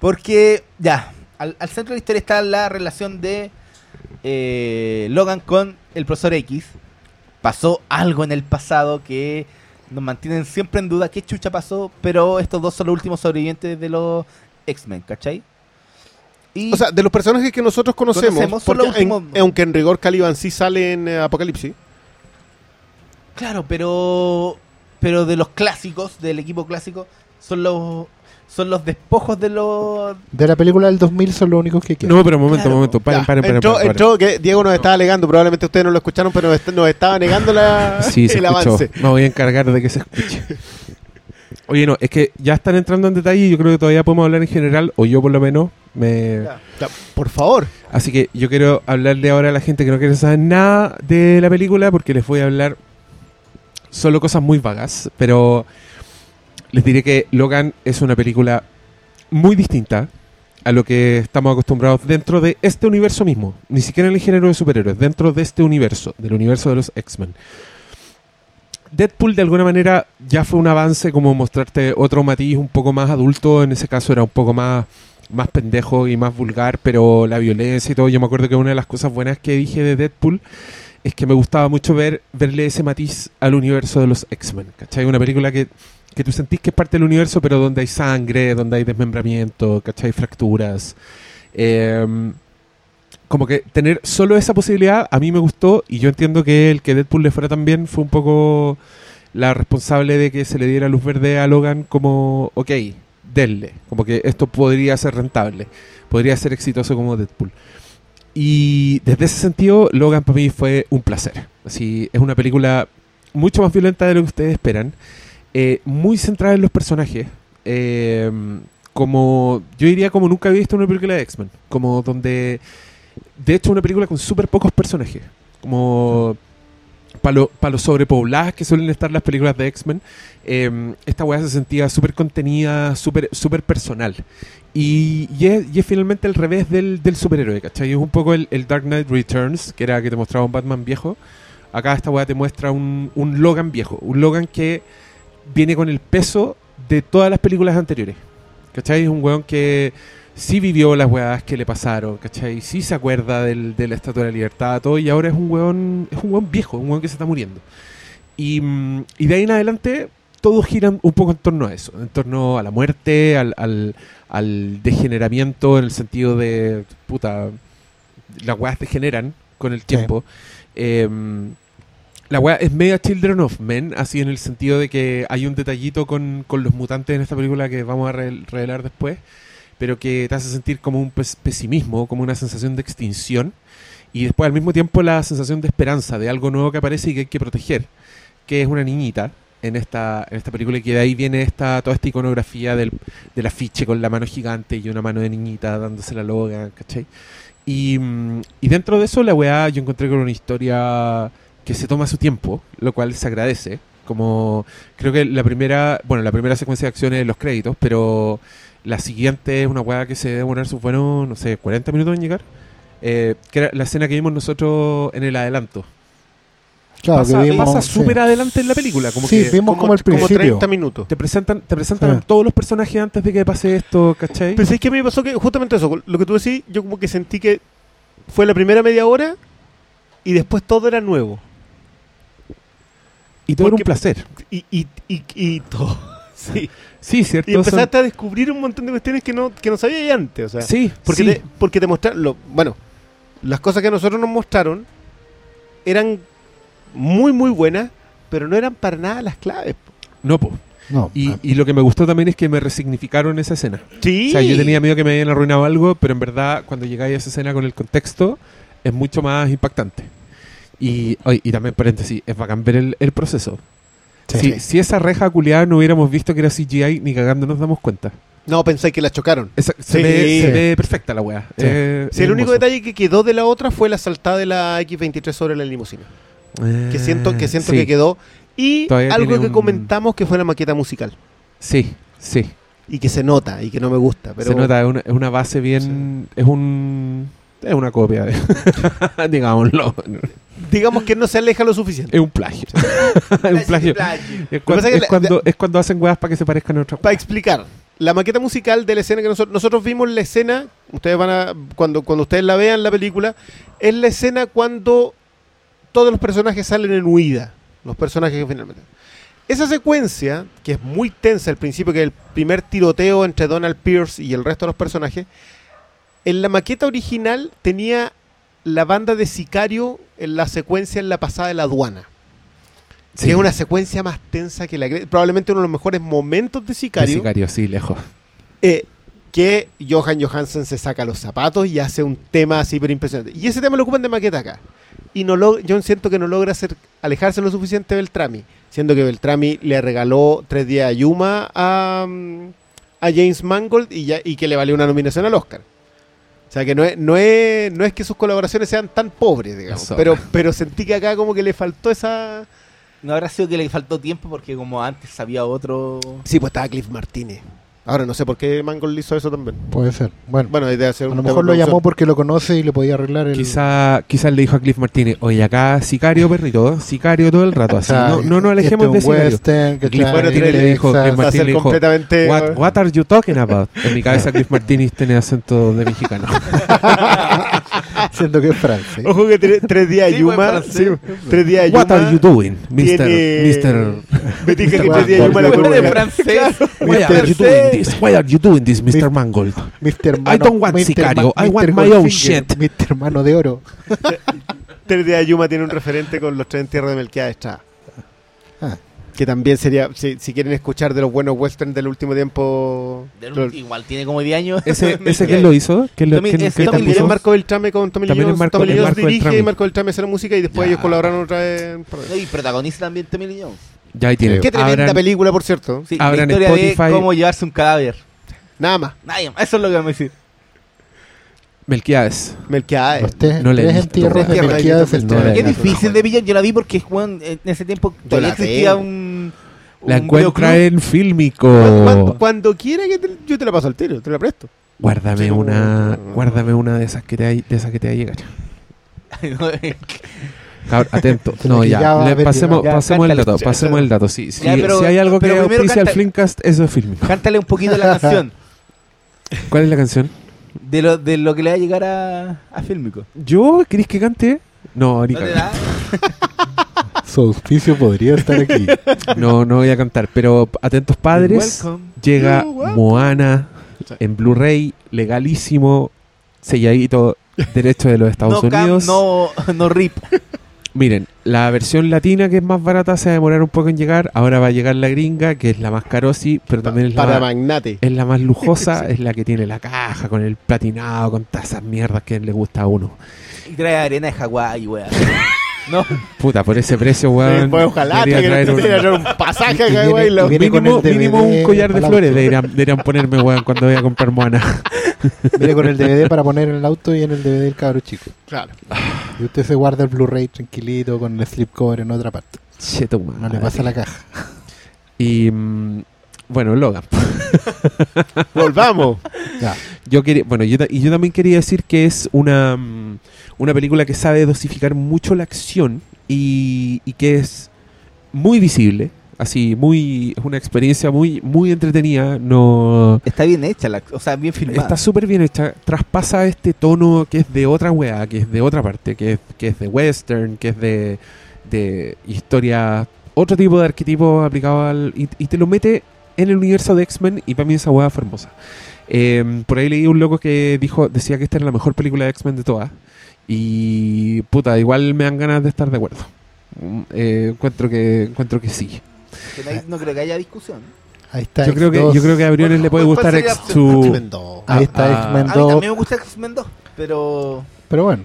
Porque, ya, al, al centro de la historia está la relación de eh, Logan con el profesor X. Pasó algo en el pasado que nos mantienen siempre en duda qué chucha pasó, pero estos dos son los últimos sobrevivientes de los X-Men, ¿cachai? Y O sea, de los personajes que nosotros conocemos, Conocemos, porque los últimos- en- aunque en rigor Caliban sí sale en eh, Apocalipsis, claro, pero pero de los clásicos, del equipo clásico, son los son los despojos de los De la película del 2000 son los únicos que quedan. No, pero un momento, Claro. un momento. Paren, paren, paren. entró, paren, paren. entró que Diego nos estaba alegando, probablemente ustedes no lo escucharon, pero nos, est- nos estaba negando la, Sí, se el escuchó. avance. Me voy a encargar de que se escuche. Oye, no, es que ya están entrando en detalle y yo creo que todavía podemos hablar en general, o yo por lo menos, me... Ya. Ya, por favor. Así que yo quiero hablarle ahora a la gente que no quiere saber nada de la película porque les voy a hablar solo cosas muy vagas, pero les diré que Logan es una película muy distinta a lo que estamos acostumbrados dentro de este universo mismo, ni siquiera en el género de superhéroes, dentro de este universo, del universo de los X-Men. Deadpool de alguna manera ya fue un avance como mostrarte otro matiz un poco más adulto, en ese caso era un poco más más pendejo y más vulgar, pero la violencia y todo, yo me acuerdo que una de las cosas buenas que dije de Deadpool es que me gustaba mucho ver verle ese matiz al universo de los X-Men, ¿cachai? Una película que, que tú sentís que es parte del universo, pero donde hay sangre, donde hay desmembramiento, ¿cachai? Fracturas. Em, como que tener solo esa posibilidad a mí me gustó y yo entiendo que el que Deadpool le fuera tan bien fue un poco la responsable de que se le diera luz verde a Logan como, ok, denle, como que esto podría ser rentable, podría ser exitoso como Deadpool. Y desde ese sentido, Logan para mí fue un placer. Así, es una película mucho más violenta de lo que ustedes esperan, eh, muy centrada en los personajes, eh, como yo diría como nunca había visto una película de X-Men, como donde, de hecho, una película con súper pocos personajes, como para lo, pa sobrepobladas que suelen estar las películas de X-Men, eh, esta weá se sentía súper contenida, súper súper personal. Y, es, finalmente el revés del, del superhéroe, ¿cachai? Es un poco el, el Dark Knight Returns, que era que te mostraba un Batman viejo. Acá esta weá te muestra un, un Logan viejo, un Logan que viene con el peso de todas las películas anteriores. ¿Cachai? Es un weón que sí vivió las weas que le pasaron, ¿cachai? Sí se acuerda del, de la Estatua de la Libertad, todo, y ahora es un weón, es un weón viejo, un weón que se está muriendo. Y, mm, y de ahí en adelante todo gira un poco en torno a eso, en torno a la muerte, al, al, al degeneramiento en el sentido de, puta, las weas degeneran con el tiempo. Em, la weá es media Children of Men, así en el sentido de que hay un detallito con, con los mutantes en esta película que vamos a re- revelar después, pero que te hace sentir como un pes- pesimismo, como una sensación de extinción, y después al mismo tiempo la sensación de esperanza, de algo nuevo que aparece y que hay que proteger, que es una niñita en esta, en esta película y que de ahí viene esta, toda esta iconografía del, del afiche con la mano gigante y una mano de niñita dándose la loga, ¿cachai? Y, mm, y dentro de eso la weá yo encontré con una historia que se toma su tiempo, lo cual se agradece. Como creo que la primera, bueno, la primera secuencia de acciones es los créditos, pero la siguiente es una weá que se debe demorar sus buenos, no sé, 40 minutos en llegar. Eh, que era la escena que vimos nosotros en el adelanto. Claro, pasa que vimos- pasa sí. súper adelante en la película, como Sí, que vimos como, el como principio. 30 minutos. te presentan, te presentan Sí. a todos los personajes antes de que pase esto, ¿cachai? Pero es que a mí me pasó que justamente eso, lo que tú decís, yo como que sentí que fue la primera media hora y después todo era nuevo. Y todo era un placer. Y, y, y, y todo. Sí. Sí, cierto. Y son- empezaste a descubrir un montón de cuestiones que no, que no sabías antes. O sea, Sí, porque, sí. te, porque te mostraron. lo- Bueno, las cosas que a nosotros nos mostraron eran muy, muy buenas, pero no eran para nada las claves. po. No, po. No, Y, ah, y lo que me gustó también es que me resignificaron esa escena. Sí. O sea, yo tenía miedo que me habían arruinado algo, pero en verdad, cuando llegáis a esa escena con el contexto, es mucho más impactante. Y, oye, y también, paréntesis, es bacán ver el, el proceso. sí. Si, si esa reja culiada no hubiéramos visto que era CGI, ni cagando nos damos cuenta. No, pensé que la chocaron. Esa- se, Sí. ve, se ve perfecta la weá. Eh, el único detalle que quedó de la otra fue la saltada de la X23 sobre la limusina. Que siento que, siento que quedó. Y Todavía algo que un- comentamos que fue la maqueta musical. Sí, sí. y que se nota y que no me gusta. Pero Se nota, es una, es una base bien. Es un. Es una copia de. digámoslo. digamos que no se aleja lo suficiente. Es un plagio. es un plagio. Cuando, cuando- es cuando hacen weas para que se parezcan a otra Para explicar, la maqueta musical de la escena que nosotros, nosotros vimos la escena, ustedes van a, cuando, cuando ustedes la vean la película, es la escena cuando todos los personajes salen en huida, los personajes que finalmente. Esa secuencia, que es muy tensa al principio, que es el primer tiroteo entre Donald Pierce y el resto de los personajes, en la maqueta original tenía la banda de Sicario en la secuencia en la pasada de la aduana. Sí. Que es una secuencia más tensa que la probablemente uno de los mejores momentos de De Sicario. Sicario, sí, lejos. eh, que Johan Johansen se saca los zapatos y hace un tema así pero impresionante. Y ese tema lo ocupan de maqueta acá. Y no lo, yo siento que no logra hacer, alejarse lo suficiente de Beltrami. Siendo que Beltrami le regaló tres días a Yuma a, mm, a James Mangold y, ya, y que le valió una nominación al Oscar. O sea que no es, no es, no es que sus colaboraciones sean tan pobres, digamos. Eso. Pero, pero sentí que acá como que le faltó esa... No habrá sido que le faltó tiempo porque como antes había otro... Sí, pues estaba Cliff Martínez. Ahora no sé por qué Mangold hizo eso también. Puede ser. Bueno, Bueno, debe hacer a lo mejor de lo llamó porque lo conoce y le podía arreglar el. Quizá, quizás le dijo a Cliff Martínez, oye, acá Sicario, perrito, Sicario todo el rato, así. No, no nos este alejemos un de Sicario. western, que Cliff Martínez le dijo. Cliff Martínez le dijo, completamente... What, what are you talking about? En mi cabeza Cliff Martínez tiene acento de mexicano. siendo que es Francia. Ojo que tre- tres días Sí, Yuma. buen francés. sí, tres días What are you doing, Mister, tiene- Mister, Me dije que Mr. tres días Mangold. Yuma la Bueno, de columna. francés. why are you doing this? Why are you doing this, Mr. Mangold? Mr. I don't want Mr. Sicario, I Mr. want my own Goldfinger, shit. Mr. Mano de Oro. Tres días Yuma tiene un referente con los tres entierros de Melquiades Estrada. Que también sería, si, si quieren escuchar de los buenos westerns del último tiempo. Del Igual tiene como 10 años. ¿Ese, ese quién lo hizo? ¿Quién lo, Tommy- quién- es qué Tommy te También puso? es Marco Beltrame con Tommy También Lee es Jones. Marco- Tommy Lee es Jones dirige Beltrame. y Marco Beltrame hace la música y después Ya. ellos colaboraron otra vez. No, y protagoniza también Tommy Lee Jones. Ya ahí tiene. Qué tremenda Abran- película, por cierto. Sí, la historia Spotify. de cómo llevarse un cadáver. Nada más. Nadie más. Eso es lo que vamos a decir. Melquiades. Melquiades. Los tres, no le he tres visto, entierros de. Melquiades del No visto. difícil de pillar. Yo la vi porque Juan, en ese tiempo todavía la existía un. La encuentra en Fílmico. Cuando, cuando- cuando quiera que te- yo te la paso al tiro, te la presto. Guárdame Sí, una, no, guárdame una de esas que te hay, de esas que te va a llegar. eh, Cabr- atento. No, ya. quillaba le- pasemos. Ya, pasemos el cántale. dato. Pasemos el dato. Sí, sí, Ya, pero- si hay algo que auspicia al Flimcast, eso es Fílmico. Cántale un poquito la canción ¿Cuál es la canción? De lo, de lo que le va a llegar a, a Fílmico. ¿Yo? ¿Querés que cante? No, ¿No te da? Su auspicio podría estar aquí. no, no voy a cantar. Pero atentos padres. Welcome. Llega. Moana en Blu-ray, legalísimo, selladito, derecho de los Estados no, cam- Unidos. no, no rip. Miren, la versión latina que es más barata se va a demorar un poco en llegar. Ahora va a llegar la gringa, que es la más carosi, pero también es la, Para más, magnate. es la más lujosa, es la que tiene la caja con el platinado, con todas esas mierdas que le gusta a uno. Y trae arena de Hawái, weón. No, Puta, por ese precio, weón. Sí, pues, ojalá que traer un- te traer un pasaje acá, lo- con mínimo, un collar de flores deberían, deberían ponerme, weón, cuando voy a comprar Moana. Viene con el DVD para poner en el auto y en el DVD el cabro chico. Claro. Y usted se guarda el Blu-ray tranquilito con el slipcover en otra parte. Cheto, No le pasa la caja. Y mm, bueno, Logan. Volvamos. Ya. Yo quería, bueno, yo, y yo también quería decir que es una, mm, una película que sabe dosificar mucho la acción y, y que es muy visible. Así, muy, es una experiencia muy, muy entretenida. No, está bien hecha, la, o sea, bien filmada. Está súper bien hecha. Traspasa este tono que es de otra weá, que es de otra parte, que es, que es de western, que es de, de historia, otro tipo de arquetipo aplicado al. Y, y te lo mete en el universo de X-Men y para mí esa weá fue hermosa. Eh, por ahí leí un loco que dijo, decía que esta era la mejor película de X-Men de todas. Y puta, igual me dan ganas de estar de acuerdo. Eh, encuentro que encuentro que sí. Que no, hay- no creo que haya discusión. Ahí está. Yo creo que X2. yo creo que a Briones Bueno, le puede ¿cuál gustar X2. X-Men 2. Ahí está Ah, X-Men A mí 2. también me gusta X-Men 2, pero... Pero bueno,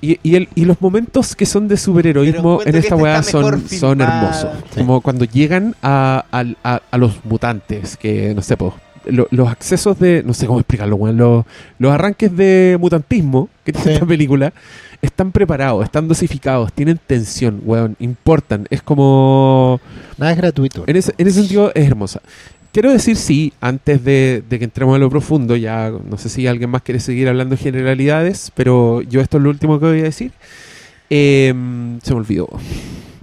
Y, y, el- y los momentos que son de superheroísmo en esta esta weá son, son hermosos. Sí. Como cuando llegan a, al- a- a los mutantes, que no sé, po, lo- los accesos de, no sé cómo explicarlo, weón, los, los arranques de mutantismo que tiene Sí. esta película están preparados, están dosificados, tienen tensión, weón, importan. Es como... nada es gratuito. En ese, en ese sentido es hermosa. quiero decir sí, antes de, de que entremos a lo profundo, ya no sé si alguien más quiere seguir hablando de generalidades, pero yo esto es lo último que voy a decir. Eh, se me olvidó.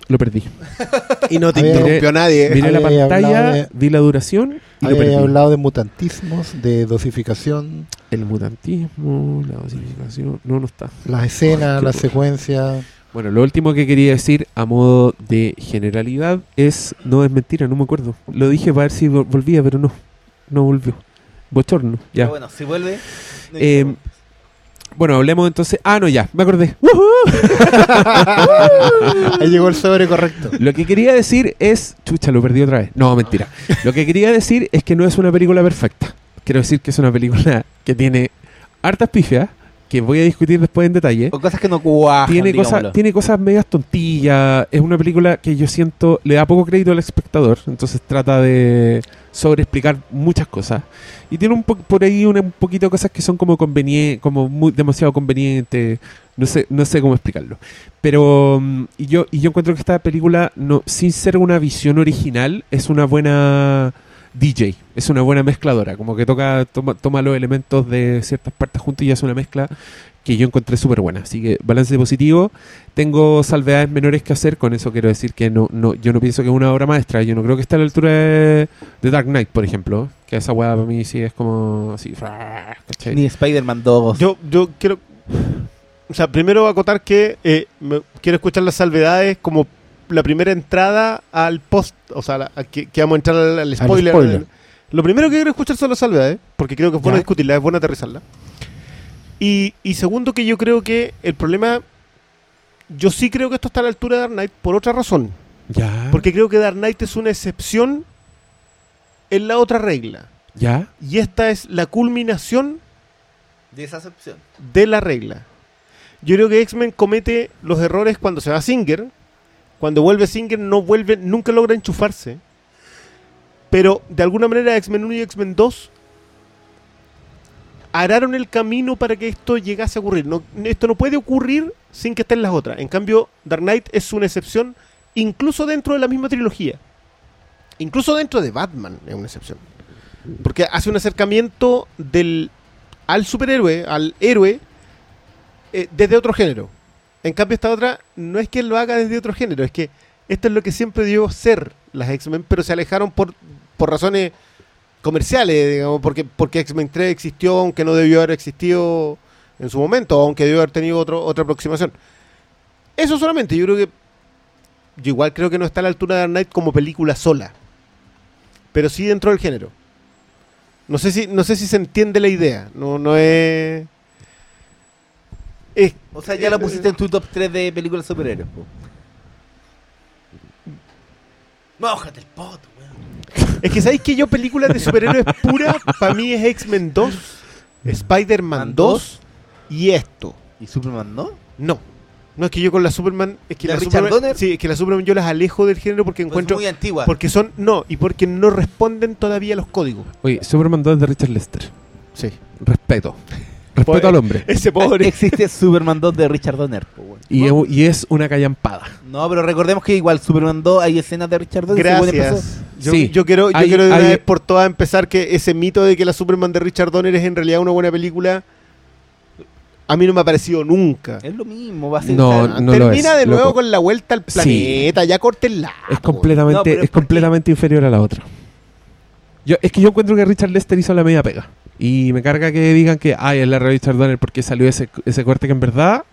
Lo perdí. Y no te Había- interrumpió nadie. Miré la pantalla, de- vi la duración y lo Había perdí. hablado de mutantismos, de dosificación, El mutantismo, la dosificación, no, no está. las escenas, las secuencias. Bueno, lo último que quería decir a modo de generalidad es, no es mentira, no me acuerdo. Lo dije para ver si vol- volvía, pero no, no volvió. Bochorno, ya. Pero bueno, si vuelve. no Eh. Bueno, hablemos entonces. Ah, no, ya, me acordé. Ahí llegó el sobre correcto. Lo que quería decir es. Chucha, lo perdí otra vez. No, mentira. Lo que quería decir es que no es una película perfecta. Quiero decir que es una película que tiene hartas pifias, que voy a discutir después en detalle. O cosas que no cuajan, Tiene cosas, tiene cosas medias tontillas. Es una película que yo siento le da poco crédito al espectador. Entonces trata de sobreexplicar muchas cosas. Y tiene un po- por ahí una- un poquito de cosas que son como convenientes, como muy, demasiado convenientes. No sé, no sé cómo explicarlo. Pero mm, y yo, y yo encuentro que esta película, no, sin ser una visión original, es una buena DJ. Es una buena mezcladora. Como que toca, toma, toma los elementos de ciertas partes juntos y hace una mezcla que yo encontré súper buena. Así que balance positivo. Tengo salvedades menores que hacer. Con eso quiero decir que no, no, yo no pienso que es una obra maestra. Yo no creo que esté a la altura de, de Dark Knight, por ejemplo. Que esa weá para mí sí es como así. ¿cachai? Ni Spider-Man 2. Yo, yo quiero. O sea, primero acotar que eh, me- quiero escuchar las salvedades como la primera entrada al post. O sea, la- a que, que vamos a entrar al, al spoiler. spoiler. Lo primero que quiero escuchar son las salvedades, porque creo que es bueno Ya. discutirlas, es bueno aterrizarlas. Y, y segundo, que yo creo que el problema. Yo sí creo que esto está a la altura de Dark Knight por otra razón. Ya. Porque creo que Dark Knight es una excepción en la otra regla. Ya. Y esta es la culminación De esa excepción. de la regla. Yo creo que X-Men comete los errores cuando se va Singer. Cuando vuelve Singer no vuelve, nunca logra enchufarse. Pero de alguna manera X-Men 1 y X-Men 2 araron el camino para que esto llegase a ocurrir. Esto no puede ocurrir sin que estén las otras. En cambio, Dark Knight es una excepción incluso dentro de la misma trilogía. Incluso dentro de Batman es una excepción. Porque hace un acercamiento del al superhéroe, al héroe, eh, desde otro género. En cambio, esta otra no es que lo haga desde otro género, es que esto es lo que siempre dio ser las X-Men, pero se alejaron por, por razones comerciales, digamos, porque, porque X-Men 3 existió, aunque no debió haber existido en su momento, aunque debió haber tenido otro, otra aproximación. Eso solamente, yo creo que. Yo igual creo que no está a la altura de Dark Knight como película sola, pero sí dentro del género. No sé si, no sé si se entiende la idea. No, no es. Es O sea, ya lo pusiste en tu top 3 de películas superhéroes. po. Mójate el poto, weón. Es que sabéis que yo películas de superhéroes pura, para mí es X-Men 2, Spider-Man Man 2 y esto. ¿Y Superman no? No. No es que yo con la Superman, es que ¿La la Richard Superman, Donner? sí, es que la Superman yo las alejo del género porque Pues encuentro muy antigua. porque son no, y porque no responden todavía a los códigos. Oye, Superman 2 de Richard Lester. Sí. Respeto. Respeto Pobre- al hombre. Ese pobre. Existe Superman 2 de Richard Donner. Y, es- y es una callampada. No, pero recordemos que igual Superman 2 hay escenas de Richard Donner. Gracias. Yo, Sí. yo quiero, yo Hay- quiero de una hay- vez por todas empezar que ese mito de que la Superman de Richard Donner es en realidad una buena película a mí no me ha parecido nunca. Es lo mismo, va a ser. No, no lo Termina es, de nuevo loco. con la vuelta al Sí. planeta, ya córtenla. Es completamente, No, es es completamente inferior a la otra. Yo, es que yo encuentro que Richard Lester hizo la media pega. Y me carga que digan que ay, es la Richard Donner porque salió ese, ese corte que en verdad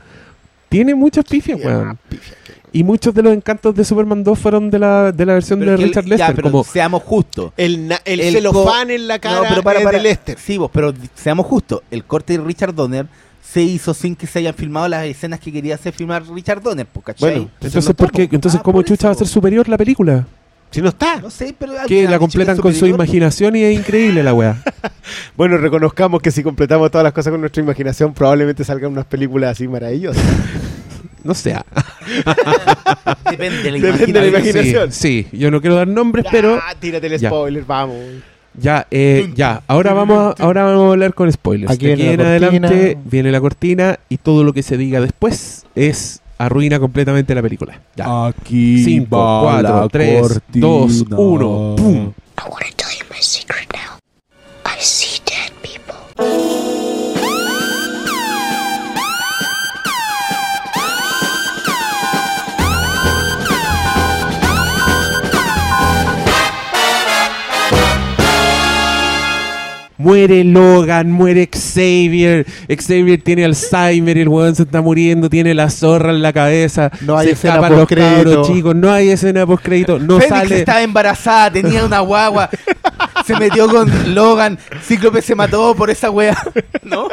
tiene muchas pifias, Ya, weón. pifia Y muchos de los encantos de Superman 2 fueron de la, de la versión pero de el- Richard ya, Lester. pero como, seamos justos. El, na- el, El celofán en la cara No, pero para, es para. de Lester. Sí, vos, pero seamos justos. El corte de Richard Donner se hizo sin que se hayan filmado las escenas que quería hacer filmar Richard Donner, po, ¿cachai? Bueno, entonces, no ¿por qué? estamos. entonces Ah, ¿cómo por chucha va a ser superior la película? Si no está. No sé, pero. Que la completan con su imaginación y es increíble la weá. Bueno, reconozcamos que si completamos todas las cosas con nuestra imaginación, probablemente salgan unas películas así maravillosas. No sé. ah, Depende de la Depende de la imaginación. imaginación. Sí, sí, yo no quiero dar nombres, pero Ah, tírate el Ya. spoiler, vamos. Ya, eh, ya, ahora vamos, a, ahora vamos a hablar con spoilers. Aquí De aquí viene en la adelante cortina. viene la cortina y todo lo que se diga después es arruina completamente la película. Ya. Aquí 5, 4, 3, 2, 1, ¡pum! Muere Logan, muere Xavier. Xavier tiene Alzheimer, el weón se está muriendo, tiene la zorra en la cabeza. No hay se escena escapan los cabros chicos, no hay escena post crédito, no Fénix sale. estaba embarazada, tenía una guagua. se metió con Logan. Cíclope se mató por esa wea. ¿No?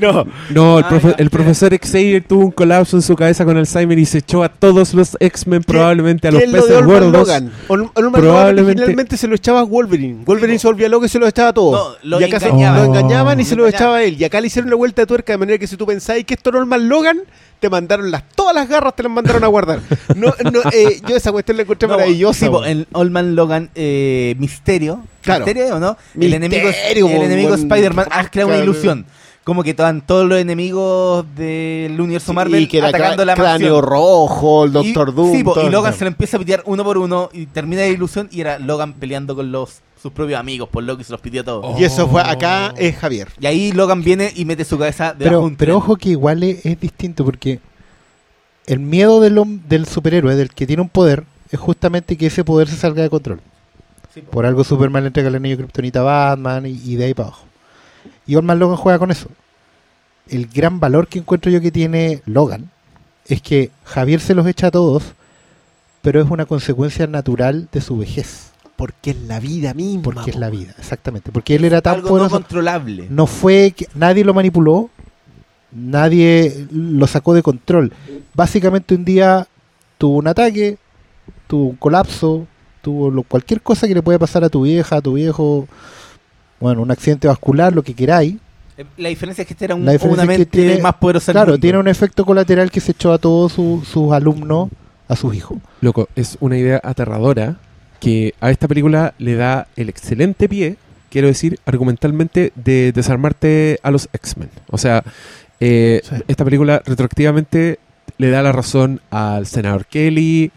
No, No, el, Ah, profe- ya. el profesor Xavier tuvo un colapso en su cabeza con Alzheimer y se echó a todos los X-Men, probablemente a los ¿Qué es peces gordos. Logan? Ol- Probablemente- originalmente se lo echaba a Wolverine. Wolverine Sí, se volvía loco y se lo echaba a todos. No, lo y acá se- engañaban. lo engañaban y se Lo echaba a él. Y acá le hicieron una vuelta de tuerca de manera que si tú pensáis que esto era Olman Logan, te mandaron las todas las garras, te las mandaron a guardar. No, no, eh, yo esa cuestión la encontré No, maravillosa. sí, en Old Man Logan, eh, Misterio. Claro. ¿Misterio o no? el enemigo, el enemigo. Spider-Man ha creado una ilusión. Como que estaban todos los enemigos del universo Marvel y que era atacando la cráneo rojo, el Doctor y, Doom. sí, po, y Logan se lo empieza a pitear uno por uno y termina la ilusión y era Logan peleando con los sus propios amigos, por lo que se los pidió a todos. Y eso fue acá es Javier. Y ahí Logan viene y mete su cabeza de Pero, un pero ojo que igual es, es distinto porque el miedo del, del superhéroe, del que tiene un poder, es justamente que ese poder se salga de control. Sí. Por algo Superman le entrega el anillo Kryptonita a Batman y, y de ahí para abajo. Y Olman Logan juega con eso. El gran valor que encuentro yo que tiene Logan es que Javier se los echa a todos, pero es una consecuencia natural de su vejez. Porque es la vida misma. Porque es la vida, exactamente. Porque él era tan Algo no poderoso. controlable. No fue que nadie lo manipuló, nadie lo sacó de control. Básicamente un día tuvo un ataque, tuvo un colapso, tuvo lo- cualquier cosa que le puede pasar a tu vieja, a tu viejo, bueno, un accidente vascular, lo que queráis. Eh, La diferencia es que este era un, La es que tiene- más poderosa Claro, mundo. tiene un efecto colateral que se echó a todos su- sus alumnos, a sus hijos. Loco, es una idea aterradora que a esta película le da el excelente pie, quiero decir, argumentalmente, de desarmarte a los X-Men. O sea, eh, Sí. esta película retroactivamente le da la razón al senador Kelly,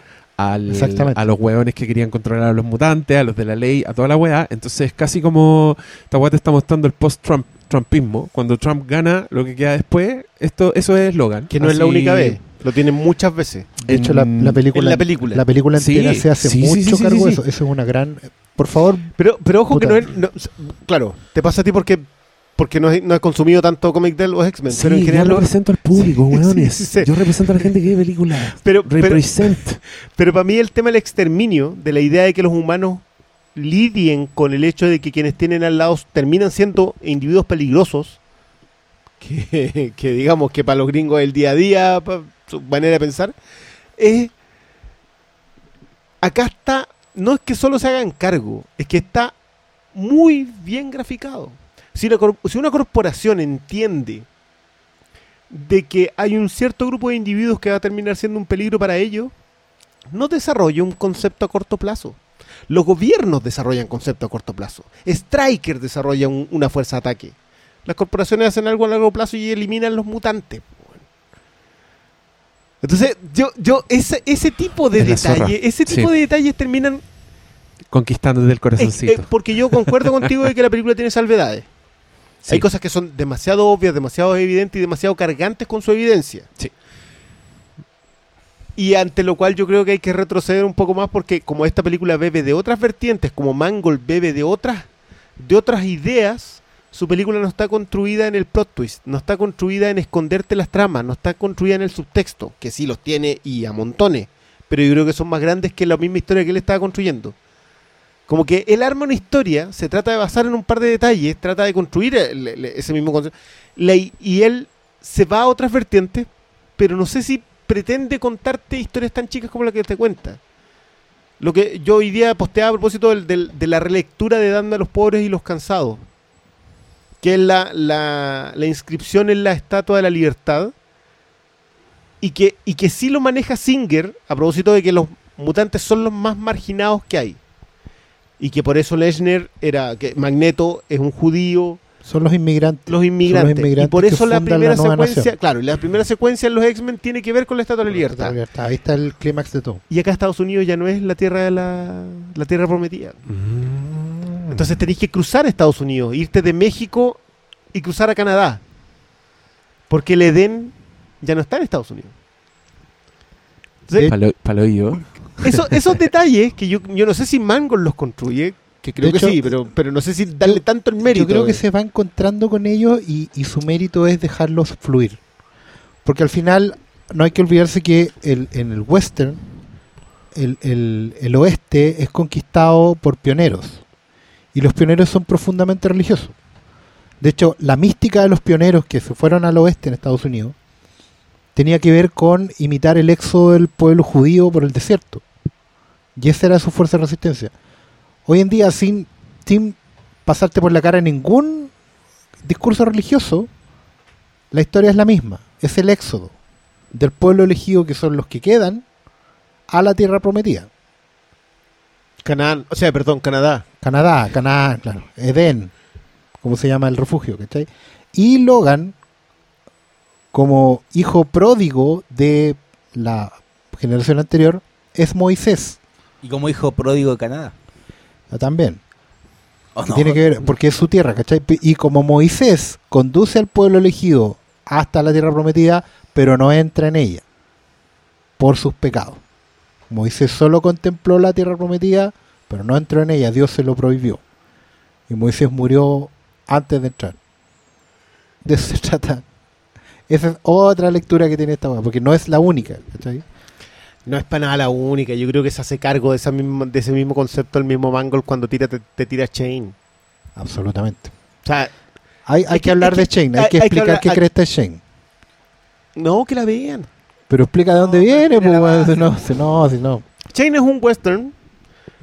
al, a los hueones que querían controlar a los mutantes, a los de la ley, a toda la weá. Entonces es casi como esta weá te está mostrando el post-Trump. Trumpismo, cuando Trump gana, lo que queda después, esto, eso es Logan. Que no es la única vez. Lo tienen muchas veces. De hecho, la, En- la película, en la película. la película Sí, entera se hace sí, mucho sí, sí, cargo de eso. Eso es una gran... Por favor, Pero, pero ojo que no es. no- claro, te pasa a ti porque porque no has consumido tanto cómic de los X-Men. Sí, pero en general. yo lo- represento al público, Sí, weones. sí, sí. Yo represento a la gente que ve películas. pero, Represent. pero para mí el tema del exterminio, de la idea de que los humanos lidien con el hecho de que quienes tienen al lado terminan siendo individuos peligrosos, que, que digamos que para los gringos el día a día, su manera de pensar, es. Acá está. No es que solo se hagan cargo, es que está muy bien graficado. Si una, cor- si una corporación entiende de que hay un cierto grupo de individuos que va a terminar siendo un peligro para ellos, no desarrolla un concepto a corto plazo. Los gobiernos desarrollan conceptos a corto plazo. Striker desarrolla un- una fuerza de ataque. Las corporaciones hacen algo a largo plazo y eliminan los mutantes. Entonces, yo, yo, ese, ese tipo de Es detalles, ese tipo Sí. de detalles terminan Conquistando desde el eh, corazoncito. eh, porque yo concuerdo contigo de que la película tiene salvedades. Sí. Hay cosas que son demasiado obvias, demasiado evidentes y demasiado cargantes con su evidencia. Sí. Y ante lo cual yo creo que hay que retroceder un poco más porque como esta película bebe de otras vertientes, como Mangold bebe de otras, de otras ideas, su película no está construida en el plot twist, no está construida en esconderte las tramas, no está construida en el subtexto, que sí los tiene y a montones, pero yo creo que son más grandes que la misma historia que él estaba construyendo. Como que él arma una historia, se trata de basar en un par de detalles, trata de construir ese mismo concepto. Y él se va a otras vertientes, pero no sé si pretende contarte historias tan chicas como la que te cuenta. Lo que yo hoy día posteaba a propósito del- de la relectura de Dando a los pobres y los cansados, que es la, la, la inscripción en la Estatua de la Libertad, y que, y que sí lo maneja Singer a propósito de que los mutantes son los más marginados que hay. Y que por eso Lechner era, que Magneto es un judío, son los inmigrantes. los inmigrantes. inmigrantes y por eso la primera la secuencia, nación. claro, la primera secuencia en los X-Men tiene que ver con la Estatua de la Libertad. Ahí está el clímax de todo. Y acá Estados Unidos ya no es la tierra de la, la tierra prometida. Mm. Entonces tenéis que cruzar Estados Unidos, irte de México y cruzar a Canadá. Porque el Edén ya no está en Estados Unidos. Entonces, Palo, palo yo. eso- esos detalles que yo, yo no sé si Mangold los construye, Que creo De que hecho, sí, pero, pero no sé si darle tanto el mérito. Yo creo que eh. se va encontrando con ellos y, y su mérito es dejarlos fluir. Porque al final no hay que olvidarse que el, en el western el, el- el oeste es conquistado por pioneros. Y los pioneros son profundamente religiosos. De hecho, la mística de los pioneros que se fueron al oeste en Estados Unidos tenía que ver con imitar el éxodo del pueblo judío por el desierto. Y esa era su fuerza de resistencia. Hoy en día, sin, sin pasarte por la cara ningún discurso religioso, la historia es la misma. Es el éxodo del pueblo elegido, que son los que quedan, a la tierra prometida. Canaán, o sea, perdón, Canadá. Canadá, Canadá, claro. Edén, como se llama el refugio, ¿cachai? Y Logan, como hijo pródigo de la generación anterior, es Moisés Y como hijo pródigo de Canadá. ah, también. ¿O que no? tiene que ver, porque es su tierra, ¿cachai? Y como Moisés conduce al pueblo elegido hasta la tierra prometida, pero no entra en ella por sus pecados. Moisés solo contempló la tierra prometida, pero no entró en ella, Dios se lo prohibió. Y Moisés murió antes de entrar. De eso se trata. Esa es otra lectura que tiene esta weá, porque no es la única, ¿cachai? No es para nada la única. Yo creo que se hace cargo de, esa misma, de ese mismo concepto el mismo Mangold cuando tira, te, te tira Chain. Absolutamente. O sea, Hay, hay que- que hablar hay de Shane, hay, que explicar hablar- qué hay- cresta es Shane. no, que la vean. Pero explica de dónde No, viene, pues, no, si no, si no. Chain es un western.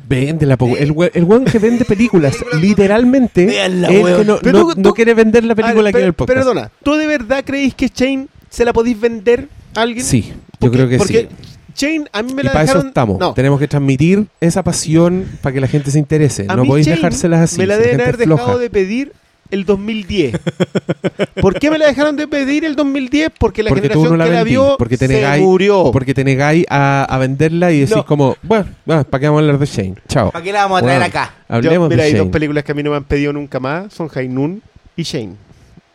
Vende la po- el, we- el weón que vende películas, literalmente, el que no, Pero no- tú- no quiere vender la película en el podcast. Perdona, ¿tú de verdad creéis que Chain se la podéis vender a alguien? Sí, yo creo que porque sí. Chain a mí me Y la para eso dejaron... estamos. No, Tenemos que transmitir esa pasión para que la gente se interese. a no podéis dejárselas así. me la deben haber floja. dejado de pedir el 2010. ¿Por qué me la dejaron de pedir el 2010? Porque la Porque generación no la que la vio porque te se negáis- murió. Porque te negáis a, a venderla y decís No. como, bueno, ¿para qué vamos a hablar de Shane? Chao. ¿Para qué la vamos a traer Weón, acá? Yo- Hablemos mira, de hay dos películas que a mí no me han pedido nunca más. Son Hainun y Shane.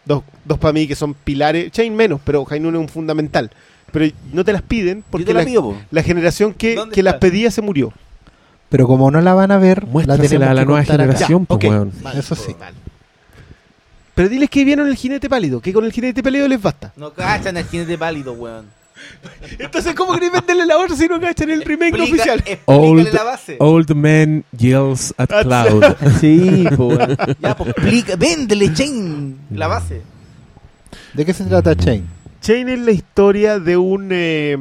Dos, dos para mí que son pilares. Shane menos, pero Hainun es un fundamental. Pero no te las piden porque Yo la la, pido, po. la generación que, ¿Dónde que las pedía se murió. Pero como no la van a ver, la Muéstrasela tenemos a la que nueva generación, Ya, pues, weón. Eso sí. Pero diles que vieron el jinete pálido, que con el jinete pálido les basta. No cachan al jinete pálido, weón. Entonces, ¿cómo queréis venderle la otra si no cachan el remake Explica- oficial? Explícale Old, la base. old man yells at That's- cloud. Sí, pues. Ya, pues explica. Véndele, Chain. La base. ¿De qué se trata Chain? Chain es la historia de un... eh,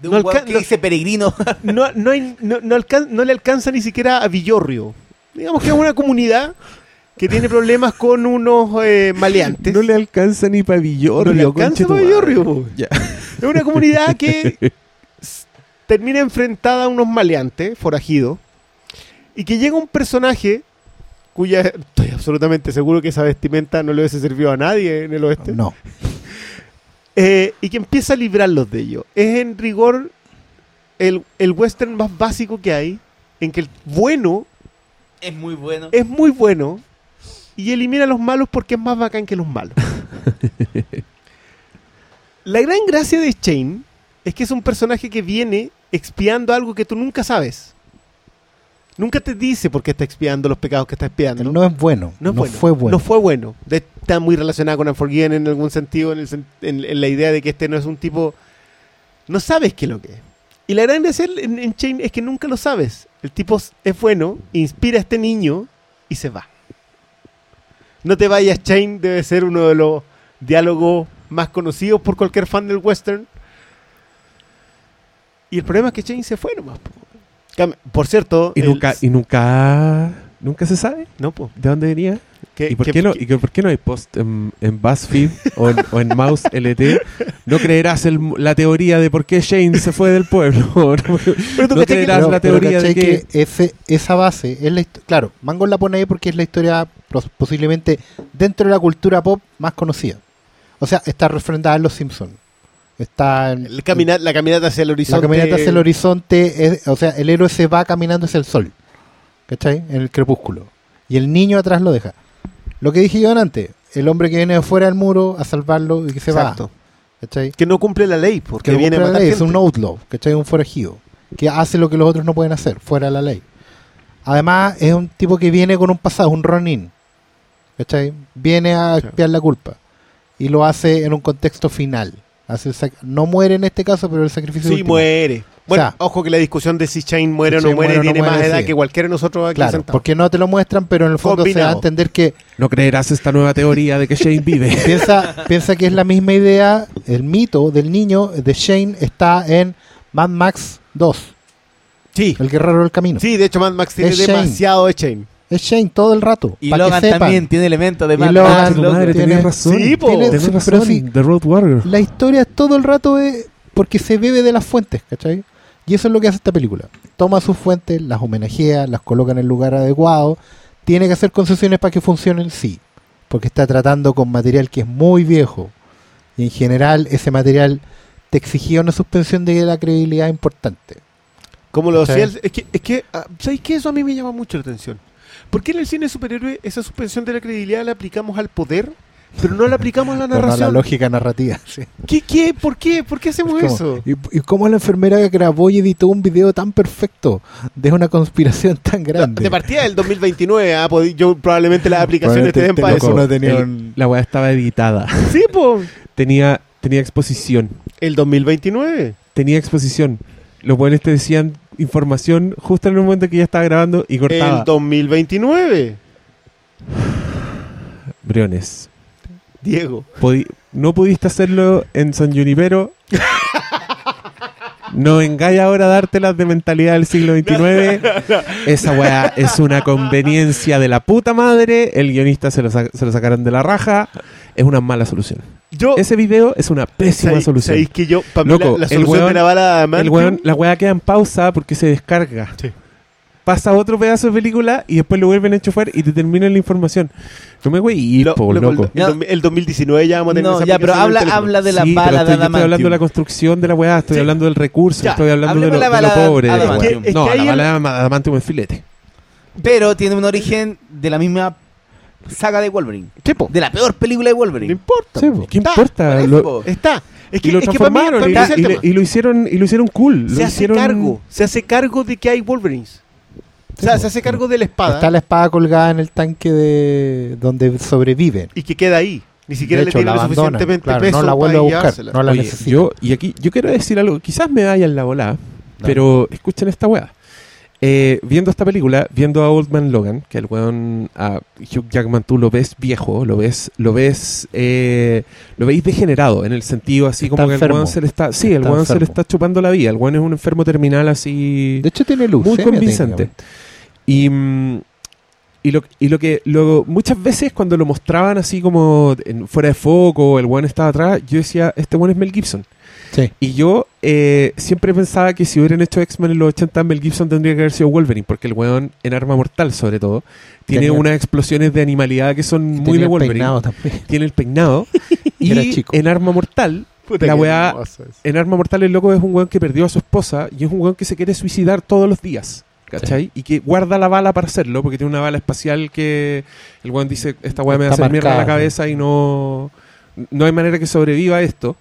De No un weón alca- que no- dice peregrino. no, no, hay- no, no no le alcanza ni siquiera a Villorrio. Digamos que es una comunidad que tiene problemas con unos eh, maleantes. No le alcanza ni para Villorrio. No le alcanza conche tu pa' madre. Villorrio. Ya. Es una comunidad que termina enfrentada a unos maleantes, forajidos, y que llega un personaje cuya estoy absolutamente seguro que esa vestimenta no le hubiese servido a nadie en el oeste, No. eh, y que empieza a librarlos de ellos. Es en rigor el, el western más básico que hay, en que el bueno Es muy bueno. es muy bueno y elimina a los malos porque es más bacán que los malos. La gran gracia de Shane es que es un personaje que viene expiando algo que tú nunca sabes. Nunca te dice por qué está expiando los pecados que está expiando. No es bueno. No No, es bueno. fue bueno. No fue bueno. De- está muy relacionado con Unforgiven en algún sentido, en, el en- en la idea de que este no es un tipo... No sabes qué es lo que es. Y la gran gracia en, en Chain es que nunca lo sabes. El tipo es bueno, inspira a este niño y se va. No te vayas, Chain debe ser uno de los diálogos más conocidos por cualquier fan del western. Y el problema es que Chain se fue nomás. Por cierto... Y el- nunca, y nunca, nunca se sabe No, po. de dónde venía. Que- ¿Y por, que- qué no, que- ¿Y que por qué no hay post en, en BuzzFeed o en, o en Mouse LT? No creerás el- la teoría de por qué Shane se fue del pueblo. no, Pero tú no que- creerás Pero- la pero teoría de ¿cachai que... ese, esa base es la claro, Mango la pone ahí porque es la historia posiblemente dentro de la cultura pop más conocida. O sea, está refrendada en Los Simpsons. Está en, El camina- la caminata hacia el la horizonte. caminata hacia el horizonte, es- o sea, el héroe se va caminando hacia el sol. ¿Cachai? En el crepúsculo. Y el niño atrás lo deja. Lo que dije yo antes, el hombre que viene de fuera del muro a salvarlo y que se Exacto. va. ¿Cachai? Que no cumple la ley, porque que viene a la ley, es un outlaw, ¿cachai? Un forajido, que hace lo que los otros no pueden hacer, fuera de la ley. Además, es un tipo que viene con un pasado, un Ronin. ¿Cachai? Viene a Sí. expiar la culpa. Y lo hace en un contexto final. Hace el no muere en este caso, pero el sacrificio Sí, último. muere. Bueno, O sea, ojo que la discusión de si Shane muere o no muere muere o no tiene más muere, edad sí. que cualquiera de nosotros aquí Claro, sentados. porque no te lo muestran, pero en el fondo se da a entender que No creerás esta nueva teoría de que Shane vive. piensa, piensa que es la misma idea, el mito del niño de Shane está en Mad Max 2, Sí, el guerrero del camino. sí, de hecho Mad Max tiene Es Shane. demasiado de Shane. Es Shane todo el rato. Y que Logan sepan. también tiene elementos de Y Mad Logan- Max, Ah, tu loco. madre, tiene- razón. Sí, po. Tiene- Tenés pero razón. sí. The Road Warrior. La historia todo el rato es porque se bebe de las fuentes, ¿cachai? Y eso es lo que hace esta película. Toma sus fuentes, las homenajea, las coloca en el lugar adecuado. Tiene que hacer concesiones para que funcionen, sí. Porque está tratando con material que es muy viejo. Y en general ese material te exigía una suspensión de la credibilidad importante. Como lo hacía el- Es que, es que ah, ¿sabéis qué? Eso a mí me llama mucho la atención. ¿Por qué en el cine superhéroe esa suspensión de la credibilidad la aplicamos al poder, pero no la aplicamos a la no a la narración? lógica narrativa. sí. ¿Qué, qué? ¿Por qué? ¿Por qué hacemos Es como, eso? ¿Y, y cómo la enfermera grabó y editó un video tan perfecto de una conspiración tan grande? De partida del 2029, ah, yo probablemente las aplicaciones te den Probablemente para este eso. no tenía El- un- La weá estaba editada. Sí, po. Tenía, tenía exposición. El 2029. Tenía exposición. Los buenos te decían información justo en el momento que ya estaba grabando y cortaba. El 2029. Briones. Diego. No pudiste hacerlo en San Junipero. No vengáis ahora a dártelas de mentalidad del siglo XXIX. Esa weá es una conveniencia de la puta madre. El guionista se lo, sa- se lo sacaron de la raja. Es una mala solución. Yo. Ese video es una pésima ¿sabéis- solución. sabéis que yo, para la, la el solución weón- de la bala El weón- la weá queda en pausa porque se descarga. Sí. Pasa otro pedazo de película y después lo vuelven a enchufar y te terminan la información. No me voy Lo- po, lo- loco. El, dos- el 2019 ya vamos a tener No, esa ya, pero habla, habla de la Sí, bala de estoy, hablando de la construcción de la weá, estoy Sí. hablando del recurso, Ya, estoy hablando de lo, de la de lo pobre. de la. Es que- es no, que la bala de Adamantium es filete. Pero tiene un origen de la misma saga de Wolverine. Sí, po. De la peor película de No Wolverine. importa. Sí, po. po. ¿Qué Está, importa? por Lo-. Está. Es que, y lo es que para mí- para y, es y y lo hicieron y lo hicieron cool. se lo hace hicieron cargo. Se hace cargo de que hay Wolverines. O sea, se hace cargo de la espada Está la espada colgada en el tanque de donde sobreviven. y que queda ahí. Ni siquiera de le tiene la lo abandonan. suficientemente Claro, peso no la vuelve a buscar. No la Oye, necesita. yo, y aquí yo quiero decir algo, quizás me vayan la volada, pero escuchen esta weá. Eh, viendo esta película, viendo a Old Man Logan, que el weón, a Hugh Jackman, tú lo ves viejo, lo ves, lo ves, eh, lo veis degenerado, en el sentido así Está como que enfermo. el weón se le está, sí, el weón se le enfermo. está chupando la vida, el weón es un enfermo terminal así De hecho, tiene luz. muy convincente. Y, y, lo, y lo que lo, muchas veces cuando lo mostraban así como en- fuera de foco, el weón estaba atrás, yo decía, este weón es Mel Gibson. Sí. Y yo eh, siempre pensaba que si hubieran hecho X-Men en los 80, Mel Gibson tendría que haber sido Wolverine, porque el weón en Arma Mortal, sobre todo, tiene Tenía- unas explosiones de animalidad que son muy de Wolverine. Peinado también. Tiene el peinado. Era y chico. en Arma Mortal, Puta la weá- en Arma Mortal el loco es un weón que perdió a su esposa y es un weón que se quiere suicidar todos los días. ¿Cachai? Y que guarda la bala para hacerlo, porque tiene una bala espacial que el weón dice, esta weá me va a Está hacer mierda en la cabeza y no, no hay manera que sobreviva a esto.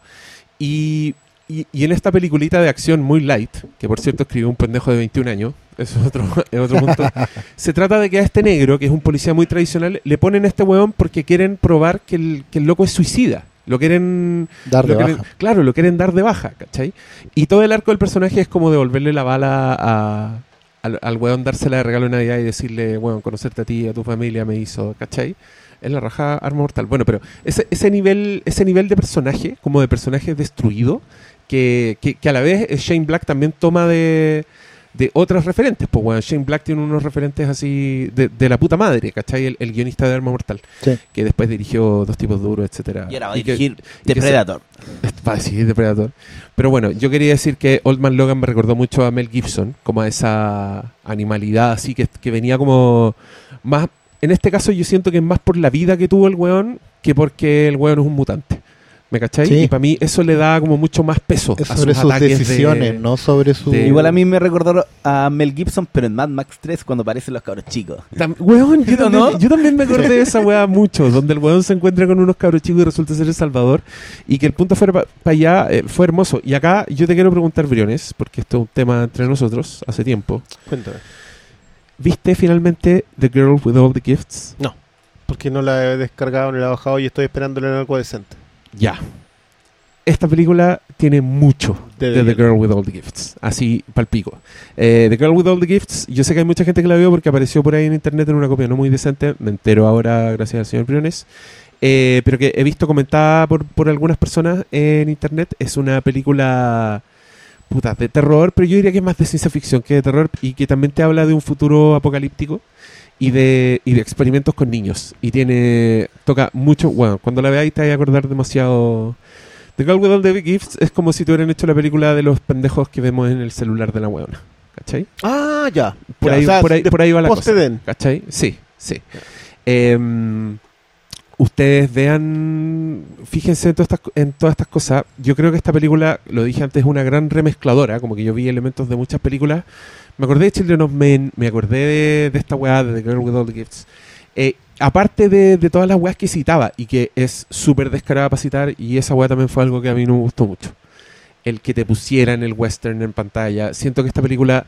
Y, y, y en esta peliculita de acción muy light, que por cierto escribió un pendejo de 21 años, eso es otro, es otro punto, se trata de que a este negro, que es un policía muy tradicional, le ponen a este weón porque quieren probar que el, que el loco es suicida. Lo quieren Dar de quieren- baja. claro, lo quieren dar de baja, ¿cachai? Y todo el arco del personaje es como devolverle la bala a, al, al weón, dársela de regalo de Navidad y decirle, weón, conocerte a ti, a tu familia me hizo, ¿cachai? Es la raja arma mortal. Bueno, pero ese, ese nivel ese nivel de personaje, como de personaje destruido, que, que, que a la vez eh, Shane Black también toma de, de otros referentes. Pues, weón, Shane Black tiene unos referentes así de, de la puta madre, ¿cachai? El, el guionista de Arma Mortal, Sí. que después dirigió Dos tipos duros, etcétera Y ahora va a dirigir Depredator. Va a decir Depredador. Pero bueno, yo quería decir que Old Man Logan me recordó mucho a Mel Gibson, como a esa animalidad así que, que venía como más... En este caso yo siento que es más por la vida que tuvo el weón que porque el weón es un mutante. ¿Me cachai? Sí. Y para mí eso le da como mucho más peso Es a sobre sus, sus de- decisiones, no sobre su. de- Igual a mí me recordó a Mel Gibson, pero en Mad Max 3 cuando aparecen los cabros chicos. Tam- weón, yo ¿No, también, no? yo también me acordé de esa weá mucho, donde el weón se encuentra con unos cabros chicos y resulta ser El Salvador, y que el punto fuera para allá eh, fue hermoso. Y acá yo te quiero preguntar, Briones, porque esto es un tema entre nosotros hace tiempo. Cuéntame. ¿Viste finalmente The Girl with All the Gifts? Porque no la he descargado ni la he bajado y estoy esperándole en algo decente. Ya. Esta película tiene mucho De de, The The Girl with All the Gifts. Así, palpico. Eh, the Girl with All the Gifts, yo sé que hay mucha gente que la vio porque apareció por ahí en internet en una copia no muy decente. Me entero ahora gracias al señor Briones. Eh, pero que he visto comentada por, por algunas personas en internet. Es una película puta, de terror, pero yo diría que es más de ciencia ficción que de terror y que también te habla de un futuro apocalíptico y de, y de experimentos con niños. Y tiene. toca mucho. Bueno, cuando la veáis te vais a acordar demasiado. The Girl with All the Gifts es como si te hubieran hecho la película de los pendejos que vemos en el celular de la weona. ¿Cachai? Ah, ya. Por, Ya, ahí, o sea, por, ahí, por ahí va la cosa. post-Eden. ¿Cachai? Sí, sí. Em, ustedes vean, fíjense en todas, estas, en todas estas cosas. Yo creo que esta película, lo dije antes, es una gran remezcladora, como que yo vi elementos de muchas películas. Me acordé de Children of Men, me acordé de, de esta weá de The Girl with All the Gifts. Eh, aparte de, de todas las weas que citaba y que es súper descarada para citar, y esa weá también fue algo que a mí no me gustó mucho. El que te pusieran el western en pantalla. Siento que esta película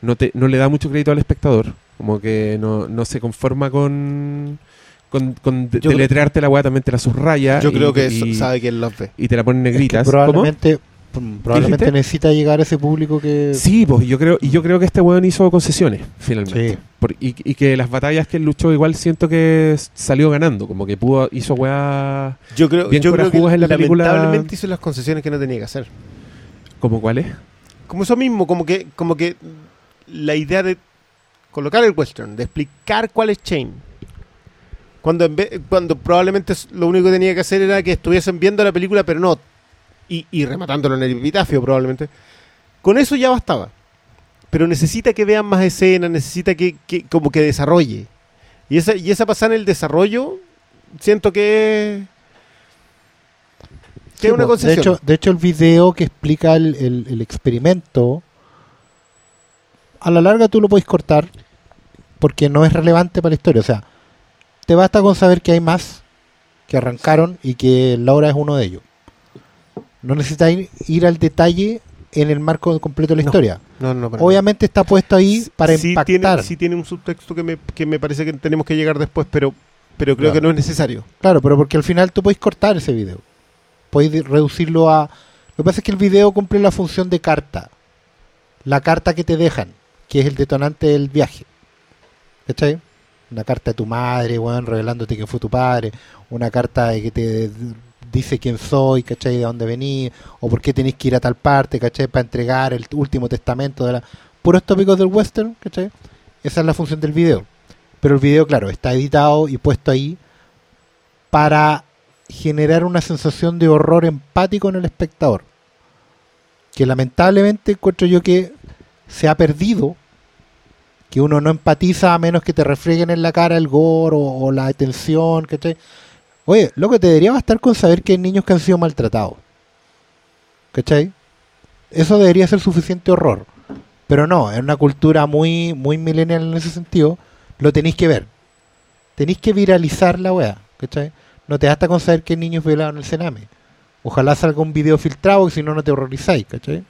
no, te, no le da mucho crédito al espectador. Como que no, no se conforma con, con, con Yo deletrearte la weá, también te la subraya. Yo y- creo que y, eso sabe quién los ve. y te la Es que negritas. ¿Cómo? Probablemente dijiste? necesita llegar a ese público que Sí, pues yo creo, y yo creo que este weón hizo concesiones, finalmente. Sí. Por- y, y que las batallas que él luchó, igual siento que salió ganando, como que pudo, hizo weá. Yo creo, Bien yo creo que en la película. lamentablemente hizo las concesiones que no tenía que hacer. ¿Como cuáles? Como eso mismo, como que, como que la idea de colocar el western, de explicar cuál es Chain. Cuando, en vez- cuando probablemente lo único que tenía que hacer era que estuviesen viendo la película, pero no. Y, y rematándolo en el epitafio, probablemente. Con eso ya bastaba. Pero necesita que vean más escenas, necesita que, que como que desarrolle. Y esa, y esa pasada en el desarrollo, siento que es. Que Sí, es una po. concesión. De hecho, de hecho, el video que explica el, el- el experimento, a la larga tú lo puedes cortar porque no es relevante para la historia. O sea, te basta con saber que hay más que arrancaron y que Laura es uno de ellos. No necesitas ir, ir al detalle en el marco completo de la No, historia. No, no. Obviamente está puesto ahí para sí impactar. Tiene, sí tiene un subtexto que me, que me parece que tenemos que llegar después, pero, pero creo Claro. que no es necesario. Claro, pero porque al final tú puedes cortar ese video. Puedes reducirlo a... Lo que pasa es que el video cumple la función de carta. La carta que te dejan, que es el detonante del viaje. ¿Cachai? Una carta de tu madre, weón, revelándote que fue tu padre. Una carta de que te dice quién soy, ¿cachai? De dónde vení. O por qué tenés que ir a tal parte, ¿cachai? Para entregar el último testamento de la... Puros tópicos del western, ¿cachai? Esa es la función del video. Pero el video, claro, está editado y puesto ahí para generar una sensación de horror empático en el espectador. Que lamentablemente encuentro yo que se ha perdido. Que uno no empatiza a menos que te refrieguen en la cara el gore o, la tensión, ¿cachai? Oye, loco, te debería bastar con saber que hay niños que han sido maltratados. ¿Cachai? Eso debería ser suficiente horror. Pero no, es una cultura muy, muy millennial en ese sentido. Lo tenéis que ver. Tenéis que viralizar la wea. ¿Cachai? No te basta con saber que hay niños violados en el Sename. Ojalá salga un video filtrado, si no, no te horrorizáis. ¿Cachai?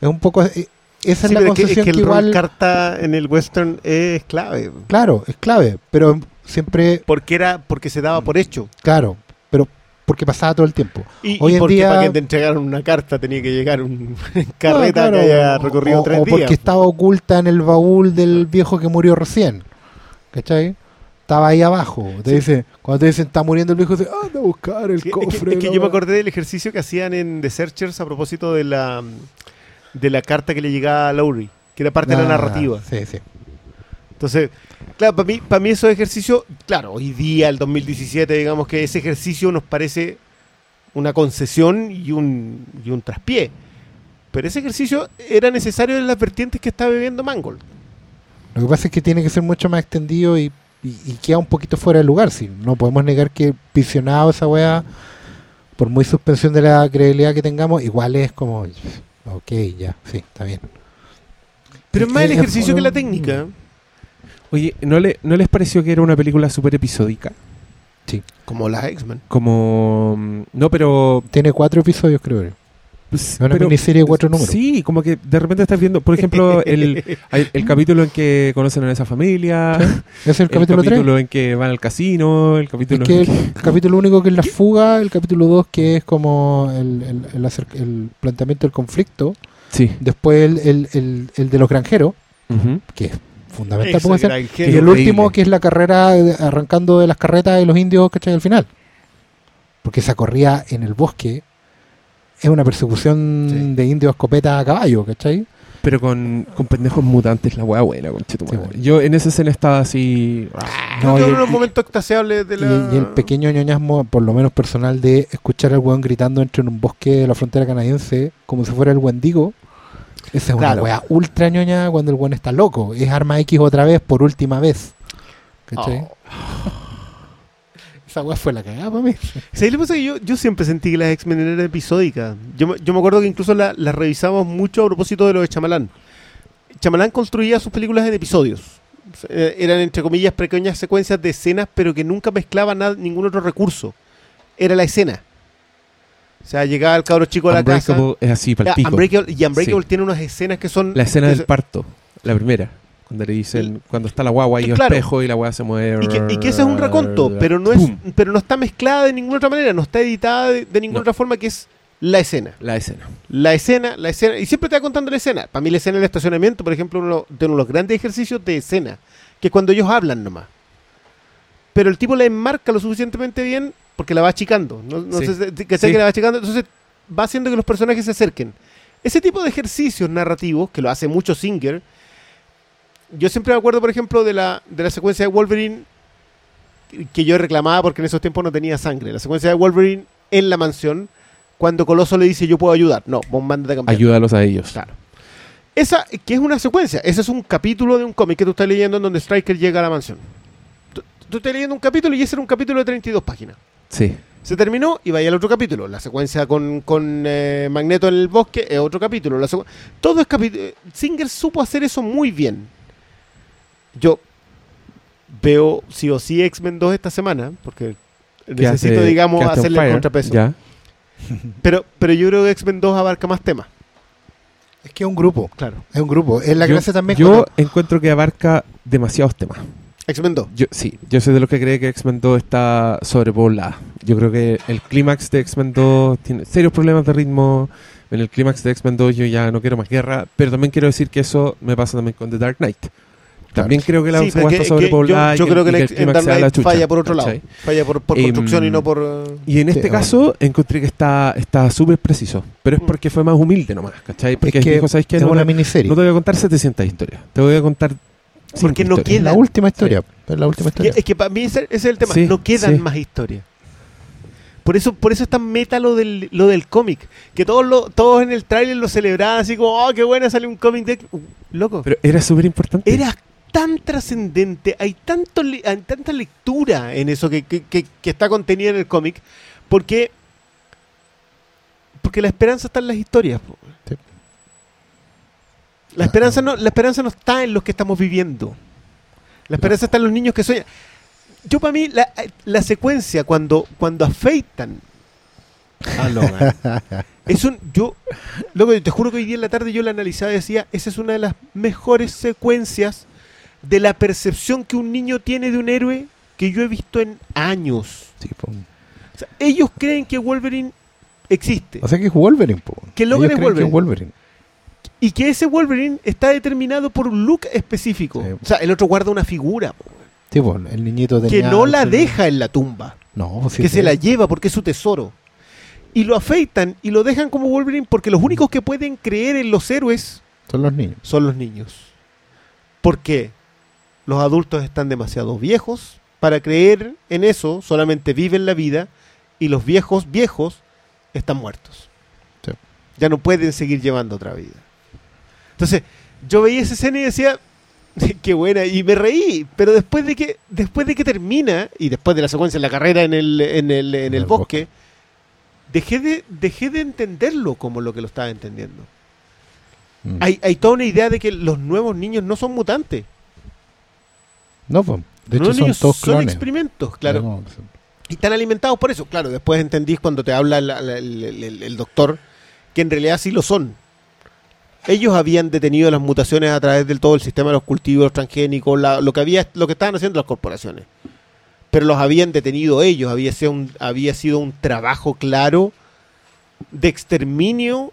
Es un poco. eh, Esa Sí, es la que, es que que, el igual. carta en el western es clave. Claro, es clave. Pero siempre. Porque era porque se daba por hecho. Claro. Pero porque pasaba todo el tiempo. Y, Hoy y en porque día- para que te entregaran una carta tenía que llegar un carreta No, claro, que haya recorrido o, tres o porque días. estaba oculta en el baúl del viejo que murió recién. ¿Cachai? Estaba ahí abajo. Te Sí. dice, cuando te dicen está muriendo el viejo, dice, anda a buscar el Es que- es que, cofre. es que la yo me wea". acordé del ejercicio que hacían en The Searchers a propósito de la de la carta que le llegaba a Lowry, que era parte de la Ah, narrativa. Sí, sí. Entonces, claro, para mí, para mí esos ejercicios, claro, hoy día, el 2017, digamos que ese ejercicio nos parece una concesión y un, y un traspié. Pero ese ejercicio era necesario en las vertientes que está viviendo Mangold. Lo que pasa es que tiene que ser mucho más extendido y, y- y queda un poquito fuera de lugar. Si no podemos negar que visionado esa weá, por muy suspensión de la credibilidad que tengamos, igual es como, ok, ya, sí, está bien. Pero es más el ejercicio que la técnica. Oye, ¿no, le, ¿no les pareció que era una película súper episódica? Como las X-Men. Como... mm, No, pero... Tiene cuatro episodios, creo. Pues, una pero- miniserie de cuatro números. Sí, como que de repente estás viendo, por ejemplo, el, el capítulo en que conocen a esa familia, Ese es el capítulo 3. en que van al casino, el Es capítulo que en el capítulo único que es la fuga, el capítulo 2 que es como el, el- el el planteamiento del conflicto, Sí. después el, el- el- el de los granjeros, Ujú. que es fundamental, ser, y el Increíble. último que es la carrera arrancando de las carretas de los indios, ¿cachai? Al final. Porque esa corrida en el bosque es una persecución Sí. de indios escopeta a caballo, ¿cachai? Pero con, con pendejos mutantes, la wea buena, conchetumare. Sí, bueno. Yo en esa escena estaba así. No, uno el- de los momentos extasiables de Y, la... y el pequeño ñoñasmo, por lo menos personal, de escuchar al weón gritando entre en un bosque de la frontera canadiense como si fuera el Wendigo. Esa es una weá ultra ñoña cuando el weón está loco. Es arma X otra vez por última vez. ¿Cachai? Oh. Esa weá fue la cagada para mí. ¿Sabes lo que pasa? Que yo, yo siempre sentí que las X-Men eran episódicas. Yo, me- yo me acuerdo que incluso la- las revisamos mucho a propósito de lo de Chamalán. Chamalán construía sus películas en episodios. Eh, Eran, entre comillas, pequeñas secuencias de escenas, pero que nunca mezclaban nada- ningún otro recurso. Era la escena. O sea, llegaba el cabro chico a la casa. Unbreakable es así, Ah, palpico. Unbreakable- y Unbreakable Sí. tiene unas escenas que son... La escena del parto, la primera. Cuando le dicen, cuando está la guagua y el claro. espejo y la guagua se mueve. Y que, y que ese es un raconto, pero no, es, pero no está mezclada de ninguna otra manera, no está editada de, de ninguna No. otra forma que es la escena. La escena. La escena, la escena, y siempre te va contando la escena. Para mí la escena del estacionamiento, por ejemplo, uno de uno de los grandes ejercicios de escena, que es cuando ellos hablan nomás. Pero el tipo la enmarca lo suficientemente bien porque la va achicando. No, no Sí. sé ¿cachai? Sí. que la va achicando, entonces va haciendo que los personajes se acerquen. Ese tipo de ejercicios narrativos, que lo hace mucho Singer, yo siempre me acuerdo, por ejemplo, de la, de la secuencia de Wolverine que yo reclamaba porque en esos tiempos no tenía sangre. La secuencia de Wolverine en la mansión, cuando Coloso le dice yo puedo ayudar. No, vos mándate a cambiar. Ayúdalos a ellos. Claro. Esa, que es una secuencia, ese es un capítulo de un cómic que tú estás leyendo en donde Striker llega a la mansión. Tú, estás leyendo un capítulo y ese era un capítulo de 32 páginas. Sí. Se terminó y vaya al otro capítulo. La secuencia con, con eh, Magneto en el bosque es otro capítulo. La todo es capítulo. Singer supo hacer eso muy bien. Yo veo sí o sí X-Men 2 esta semana, porque necesito, digamos, hacerle el contrapeso. Ya. Pero, pero yo creo que X-Men 2 abarca más temas. Es que es un grupo. Claro. Es un grupo. Es la Yo- gracia también. Yo cuando- encuentro que abarca demasiados temas. X-Men 2. Yo, sí, yo soy de los que cree que X-Men 2 está sobrepoblada. Yo creo que el clímax de X-Men 2 tiene serios problemas de ritmo. En el clímax de X-Men 2 yo ya no quiero más guerra, pero también quiero decir que eso me pasa también con The Dark Knight. También creo que la Sí, está sobrepoblada. yo, yo y que- creo que, el, Dark Knight falla por otro lado. ¿cachai? Falla por, por Em, construcción y no por... Y en este Sí, caso encontré que está está súper preciso, pero es Mm. porque fue más humilde nomás, ¿cachai? Porque es que dijo, ¿sabes qué? No, una miniserie. no te voy a contar 700 historias, te voy a contar Porque no es la queda- última historia. Es la última que- historia. es que para mí ese, ese es el tema. Sí, no quedan sí. más historias. Por eso, por eso es tan meta lo del, lo del cómic. Que todos lo, todos en el tráiler lo celebraban así como, oh, qué buena sale un cómic de... Uh, loco. Pero era súper importante. Era tan trascendente, hay, tanto hay tanta lectura en eso que, que- que- que está contenida en el cómic, porque porque la esperanza está en las historias. Sí. La esperanza no, la esperanza no está en los que estamos viviendo. La esperanza está en los niños que sueñan. Yo para mí la, la secuencia cuando cuando afeitan a Logan es un yo loco, te juro que hoy día en la tarde yo la analizaba y decía, esa es una de las mejores secuencias de la percepción que un niño tiene de un héroe que yo he visto en años. Sí, po. O sea, ellos creen que Wolverine existe O sea que es Wolverine. po. Que Logan es creen que Wolverine. Y que ese Wolverine está determinado por un look específico. Sí. O sea, el otro guarda una figura Sí, po, el niñito que tenía- no la deja en la tumba, No, sí, que sí. se la lleva porque es su tesoro. Y lo afeitan y lo dejan como Wolverine porque los únicos que pueden creer en los héroes Son los niños. son los niños. Porque los adultos están demasiado viejos para creer en eso, solamente viven la vida y los viejos viejos están muertos. Sí. Ya no pueden seguir llevando otra vida. Entonces, yo veía esa escena y decía, qué buena, y me reí, pero después de que después de que termina y después de la secuencia en la carrera en el en el, en el el bosque, dejé de dejé de entenderlo como lo que lo estaba entendiendo. Mm. Hay, hay toda una idea de que los nuevos niños no son mutantes. No, po. de hecho son todos son clones. experimentos, claro. No, Y están alimentados por eso. Claro, después entendís cuando te habla la- la- el, el- el- el doctor que en realidad sí lo son. Ellos habían detenido las mutaciones a través del todo el sistema de los cultivos, transgénicos, la- lo que había, lo que estaban haciendo las corporaciones. Pero los habían detenido ellos, había sido un, había sido un trabajo claro de exterminio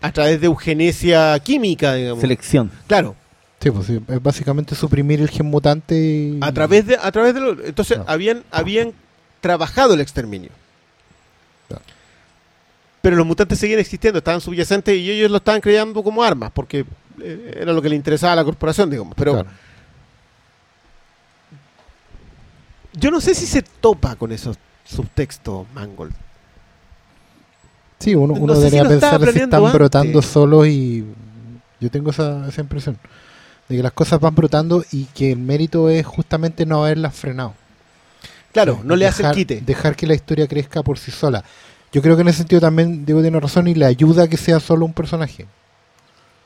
a través de eugenesia química, digamos. Selección. Claro, Sí, pues sí, es básicamente suprimir el gen mutante y... a través de, a través de lo- entonces habían, habían trabajado el exterminio. Pero los mutantes seguían existiendo, estaban subyacentes y ellos lo estaban creando como armas, porque eh, era lo que le interesaba a la corporación, digamos. Pero Claro. yo no sé si se topa con esos subtextos, Mangold. Sí, uno, No uno si debería estaba pensar si están antes. brotando solos y yo tengo esa, esa impresión de que las cosas van brotando y que el mérito es justamente no haberlas frenado. Claro, no le hace el dejar, quite. Dejar que la historia crezca por sí sola. Yo creo que en ese sentido también Diego tiene razón y le ayuda a que sea solo un personaje.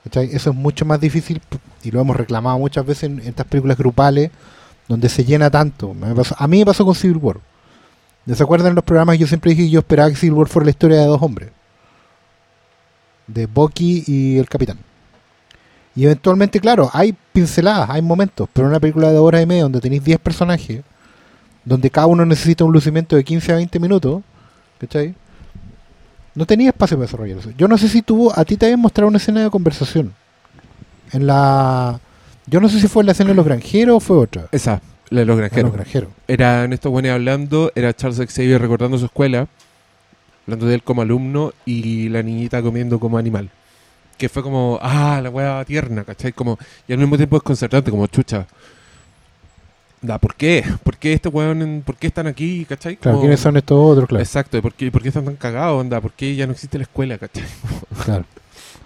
¿Cachai? Eso es mucho más difícil y lo hemos reclamado muchas veces en, estas películas grupales donde se llena tanto. A mí me pasó con Civil War. ¿No ¿Se acuerdan en los programas? Yo siempre dije que yo esperaba que Civil War fuera la historia de dos hombres. De Bucky y el Capitán. Y eventualmente, claro, hay pinceladas, hay momentos, pero en una película de horas y media donde tenéis 10 personajes, donde cada uno necesita un lucimiento de 15 a 20 minutos, ¿cachai? No tenía espacio para desarrollar eso. Yo no sé si tuvo, a ti te habían mostrado una escena de conversación. En la... Yo no sé si fue en la escena de los granjeros o fue otra. Esa, la de los En granjeros. los granjeros. Eran estos buenos hablando, era Charles Xavier recordando su escuela, hablando de él como alumno y la niñita comiendo como animal. Que fue como, ah, la weá tierna, ¿cachai? Como, y al mismo tiempo desconcertante, como chucha. Da, ¿por qué? ¿Por qué este weón, en- por qué están aquí, cachai? Claro, ¿quiénes son estos otros? Claro. Exacto, ¿y por qué, por qué están tan cagados, onda? ¿Por qué ya no existe la escuela, cachai? claro.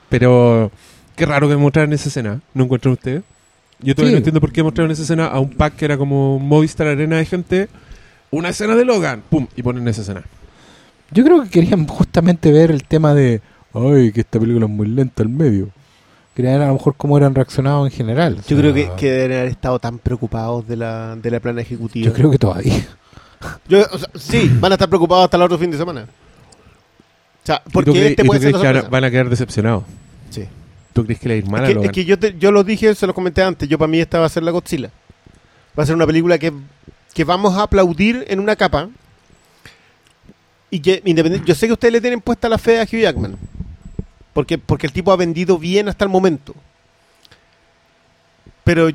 Pero qué raro que mostraran esa escena, ¿no encuentran ustedes? Yo todavía Sí. no entiendo por qué mostraron esa escena a un pack que era como Movistar Arena de gente. Una escena de Logan, pum, y ponen esa escena. Yo creo que querían justamente ver el tema de, ay, que esta película es muy lenta al medio. Querían ver a lo mejor cómo eran reaccionados en general. O Yo creo que, que deben haber estado tan preocupados de la, de la plana ejecutiva. Yo creo que todavía. Yo, o sea, sí, van a estar preocupados hasta el otro fin de semana. O sea, ¿Y tú porque este y tú puede ser crees la que van a- quedar decepcionados? Sí. ¿Tú crees que le va a ir mal a Es que, Logan? es que yo, te- yo lo dije, se lo comenté antes. Yo para mí esta va a ser la Godzilla. Va a ser una película que, que vamos a aplaudir en una capa. Y que independiente, yo sé que ustedes le tienen puesta la fe a Hugh Jackman. Porque, porque el tipo ha vendido bien hasta el momento. Pero,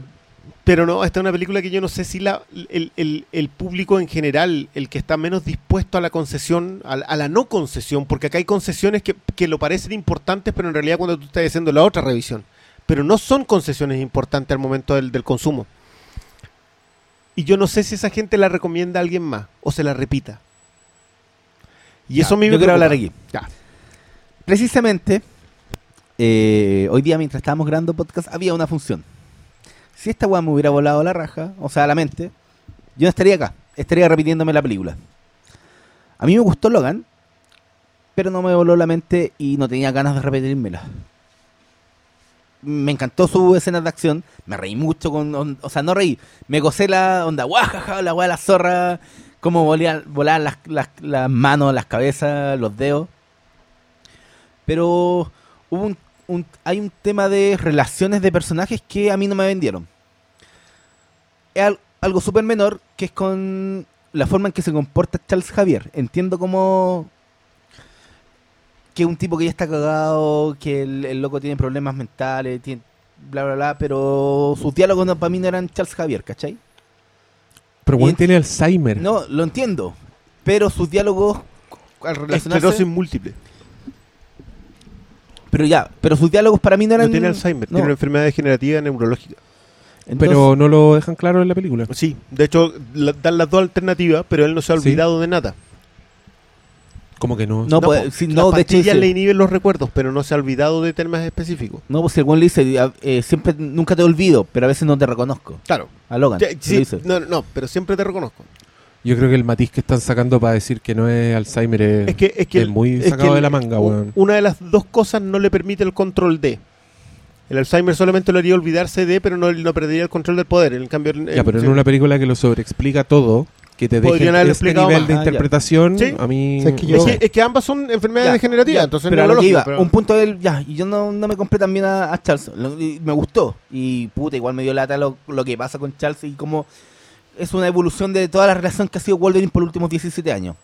pero no, esta es una película que yo no sé si la, el, el- el público en general, el que está menos dispuesto a la concesión, a, la- a la no concesión, porque acá hay concesiones que, que lo parecen importantes, pero en realidad cuando tú estás haciendo la otra revisión, pero no son concesiones importantes al momento del, del consumo. Y yo no sé si esa gente la recomienda a alguien más o se la repita. Y Ya, eso me yo quiero preocupa. hablar aquí. Ya. Precisamente, eh, hoy día mientras estábamos grabando podcast había una función. Si esta weá me hubiera volado la raja, o sea, la mente, yo no estaría acá, estaría repitiéndome la película. A mí me gustó Logan, pero no me voló la mente y no tenía ganas de repetírmela. Me encantó su escena de acción, me reí mucho con, on- o sea, no reí, me gocé la onda, guajaja, la weá de la zorra, cómo volaban las, las manos, las cabezas, los dedos. Pero hubo un, un- hay un tema de relaciones de personajes que a mí no me vendieron. Es al- algo súper menor que es con la forma en que se comporta Charles Javier. Entiendo cómo que un tipo que ya está cagado, que el, el loco tiene problemas mentales, tiene bla bla bla, pero sus diálogos no, para mí no eran Charles Javier, ¿cachai? Pero en- tiene Alzheimer. No, lo entiendo, pero sus diálogos al relacionarse, Esclerosis múltiple. Pero ya, pero sus diálogos para mí no eran No tiene Alzheimer, no. tiene una enfermedad degenerativa neurológica. Entonces- pero no lo dejan claro en la película. Sí, de hecho la- dan las dos alternativas, pero él no se ha Sí. olvidado de nada. Como que no. No, pues, las no, de hecho, dice- le inhiben los recuerdos, pero no se ha olvidado de temas específicos. No, pues si el weón le dice, "Ah, eh, siempre, nunca te olvido, pero a veces no te reconozco. Claro. A Logan. Sí, dice. no, no, pero siempre te reconozco. Yo creo que el matiz que están sacando para decir que no es Alzheimer es, Es que es que es muy es sacado que de la manga, weón. Una de las dos cosas no le permite el control de. El Alzheimer solamente lo haría olvidarse de, pero no, no perdería el control del poder. En cambio, en- Ya, pero en una película que lo sobreexplica todo, que te haberlo este explicado nivel más. de Ah, interpretación, Sí. a mí... O sea, es que Es yo- que, es que ambas son enfermedades Ya, degenerativas, ya, entonces pero a no lo que iba, pero- un punto del ya, y yo no, no me compré también a, a Charles, Lo- y me gustó y puta, igual me dio lata lo, lo que pasa con Charles y como es una evolución de toda la relación que ha sido Wolverine por los últimos 17 años.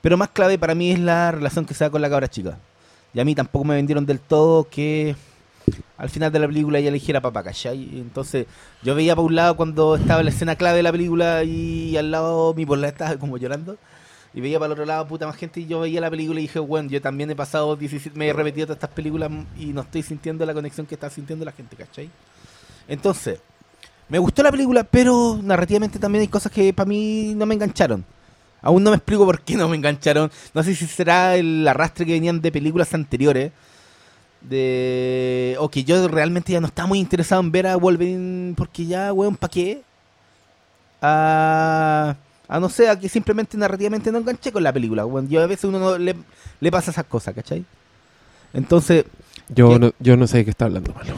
Pero más clave para mí es la relación que se da con la cabra chica. Y a mí tampoco me vendieron del todo que al final de la película ella eligiera papá, ¿cachai? Entonces yo veía para un lado cuando estaba la escena clave de la película y al lado mi porla estaba como llorando. Y veía para el otro lado puta más gente y yo veía la película y dije, bueno, yo también he pasado 17, me he repetido todas estas películas y no estoy sintiendo la conexión que está sintiendo la gente, ¿cachai? Entonces, me gustó la película, pero narrativamente también hay cosas que para mí no me engancharon. Aún no me explico por qué no me engancharon. No sé si será el arrastre que venían de películas anteriores. De. O que yo realmente ya no estaba muy interesado en ver a Wolverine. Porque ya, weón, ¿para qué? A. A no ser a que simplemente narrativamente no enganché con la película. weón. Yo a veces uno no le, le pasa esas cosas, ¿cachai? Entonces, Yo ¿Qué? no, yo no sé de qué está hablando, malo.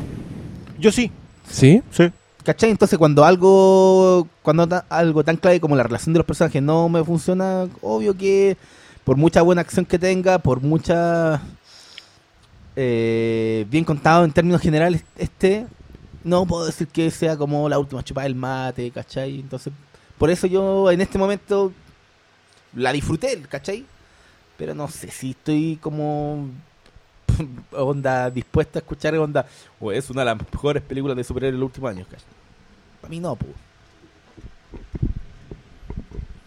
Yo sí, ¿Sí? sí. ¿Cachai? Entonces cuando algo cuando algo tan clave como la relación de los personajes no me funciona, obvio que por mucha buena acción que tenga, por mucha eh, bien contado en términos generales este, no puedo decir que sea como la última chupada del mate, ¿cachai? Entonces, por eso yo en este momento la disfruté, ¿cachai? Pero no sé si estoy como onda dispuesta a escuchar onda o es una de las mejores películas de superhéroes de los últimos años, ¿cachai? Para mí no, pues.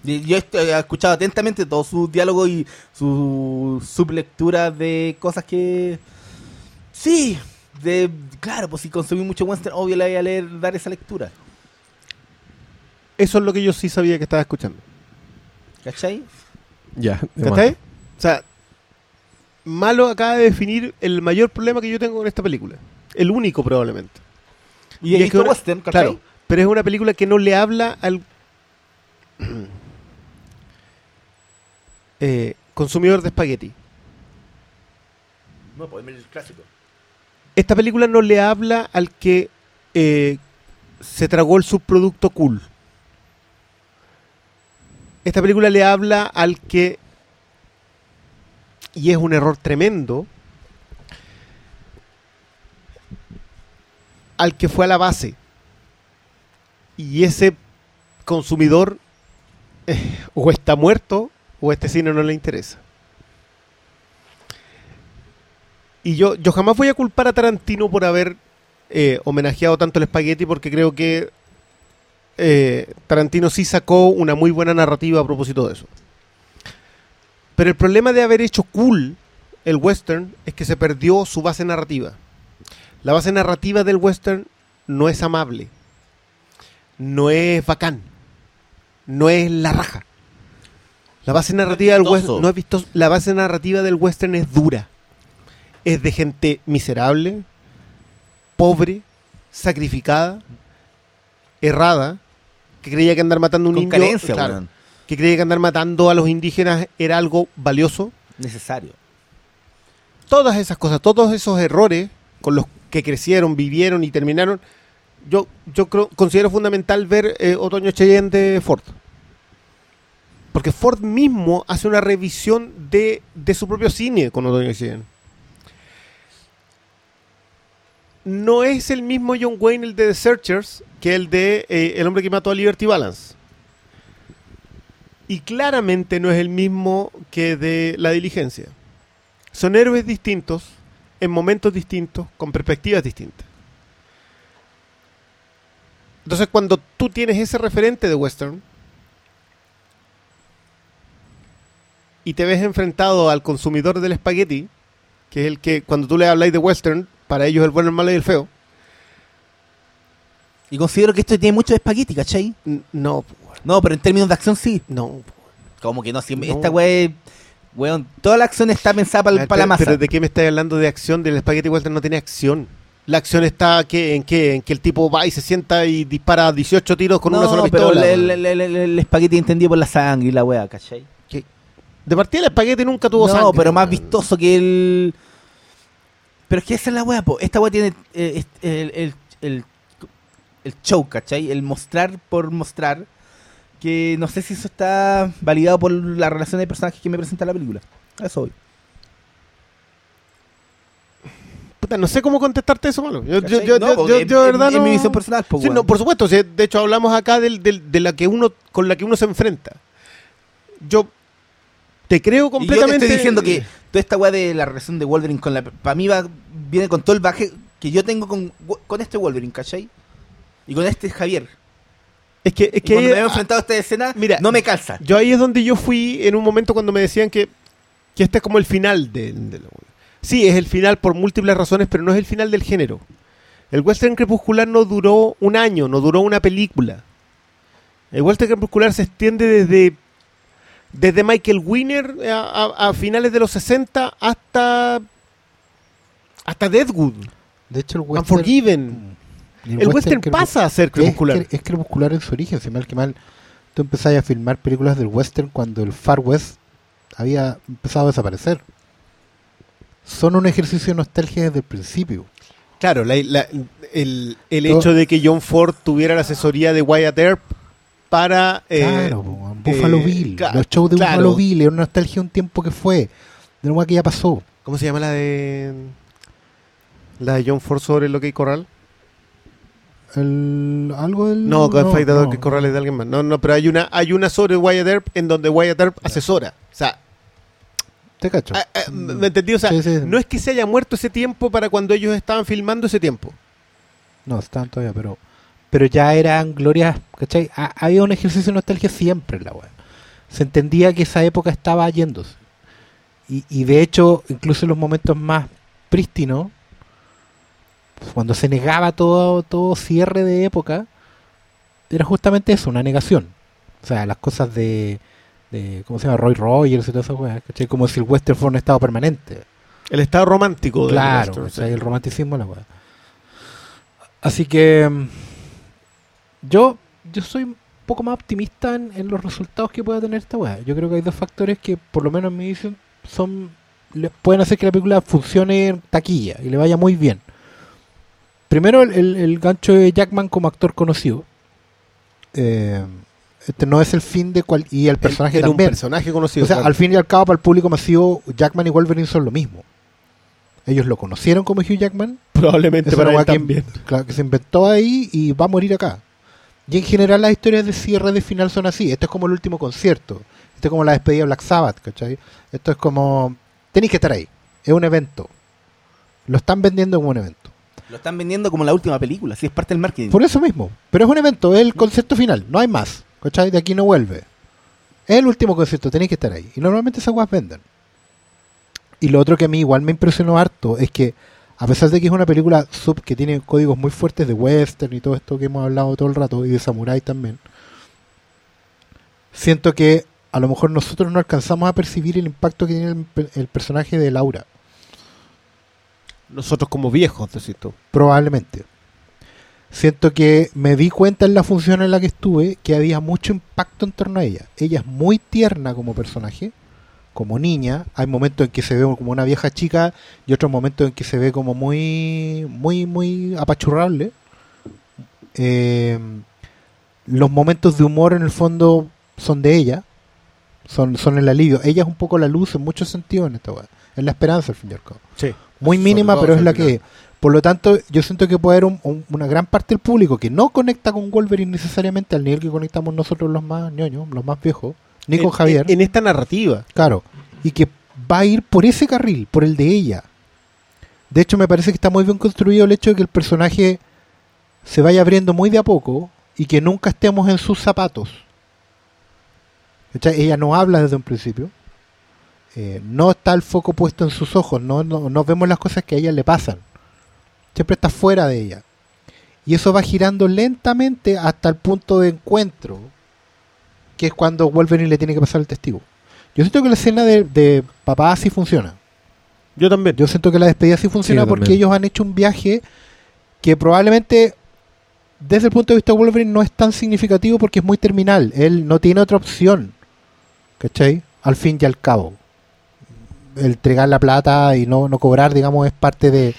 Yo he escuchado atentamente todos sus diálogos y sus sublecturas de cosas que. Sí, de. Claro, pues si consumí mucho western, obvio le voy a leer, dar esa lectura. Eso es lo que yo sí sabía que estaba escuchando. ¿Cachai? Ya. de ¿Cachai? O sea, Malo acaba de definir el mayor problema que yo tengo con esta película. El único probablemente. Y, Y es que ahora- western. Claro, pero es una película que no le habla al eh, consumidor de espagueti. No, pues el clásico. Esta película no le habla al que eh, se tragó el subproducto cool. Esta película le habla al que, y es un error tremendo, al que fue a la base. Y ese consumidor eh, o está muerto o este cine no le interesa. Y yo, yo jamás voy a culpar a Tarantino por haber eh, homenajeado tanto el espagueti porque creo que eh, Tarantino sí sacó una muy buena narrativa a propósito de eso. Pero el problema de haber hecho cool el western es que se perdió su base narrativa. La base narrativa del western no es amable, no es bacán, no es la raja. La base narrativa del western no es vistoso. La base narrativa del western es dura. Es de gente miserable, pobre, sacrificada, errada, que creía que andar matando a un Con indio, carencia, claro. Que creía que andar matando a los indígenas era algo valioso. Necesario. Todas esas cosas, todos esos errores con los que crecieron, vivieron y terminaron, yo, yo creo, considero fundamental ver eh, Otoño Cheyenne de Ford. Porque Ford mismo hace una revisión de, de su propio cine con Otoño Cheyenne. No es el mismo John Wayne el de The Searchers que el de eh, El hombre que mató a Liberty Balance. Y claramente no es el mismo que de La Diligencia. Son héroes distintos, en momentos distintos, con perspectivas distintas. Entonces, cuando tú tienes ese referente de western y te ves enfrentado al consumidor del espagueti, que es el que cuando tú le habláis de western, para ellos el bueno, el malo y el feo, Y considero que esto tiene mucho de espagueti, ¿cachai? no, No, pero en términos de acción sí. no. Como que no, si No. esta wea, weón, toda la acción está pensada para, Pero- la masa. Pero ¿de qué me estás hablando de acción? Del espagueti western no tiene acción. La acción está que, en que en que el tipo va y se sienta y dispara 18 tiros con no, una sola pero pistola. el, weón. el- el- el- el espagueti entendido por la sangre y la wea, ¿cachai? De partida el espagueti nunca tuvo no, sangre. pero más vistoso que el... Pero es que esa es la wea, po. Esta wea tiene eh, el, el, el show, ¿cachai? El mostrar por mostrar que no sé si eso está validado por la relación de personajes que me presenta la película. A eso voy. Puta, no sé cómo contestarte eso, malo. Yo, yo, verdad no... mi visión personal, po, Sí, no, por supuesto. sí, de hecho, hablamos acá del- del- de la que uno con la que uno se enfrenta. Yo te creo Y yo te completamente. estoy diciendo que toda esta weá de la relación de Wolverine con la. Para mí va, viene con todo el baje que yo tengo con, con este Wolverine, ¿cachai? Y con este Javier. Es que, es que cuando me he enfrentado a esta escena, mira, no me calza. yo ahí es donde yo fui en un momento cuando me decían que, que este es como el final de, de la Sí, es el final por múltiples razones, pero no es el final del género. El western crepuscular no duró un año, no duró una película. El western crepuscular se extiende desde desde Michael Winner a, a- a finales de los 60 hasta hasta Deadwood, De hecho, el western. Unforgiven. El El western pasa a ser es, crepuscular. cre- es crepuscular en su origen, si mal que mal. Tú empezás a filmar películas del western cuando el Far West había empezado a desaparecer. Son un ejercicio de nostalgia desde el principio. Claro, la- la- el, el Todo- hecho de que John Ford tuviera la asesoría de Wyatt Earp para... eh, claro, po, Buffalo eh, Bill. los shows de claro. Buffalo Bill era una nostalgia de un tiempo que fue. De una que ya pasó. ¿Cómo se llama la de... La de John Ford sobre lo que hay corral? El, algo del. No, Gunfight no, no, que corral es de alguien más. No, no, pero hay una, hay una sobre Wyatt Earp en donde Wyatt Earp asesora. O sea, Te cacho. ah, ah, ¿me entendí? O sea, Sí, sí. no es que se haya muerto ese tiempo para cuando ellos estaban filmando ese tiempo. No, estaban todavía, pero. Pero ya eran glorias, ¿cachai? Ha- había un ejercicio de nostalgia siempre en la web. Se entendía que esa época estaba yéndose. Y, y de hecho, incluso en los momentos más prístinos, cuando se negaba todo, todo cierre de época, era justamente eso, una negación. O sea, las cosas de, de ¿cómo se llama? Roy Rogers y todas esas weas, ¿cachai? Como si el western fuera un estado permanente. El estado romántico del Claro, western, ¿cachai? sí. el romanticismo la weá. Así que mm, yo, yo soy un poco más optimista en, en los resultados que pueda tener esta weá. Yo creo que hay dos factores que, por lo menos en mi visión, son le- pueden hacer que la película funcione en taquilla y le vaya muy bien. Primero, el, el- el gancho de Jackman como actor conocido. Eh, este no es el fin de cual y el personaje Era un también. personaje conocido. O sea, claro. al fin y al cabo, para el público masivo, Jackman y Wolverine son lo mismo. Ellos lo conocieron como Hugh Jackman, Probablemente para él que, también. claro, que se inventó ahí y va a morir acá. Y en general las historias de cierre de final son así. Esto es como el último concierto. Esto es como la despedida de Black Sabbath, ¿cachai? Esto es como... Tenéis que estar ahí. Es un evento. Lo están vendiendo como un evento. Lo están vendiendo como la última película, si es parte del marketing. Por eso mismo. Pero es un evento, es el concierto final. No hay más. ¿Cachai? De aquí no vuelve. Es el último concierto, tenéis que estar ahí. Y normalmente esas guas venden. Y lo otro que a mí igual me impresionó harto es que, a pesar de que es una película sub que tiene códigos muy fuertes de western y todo esto que hemos hablado todo el rato, y de samurai también, siento que a lo mejor nosotros no alcanzamos a percibir el impacto que tiene el, pe- el personaje de Laura. Nosotros como viejos, decís tú. Probablemente. Siento que me di cuenta en la función en la que estuve que había mucho impacto en torno a ella. Ella es muy tierna como personaje, como niña. Hay momentos en que se ve como una vieja chica y otros momentos en que se ve como muy, muy, muy apachurrable. Eh, los momentos de humor en el fondo son de ella, son, son el alivio. Ella es un poco la luz en muchos sentidos en esta weá. Es la esperanza al fin y al cabo Sí. Muy mínima, pero es la que. Por lo tanto, yo siento que puede haber un- un- una gran parte del público que no conecta con Wolverine necesariamente al nivel que conectamos nosotros los más ñoños, los más viejos, ni con En- Javier, En, esta narrativa. claro, y que va a ir por ese carril, por el de ella. De hecho, me parece que está muy bien construido el hecho de que el personaje se vaya abriendo muy de a poco y que nunca estemos en sus zapatos. Ella no habla desde un principio. Eh, no está el foco puesto en sus ojos, no, no, no vemos las cosas que a ella le pasan. Siempre está fuera de ella. Y eso va girando lentamente hasta el punto de encuentro, que es cuando Wolverine le tiene que pasar el testigo. Yo siento que la escena de, de papá sí funciona. Yo también. Yo siento que la despedida sí funciona Sí, porque ellos han hecho un viaje que probablemente desde el punto de vista de Wolverine no es tan significativo porque es muy terminal. Él no tiene otra opción. ¿Cachai? Al fin y al cabo. Entregar la plata y no, no cobrar, digamos, es parte de,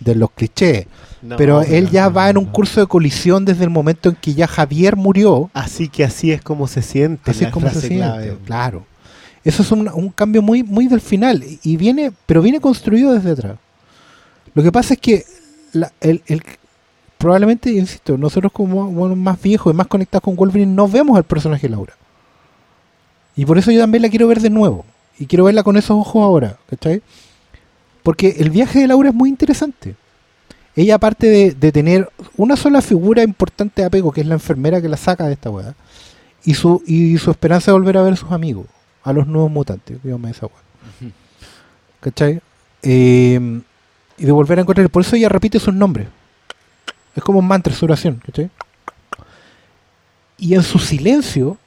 de los clichés. No, pero él no, ya no, va en un curso de colisión desde el momento en que ya Javier murió. Así que así es como se siente. Así es como se siente, claro. Eso es un, un cambio muy, muy del final. y- Y viene, pero viene construido desde atrás. Lo que pasa es que la- el, el- probablemente, insisto, nosotros como bueno, más viejos y más conectados con Wolverine no vemos al personaje de Laura. Y por eso yo también la quiero ver de nuevo. Y quiero verla con esos ojos ahora, ¿cachai? Porque el viaje de Laura es muy interesante. Ella, aparte de, de tener una sola figura importante de apego, que es la enfermera que la saca de esta weá, y su, y su esperanza de volver a ver a sus amigos, a los nuevos mutantes, dígame esa weá. ¿Cachai? Eh, y de volver a encontrar. Por eso ella repite sus nombres. Es como un mantra, su oración, ¿cachai? Y en su silencio,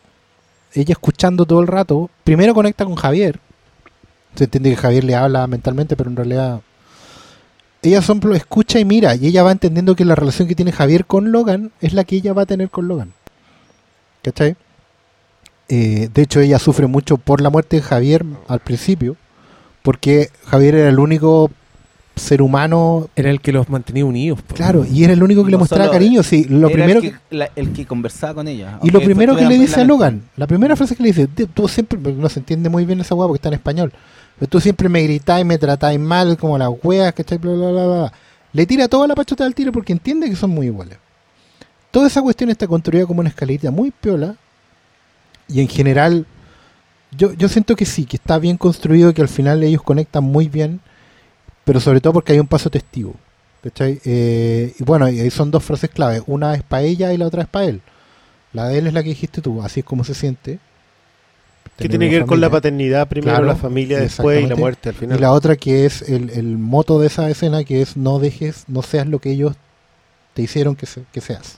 ella escuchando todo el rato, primero conecta con Javier. Se entiende que Javier le habla mentalmente, pero en realidad ella solo escucha y mira, y ella va entendiendo que la relación que tiene Javier con Logan es la que ella va a tener con Logan. ¿Cachai? Eh, de hecho, ella sufre mucho por la muerte de Javier al principio, porque Javier era el único ser humano, Era el que los mantenía unidos. claro, y era el único que le No mostraba solo- cariño. Sí, lo Era primero el que, que, la- el que conversaba con ella. y lo primero que le dice a Logan, la primera frase que le dice, "Tú- tú siempre, no se entiende muy bien esa hueá porque está en español, pero tú siempre me gritáis, me tratáis mal, como las weas, ¿cachai? Bla, bla, bla, bla. Le tira toda la pachota al tiro porque entiende que son muy iguales. Toda esa cuestión está construida como una escalerita muy piola y en general yo, yo siento que sí, que está bien construido, que al final ellos conectan muy bien, pero sobre todo porque hay un paso testigo. ¿cachai? Eh, y bueno, y ahí son dos frases clave. Una es para ella y la otra es para él. La de él es la que dijiste tú, así es como se siente. Que tiene que ver con la paternidad primero, Claro, la familia después y la muerte al final. Y la otra que es el, el moto de esa escena, que es no dejes, no seas lo que ellos te hicieron que, se- que seas.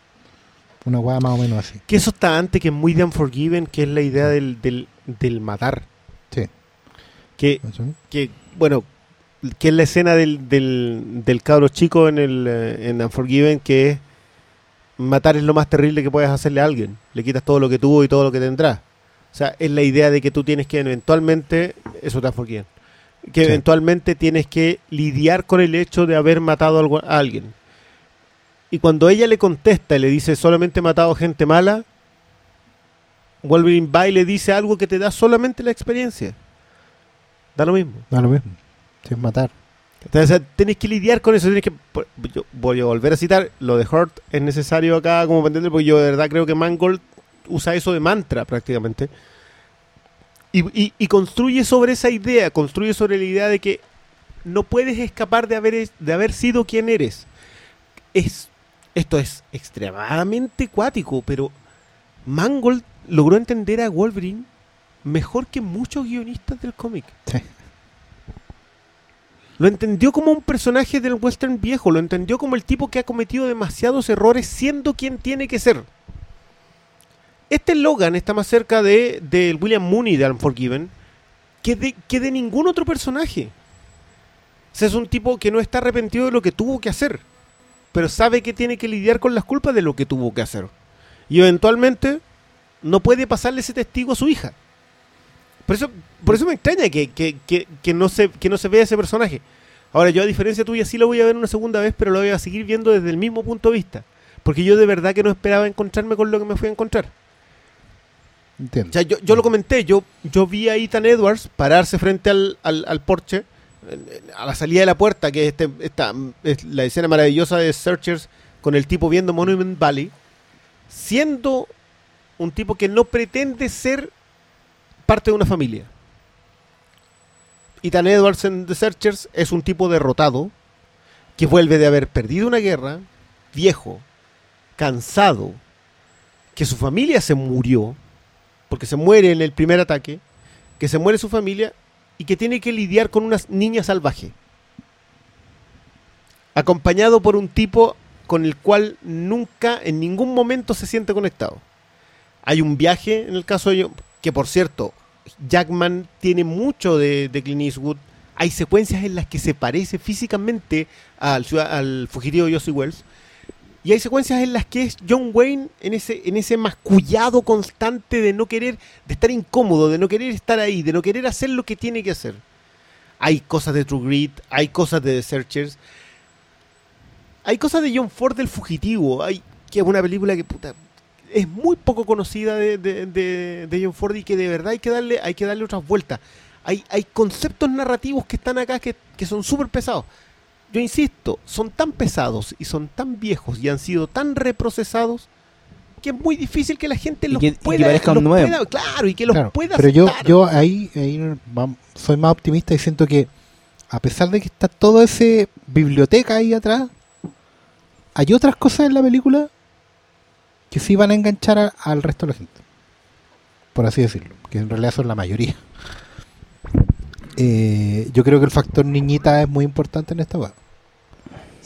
Una hueá más o menos así. Que eso está antes que muy de Unforgiven, que es la idea del, del, del matar. Sí. Que, que, bueno, que es la escena del, del, del cabro chico en, el, eh, en Unforgiven, que es matar es lo más terrible que puedes hacerle a alguien. Le quitas todo lo que tuvo y todo lo que tendrá. O sea, es la idea de que tú tienes que eventualmente, eso te Unforgiven, que Sí. eventualmente tienes que lidiar con el hecho de haber matado a alguien. Y cuando ella le contesta y le dice solamente he matado gente mala, Wolverine va y le dice algo que te da solamente la experiencia. Da lo mismo. Da lo mismo. Es matar. Entonces, tenés que lidiar con eso. Tienes que, por- yo voy a volver a citar, lo de Hurt es necesario acá como entender, porque yo de verdad creo que Mangold usa eso de mantra prácticamente. Y, y- y construye sobre esa idea, construye sobre la idea de que no puedes escapar de haber, de haber sido quien eres. Es, esto es extremadamente cuático, pero Mangold logró entender a Wolverine mejor que muchos guionistas del cómic. Sí. Lo entendió como un personaje del western viejo, lo entendió como el tipo que ha cometido demasiados errores siendo quien tiene que ser. Este Logan está más cerca de, del William Mooney de Unforgiven que de, que de ningún otro personaje. O sea, es un tipo que no está arrepentido de lo que tuvo que hacer, pero sabe que tiene que lidiar con las culpas de lo que tuvo que hacer. Y eventualmente no puede pasarle ese testigo a su hija. Por eso, por eso me extraña que, que- que- que no se, que no se vea ese personaje. Ahora, yo a diferencia tuya sí lo voy a ver una segunda vez, pero lo voy a seguir viendo desde el mismo punto de vista. Porque yo de verdad que no esperaba encontrarme con lo que me fui a encontrar. Yo, yo lo comenté, yo, yo vi a Ethan Edwards pararse frente al, al, al porche, a la salida de la puerta, que es, este, esta, es la escena maravillosa de Searchers con el tipo viendo Monument Valley, siendo un tipo que no pretende ser parte de una familia. Ethan Edwards en The Searchers es un tipo derrotado, que vuelve de haber perdido una guerra, viejo, cansado, que su familia se murió, porque se muere en el primer ataque, que se muere su familia y que tiene que lidiar con una niña salvaje. Acompañado por un tipo con el cual nunca, en ningún momento se siente conectado. Hay un viaje en el caso de que por cierto, Jackman tiene mucho de, de Clint Eastwood. Hay secuencias en las que se parece físicamente al, al fugitivo Josie Wells. Y hay secuencias en las que es John Wayne en ese, en ese mascullado constante de no querer, de estar incómodo, de no querer estar ahí, de no querer hacer lo que tiene que hacer. Hay cosas de True Grit, hay cosas de The Searchers. hay cosas de John Ford del fugitivo, hay que es una película que puta es muy poco conocida de, de- de- John Ford y que de verdad hay que darle, hay que darle otras vueltas. Hay, hay conceptos narrativos que están acá que, que son súper pesados. Yo insisto, son tan pesados y son tan viejos y han sido tan reprocesados que es muy difícil que la gente Y los que- y que pueda, parezcan los nuevos. pueda- claro, y que los Claro, pueda pero yo, aceptar. yo ahí, soy más optimista y siento que a pesar de que está toda esa biblioteca ahí atrás, hay otras cosas en la película que sí van a enganchar a- al resto de la gente. Por así decirlo, que en realidad son la mayoría. Eh, yo creo que el factor niñita es muy importante en esta weá.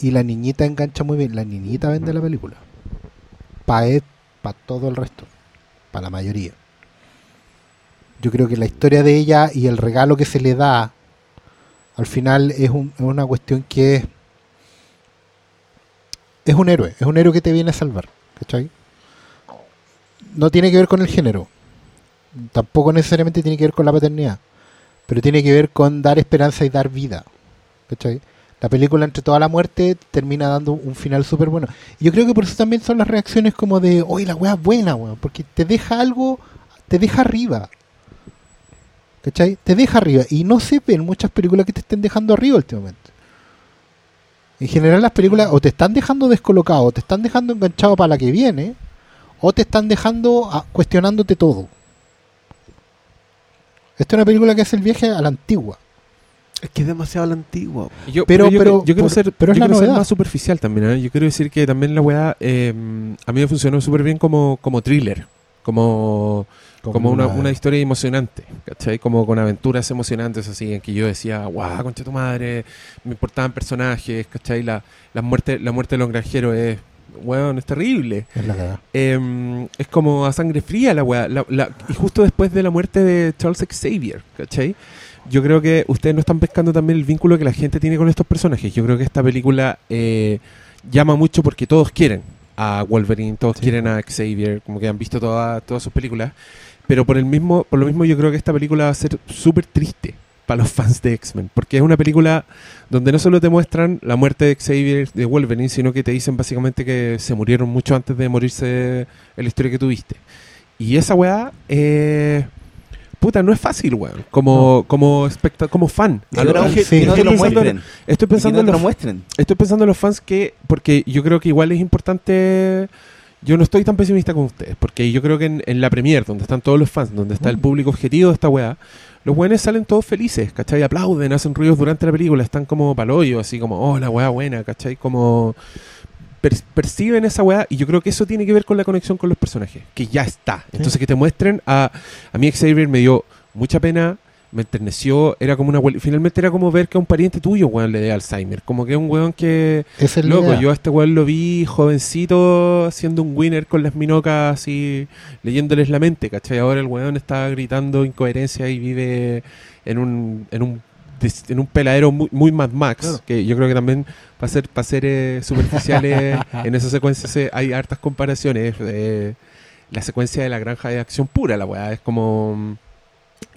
Y la niñita engancha muy bien. La niñita vende la película. Para para todo el resto. Para la mayoría. Yo creo que la historia de ella y el regalo que se le da al final es, un- es una cuestión que es es un héroe, es un héroe que te viene a salvar, ¿cachai? No tiene que ver con el género, tampoco necesariamente tiene que ver con la paternidad, pero tiene que ver con dar esperanza y dar vida, ¿cachai? La película entre toda la muerte termina dando un final súper bueno. Y yo creo que por eso también son las reacciones como de, oye, la weá es buena, weón, porque te deja algo, te deja arriba, ¿cachai? Te deja arriba. Y no se ven muchas películas que te estén dejando arriba últimamente. En general las películas o te están dejando descolocado, o te están dejando enganchado para la que viene, o te están dejando a- cuestionándote todo. Esta es una película que hace el viaje a la antigua. Es que es demasiado la antigua. Yo, Pero- yo, pero- yo quiero por- ser, pero es yo la quiero ser más superficial también. ¿eh? Yo quiero decir que también la weá eh, a mí me funcionó súper bien como, como thriller, como, como, una, una historia emocionante, ¿cachai? Como con aventuras emocionantes así, en que yo decía, guau, concha tu madre, me importaban personajes, ¿cachai? La, la, muerte, la muerte de los granjeros es, weón, es terrible. Es la. Eh, es como a sangre fría la weá. La- la- y justo después de la muerte de Charles Xavier, ¿cachai? Yo creo que ustedes no están pescando también el vínculo que la gente tiene con estos personajes. Yo creo que esta película eh, llama mucho porque todos quieren a Wolverine, todos Sí. quieren a Xavier, como que han visto toda- todas sus películas. Pero por el mismo, por lo mismo yo creo que esta película va a ser súper triste para los fans de X-Men, porque es una película donde no solo te muestran la muerte de Xavier de Wolverine, sino que te dicen básicamente que se murieron mucho antes de morirse en la historia que tuviste. Y esa weá, eh, puta, no es fácil, weón, como, como, especta- como fan. Que A lo- no- es que- sí. que no estoy te lo pensando- muestren. Estoy Que pensando no en te lo los muestren. Estoy pensando en los fans que, porque yo creo que igual es importante, yo no estoy tan pesimista como ustedes, porque yo creo que en, en la premier, donde están todos los fans, donde está el público objetivo de esta weá, los weones salen todos felices, ¿cachai? Aplauden, hacen ruidos durante la película, están como palollo, así como, oh, la weá buena, ¿cachai? Como per- perciben esa weá y yo creo que eso tiene que ver con la conexión con los personajes, que ya está. Entonces que te muestren a, a mí Xavier me dio mucha pena, me enterneció, era como una finalmente era como ver que a un pariente tuyo, weón, le dé Alzheimer, como que un weón que es Loco, idea. yo a este weón lo vi jovencito haciendo un winner con las minocas así, leyéndoles la mente, ¿cachai? Ahora el weón está gritando incoherencia y vive en un, en un, en un peladero muy, muy Mad Max, Claro. que yo creo que también para ser, para ser eh, superficiales en esa secuencia se- hay hartas comparaciones. eh, la secuencia de la granja de acción pura, la weá, es como...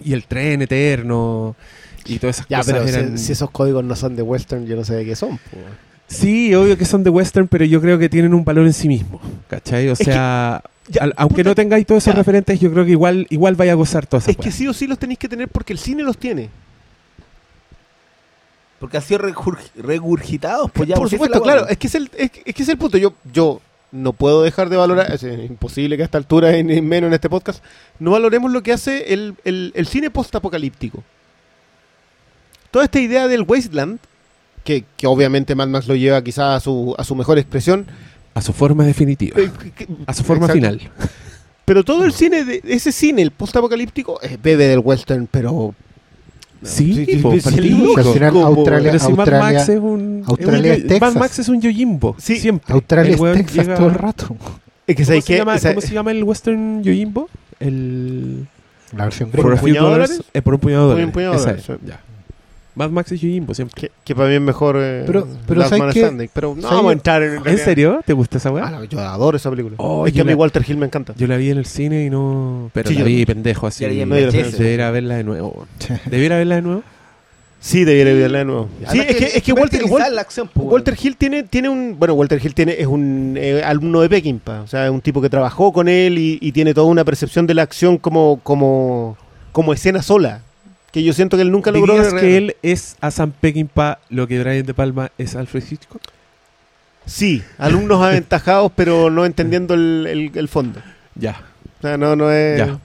Y el tren eterno y todas esas Ya, cosas pero si- eran... si, esos códigos no son de western, yo no sé de qué son. po. Sí, obvio que son de western, pero yo creo que tienen un valor en sí mismo, ¿cachai? O sea, ya, al- aunque puta, no tengáis todos esos ya. referentes, yo creo que igual igual vaya a gozar todas esas Es que sí o sí los tenéis que tener porque el cine los tiene. Porque han sido regurgitados. Pues ya, Por pues, supuesto, es la claro. Es que es el, es, que- es que es el punto. Yo, yo no puedo dejar de valorar, es imposible que a esta altura, y ni menos en este podcast, no valoremos lo que hace el, el, el cine post-apocalíptico. Toda esta idea del wasteland, que, que obviamente Mad Max lo lleva quizá a su, a su mejor expresión. A su forma definitiva, eh, que- a su forma exacto. final. Pero todo el cine, de, ese cine, el post-apocalíptico, bebe del western, pero... Sí, sí, po, sí, partido. sí, al final como- Australia, Pero si Mad Australia, Max es un... Australia es es un- Mad Texas. Max es un Yojimbo, Sí, siempre. Australia El es weón Texas llega- todo el rato. Es que ¿Cómo ¿sabes se, llama, O sea, cómo se llama el western Yojimbo? El... La versión ¿Por un puñado de dólares? eh, por un puñado de Por un dólares. puñado de Esa dólares, es, ya. Mad Max es Yojimbo siempre. que, que para mí es mejor eh, Pero- pero Last ¿sabes Man qué? Standing, Pero no vamos a entrar en... ¿En serio? ¿Te gusta esa weá? Ah, no, yo adoro esa película. Oh, es que a mí la- Walter Hill me encanta. Yo la vi en el cine y no... Pero Sí, la yo vi pendejo así. Debiera verla de nuevo. ¿Debiera verla de nuevo? Sí, debiera verla de nuevo. Sí, es que, es que Walter, verticalizar Wal- la acción, po, Walter Hill tiene, tiene un. Bueno, Walter Hill tiene, es un eh, alumno de Peckinpah. O sea, es un tipo que trabajó con él y, y tiene toda una percepción de la acción como, como, como escena sola. Que yo siento que él nunca logró. ¿Dirías que él es a Sam Peckinpah lo que Brian De Palma es Alfred Hitchcock? Sí, alumnos aventajados, pero no entendiendo el, el- el fondo. Ya. O sea, no, no es. Ya.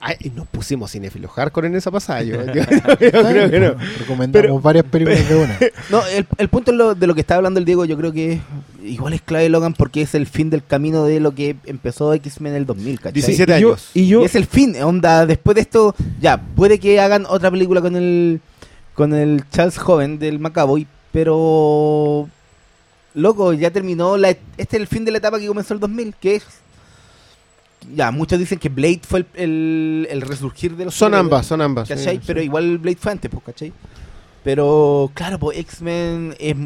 Ay, y nos pusimos cinéfilos hardcore en esa pasada. Yo, yo- yo creo que no. Recomendamos Pero- varias películas de una. No, el, el punto es lo- de lo que estaba hablando el Diego, yo creo que igual es clave Logan porque es el fin del camino de lo que empezó X-Men en el 2000, ¿cachai? 17 y yo, años. y yo Y es el fin, onda, después de esto, ya, puede que hagan otra película con el con el Charles Joven del Macaboy, pero loco, ya terminó la, este es el fin de la etapa que comenzó el 2000, que es ya, muchos dicen que Blade fue el, el, el resurgir de los Son ambas, son ambas. ¿cachai? sí, Pero sí. igual Blade fue antes, pues, ¿cachai? Pero claro, pues X-Men es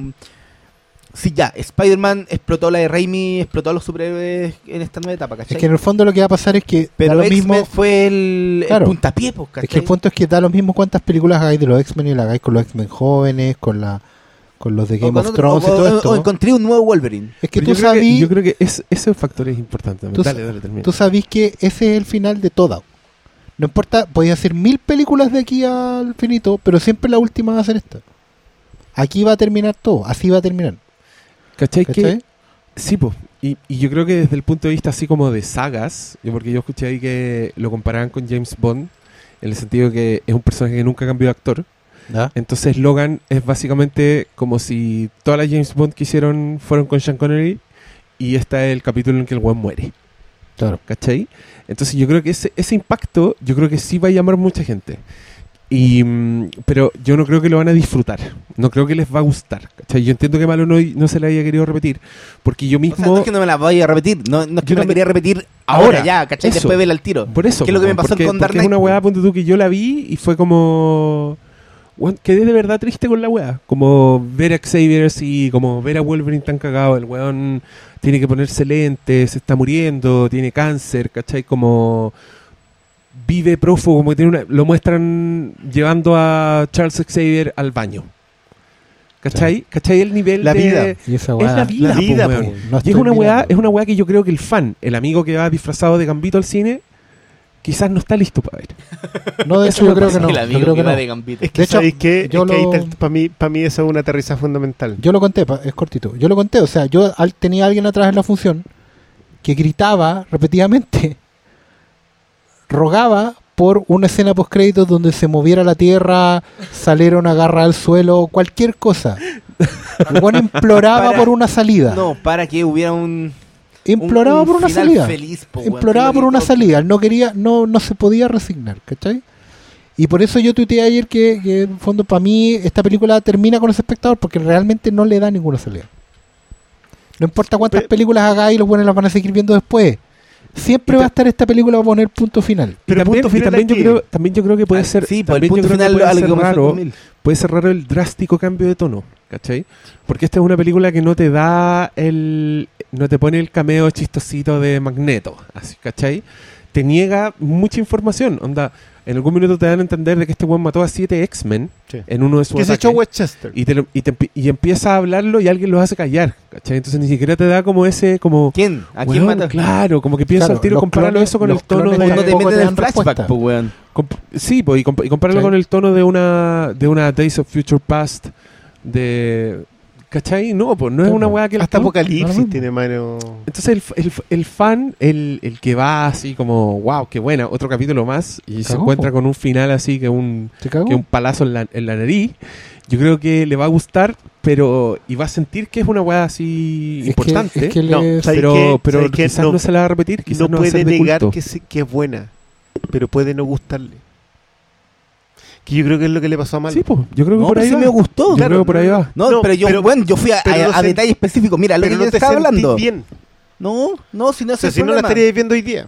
Sí, ya, Spider-Man explotó la de Raimi, explotó a los superhéroes en esta nueva etapa, ¿cachai? Es que en el fondo lo que va a pasar es que Pero da lo mismo. fue el, el Claro. puntapié, pues, ¿cachai? Es que el punto es que da lo mismo cuántas películas hagáis de los X-Men y la hagáis con los X-Men jóvenes, con la con los de Game of otro- Thrones y todo o- esto. o encontré un nuevo Wolverine. es que Pero tú yo, creo que, sabís, yo creo que es- ese factor es importante. Tú dale, dale, termina. tú sabís que ese es el final de toda. No importa, podéis hacer mil películas de aquí al finito, pero siempre la última va a ser esta. Aquí va a terminar todo, así va a terminar. ¿Cachai? Que, ¿Cachai? sí, pues. Y, y yo creo que desde el punto de vista así como de sagas, yo porque yo escuché ahí que lo comparaban con James Bond, en el sentido que es un personaje que nunca cambió de actor. Entonces Logan es básicamente como si todas las James Bond que hicieron fueron con Sean Connery y este es el capítulo en que el weón muere. Claro. ¿Cachai? Entonces yo creo que ese, ese impacto, yo creo que sí va a llamar mucha gente. Y, mm, pero yo no creo que lo van a disfrutar. No creo que les va a gustar. ¿cachai? Yo entiendo que Malo no, no se le haya querido repetir. Porque yo O mismo... sea, no es que no me la vaya a repetir, no, no es que Yo me la quería repetir Ahora, ahora, ya, ¿cachai? eso. Después verla al tiro. Por eso. ¿Qué es lo que me pasó porque, con Dark porque es una Knight, weá, po? ponte tú, que yo la vi y fue como... weón, quedé de verdad triste con la weá. Como ver a Xavier así, como ver a Wolverine tan cagado. El weón tiene que ponerse lentes, se está muriendo, tiene cáncer, ¿cachai? Como vive prófugo, como que tiene una, lo muestran llevando a Charles Xavier al baño. ¿Cachai? ¿Cachai el nivel La de... vida. Y esa Es la vida, la po, vida, weón. po. no Y es una weá, es una weá que yo creo que el fan, el amigo que va disfrazado de gambito al cine, quizás no está listo para ver. No, de Eso hecho yo creo que no. el yo amigo creo que que va no. de Gambito. Es que De hecho, que, yo lo- para mí, para mí eso es una aterrizaje fundamental. Yo lo conté, pa- es cortito. Yo lo conté, o sea, yo al- tenía a alguien atrás en la función que gritaba repetidamente, rogaba por una escena post créditos donde se moviera la tierra, saliera una garra al suelo, cualquier cosa. El imploraba Para- por una salida. No, para que hubiera un. Imploraba un- un por una final salida. feliz, po, weón, imploraba por una salida. Él no quería, no, no se podía resignar, ¿cachai? Y por eso yo tuiteé ayer que, que en fondo para mí esta película termina con ese espectador porque realmente no le da ninguna salida. No importa cuántas Pe- películas haga y los buenos las van a seguir viendo después. Siempre va a ta- estar esta película a poner punto final. Y Pero también, punto y final también yo creo, también yo creo que puede Ah, ser, Sí, por el también punto yo creo que final puede ser raro, 2000. puede ser raro el drástico cambio de tono, ¿cachai? Porque esta es una película que no te da el, no te pone el cameo chistosito de Magneto, así, ¿cachai? Te niega mucha información, onda, en algún minuto te dan a entender de que este weón mató a siete X-Men Sí. en uno de sus Que se echó Westchester. y, te lo- y, te y empieza a hablarlo y alguien lo hace callar, ¿cachai? Entonces ni siquiera te da como ese, como... ¿Quién? ¿A quién mata? Claro, como que piensa Claro, al tiro, compararlo clones- eso con el tono de... No te meten en flashback, weón. Comp- sí, pues, y, comp- y compararlo Sí. con el tono de una de una Days of Future Past de ¿cachai? No, pues no es una weá que Hasta Apocalipsis no. tiene mano. Entonces el, el el fan, el, el que va así como, wow, qué buena, otro capítulo más, y se encuentra po. con un final así que un, que un palazo en la, en la nariz, yo creo que le va a gustar, pero y va a sentir que es una weá así Es que- importante. es que No, le- ¿sabes pero qué? pero quizás no, No- se la va a repetir, quizás No no, va a puede ser de negar culto. que, se- que es buena, pero puede no gustarle. Que yo creo que es lo que le pasó a Mal. Sí, pues, yo creo que No, por pero ahí sí va. me gustó. Yo Claro, creo que por ahí va. No, No, pero yo, pero- bueno, yo fui a, a- a detalle específico. Mira, lo que no yo te estaba hablando. bien. No, no, si no O sea, si no la estaríais viendo hoy día.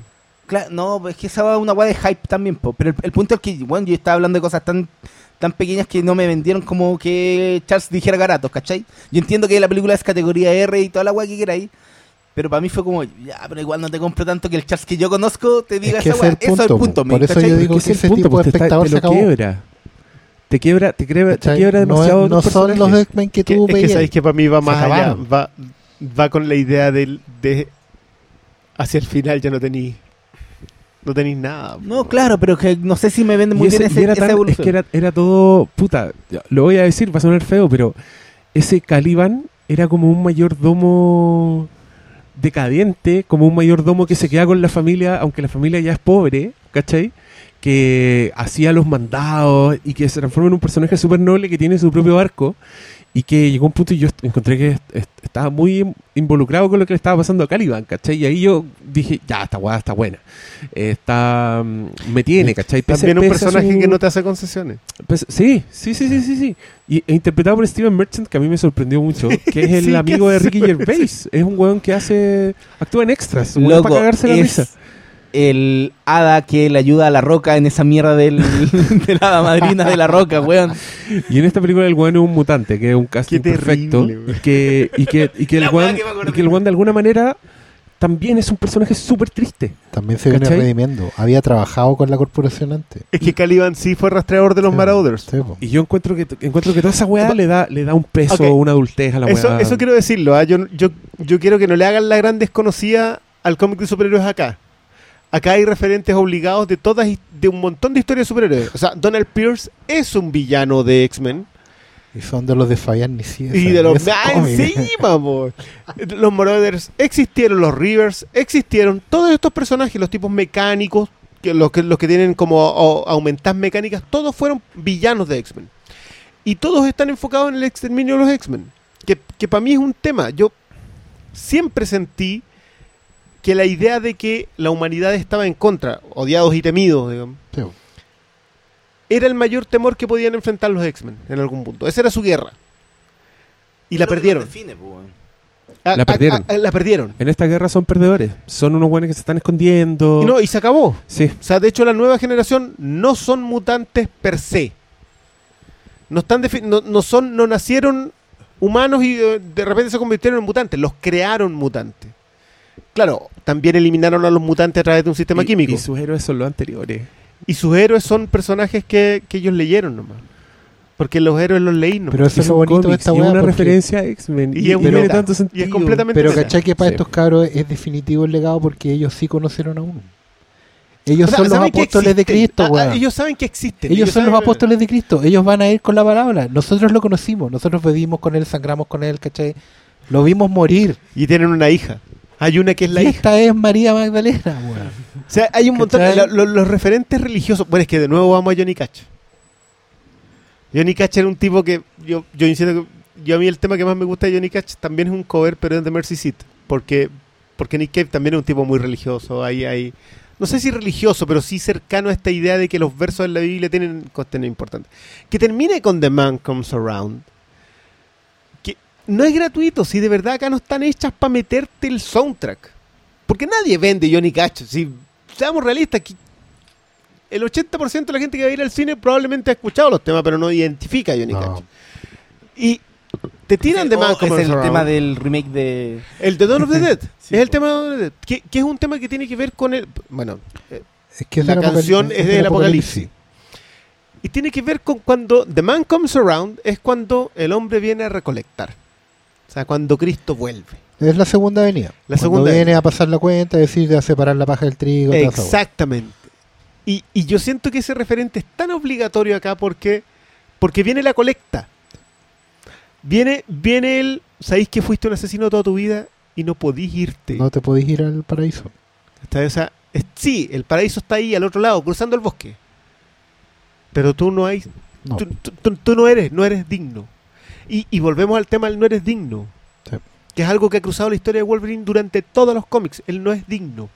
Cla- no, pues es que esa va una weá de hype también, po. pero el, el punto es que, bueno, yo estaba hablando de cosas tan tan pequeñas que no me vendieron como que Charles dijera garatos, ¿cachai? Yo entiendo que la película es categoría R y toda la weá que queráis, pero para mí fue como, ya, pero igual no te compro tanto que el Charles que yo conozco te diga Es que esa el Eso es el punto, punto, po. Por ¿me eso cachai? yo digo que ese punto, tipo de espectador te se lo acabó. quiebra. te quiebra, te quiebra, te ¿cachai? quiebra No, demasiado. no tus son los. X-Men que tú es que veías. sabéis que para mí va más allá. Va, va con la idea del, de. Hacia el final ya no tenéis. No tenéis nada. No, claro, pero que no sé si me vende muy ese- bien ese, era esa tan- es evolución. que era, era todo. Puta, lo voy a decir, va a sonar feo, pero ese Caliban era como un mayordomo decadente, como un mayordomo que se queda con la familia, aunque la familia ya es pobre, ¿cachai? Que hacía los mandados y que se transforma en un personaje súper noble que tiene su propio arco y que llegó un punto y yo encontré que est- est- estaba muy involucrado con lo que le estaba pasando a Caliban, ¿cachai? Y ahí yo dije, ya, esta weá está buena. Está, mm, me tiene, ¿cachai? Pese- También un personaje su- que no te hace concesiones. sí, sí, sí, sí, sí, sí. Y, e interpretado por Steven Merchant, que a mí me sorprendió mucho, que es el Sí, amigo ¿qué de Ricky Gervais. Es un weón que hace. actúa en extras. un Loco, para cagarse la es risa. El hada que le ayuda a la roca en esa mierda del, de la hada madrina de la roca, weón. Y en esta película el weón es un mutante, que es un casting perfecto. Y que, y que, y que el weón, que me acordé. y que el weón de alguna manera también es un personaje súper triste. También se viene redimiendo. Había trabajado con la corporación antes. Es que Caliban sí fue rastreador de los Sí, Marauders. sí. Y yo encuentro que encuentro que toda esa weá le da, le da un peso, Ok. una adultez a la Eso, weá. eso quiero decirlo. ¿ah? Yo, yo, yo quiero que no le hagan la gran desconocida al cómic de superhéroes acá. Acá hay referentes obligados de todas de un montón de historias de superhéroes. O sea, Donald Pierce es un villano de X-Men. Y son de los de Fabián Nicieza. Y de los ¡Ah, encima! Los Marauders existieron, los Rivers existieron, todos estos personajes, los tipos mecánicos, que los que los que tienen como o- aumentadas mecánicas, todos fueron villanos de X-Men. Y todos están enfocados en el exterminio de los X-Men. Que, que para mí es un tema. Yo siempre sentí que la idea de que la humanidad estaba en contra, odiados y temidos, digamos, Sí, era el mayor temor que podían enfrentar los X-Men en algún punto. Esa era su guerra. Y la perdieron. Ah, La ah, perdieron. ah, la perdieron. En esta guerra son perdedores. Son unos buenos que se están escondiendo. Y, no, y se acabó. Sí. O sea, de hecho, la nueva generación no son mutantes per se. No, están defi- no, no son, no nacieron humanos y eh, de repente se convirtieron en mutantes. Los crearon mutantes. Claro, también eliminaron a los mutantes a través de un sistema Y- químico. Y sus héroes son los anteriores. Y sus héroes son personajes que, que ellos leyeron nomás. Porque los héroes los leí nomás. Pero eso es lo bonito de cómics, esta y es weá. una porque- referencia a X-Men. Y Y, es meta. tanto Y es sentido. completamente Pero cachai que para Sí. estos cabros es definitivo el legado porque ellos sí conocieron a uno. Ellos O sea, son los apóstoles de. Cristo, Ah, ah, weón. ellos saben que existen. Ellos son los apóstoles de Cristo. Ellos van a ir con la palabra. Nosotros lo conocimos. Nosotros vivimos con él, sangramos con él, ¿cachai? Lo vimos morir. Y tienen una hija. Hay una que es la y hija. esta es María Magdalena, weón. O sea, hay un montón. La- lo- los referentes religiosos. Bueno, es que de nuevo vamos a Johnny Cash. Johnny Cash era un tipo que. Yo, yo insisto que. Yo a mí el tema que más me gusta de Johnny Cash también es un cover, pero es de Mercy Seat. Porque, porque Nick Cave también es un tipo muy religioso. Ahí, ahí. No sé si religioso, pero sí cercano a esta idea de que los versos de la Biblia tienen contenido importante. Que termine con The Man Comes Around. No es gratuito, si de verdad acá no están hechas para meterte el soundtrack. Porque nadie vende Johnny Cash. Si seamos realistas, el 80% de la gente que va a ir al cine probablemente ha escuchado los temas, pero no identifica a Johnny No. Cash. Y te tiran de Oh, Man es el Around. tema del remake de... El de Dawn of the Dead. Sí, es el tema de Dawn of the Dead. Que, que es un tema que tiene que ver con el. Bueno, eh, Es que es La del canción apocalipsis- es del del Apocalipsis. y tiene que ver con cuando The Man Comes Around es cuando el hombre viene a recolectar. O sea, cuando Cristo vuelve. Es la segunda venida. La Cuando segunda viene venida. a pasar la cuenta, decir a separar la paja del trigo. Exactamente. Y, y yo siento que ese referente es tan obligatorio acá porque, porque viene la colecta. Viene, viene el, sabéis que fuiste un asesino toda tu vida y no podís irte. No te podéis ir al paraíso. O sea, es- sí, el paraíso está ahí al otro lado, cruzando el bosque. Pero tú no hay, No. tú, tú- tú- tú no eres, no eres digno. Y, y volvemos al tema del no eres digno. Sí. Que es algo que ha cruzado la historia de Wolverine durante todos los cómics. Él no es digno.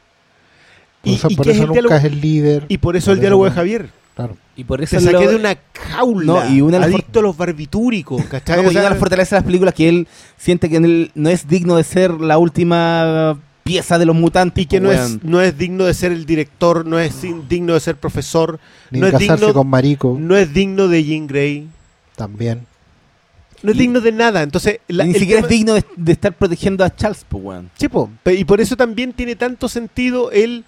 Por Y, eso, y por eso el nunca diálogo, es el líder. y por eso el diálogo de Javier. Claro. Y por eso Te saqué lo- de una jaula. No, y una adicto a los barbitúricos. ¿cachai? No, O y sea, una de las fortalezas de las películas que él siente que él no es digno de ser la última pieza de los mutantes. y que pues, no es, no es digno de ser el director, no es digno de ser profesor, Ni no es casarse digno- con Marico. no es digno de Jean Grey, También. No es Y- digno de nada. Entonces, la- ni el siquiera tema- es digno de, de estar protegiendo a Charles, pues, weón. Sí, po. Y por eso también tiene tanto sentido él,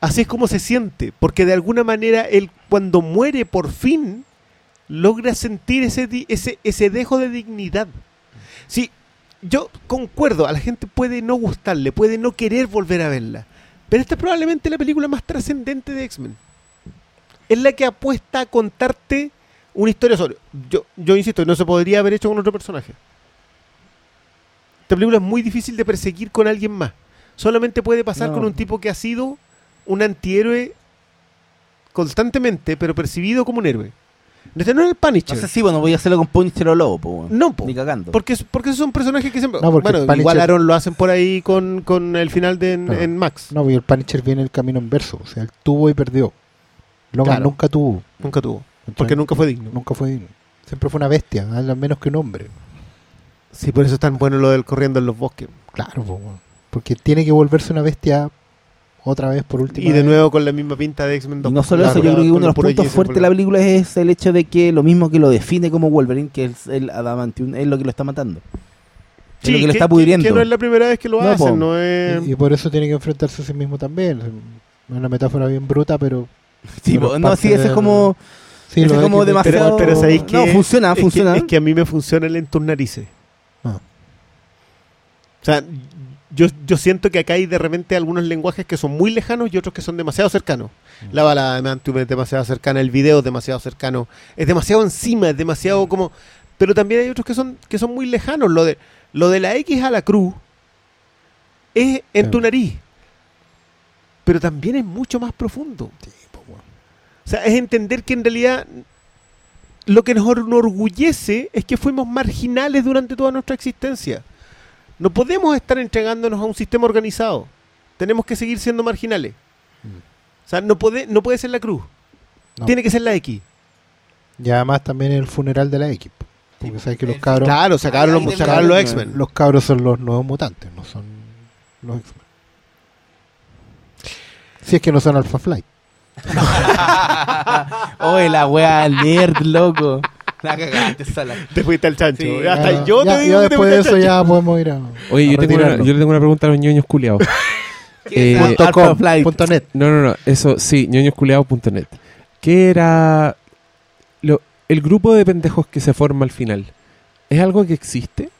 así es como se siente, porque de alguna manera él cuando muere por fin, logra sentir ese, ese, ese dejo de dignidad. Sí, yo concuerdo, a la gente puede no gustarle, puede no querer volver a verla, pero esta es probablemente la película más trascendente de X-Men. Es la que apuesta a contarte una historia sobre... Yo, yo insisto, no se podría haber hecho con otro personaje. Esta película es muy difícil de perseguir con alguien más. Solamente puede pasar No. con un tipo que ha sido un antihéroe constantemente, pero percibido como un héroe. Este no es el No Punisher. sé si, bueno, voy a hacerlo con Punisher o Lobo, po. No, po. Ni cagando. Porque, es- porque esos son personajes que siempre... No, porque bueno, Punisher- igual Aaron lo hacen por ahí con, con el final de en, Max. No, y el Punisher viene el camino inverso. O sea, él tuvo y perdió. Logan Claro. nunca tuvo. Nunca tuvo. ¿Cachai? Porque nunca fue digno. nunca fue digno. Siempre fue una bestia, al menos que un hombre. Sí, por eso es tan bueno lo del corriendo en los bosques. Claro, po, porque tiene que volverse una bestia otra vez por última Y de vez. nuevo con la misma pinta de X-Men Y 2. no solo Claro, eso, yo creo que uno de los puntos fuertes de la película es el hecho de que lo mismo que lo define como Wolverine, que es el Adamantium, es lo que lo está matando. es Sí, lo que lo que- está que- pudriendo. Que no es la primera vez que lo No, hacen, po. no es... Y, y por eso tiene que enfrentarse a sí mismo también. Es una metáfora bien bruta, pero. Sí, pero po, no, parte sí, ese es como... Sí, es como Pero, demasiado- pero ¿sabéis No, qué? funciona, Es que- funciona. Es que, a mí me funciona el en tus narices. Ah. O sea, yo, yo siento que acá hay de repente algunos lenguajes que son muy lejanos y otros que son demasiado cercanos. Mm. La bala de es demasiado cercana, el video es demasiado cercano, es demasiado encima, es demasiado Mm. como... Pero también hay otros que son, que son muy lejanos. Lo de, lo de la X a la cruz es en Sí. tu nariz. Pero también es mucho más profundo. Sí. O sea, es entender que en realidad lo que nos enorgullece es que fuimos marginales durante toda nuestra existencia. No podemos estar entregándonos a un sistema organizado. Tenemos que seguir siendo marginales. O sea, no puede, no puede ser la cruz. No. Tiene que ser la X. Y además también el funeral de la X. po. Porque sabes que los cabros, Claro, sacaron los, sacaron los X-Men. los cabros son los nuevos mutantes, no son los X-Men. Si es que no son Alpha Flight. Oye, la wea nerd, loco. La cagaste, sala. Te fuiste al chancho. Sí. Hasta Ya- yo ya, te digo ya que te después de eso chancho. ya podemos ir a. Oye, a yo, tengo una, retirarlo. yo le tengo una pregunta a los ñoños culiados. ¿Qué es Eh, Punto com, Flight? punto net. No, no, no, eso sí, ñoñosculeados.net. ¿Qué era lo, el grupo de pendejos que se forma al final? ¿Es algo que existe?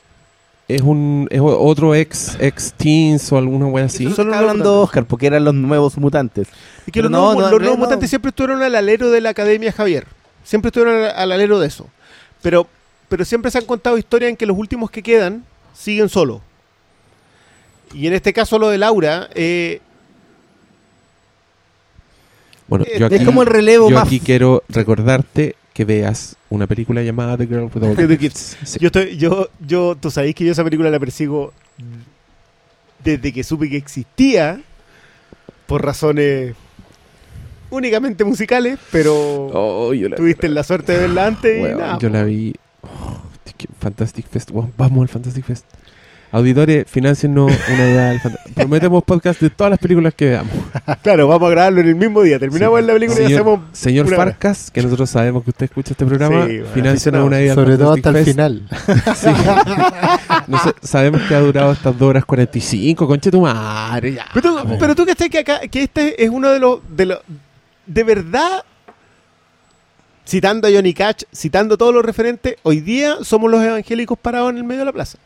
¿Es un es otro ex ex teens o alguna wea así? Los hablando mutantes. Oscar, porque eran los nuevos mutantes. Y que los no, nuevos, no, los nuevos mutantes siempre estuvieron al alero de la Academia Javier. Siempre estuvieron al, al alero de eso. Pero, pero siempre se han contado historias en que los últimos que quedan siguen solos. Y en este caso lo de Laura, eh, Bueno, Es yo aquí, como el relevo yo más- aquí quiero recordarte que veas una película llamada The Girl with All The. Kids. Sí. yo estoy, yo, yo, tú sabéis que yo esa película la persigo desde que supe que existía, por razones únicamente musicales, pero Oh, yo la, tuviste la suerte de verla antes y nada. yo la vi. Oh, Fantastic Fest. Vamos al Fantastic Fest. Auditores, financiennos una idea del Prometemos podcast de todas las películas que veamos. Claro, vamos a grabarlo en el mismo día. Terminamos Sí. la película y Señor- hacemos Señor una. Farcas, que nosotros sabemos que usted escucha este programa, Sí, bueno, una idea al Sobre todo hasta el Fest. final. Sí. No sé, sabemos que ha durado estas 2 horas 45, conche tu madre. Ya, Pero, tú- pero tú que que acá, que este es uno de los, de los, de verdad, citando a Johnny Cash, citando todos los referentes, hoy día somos los evangélicos parados en el medio de la plaza.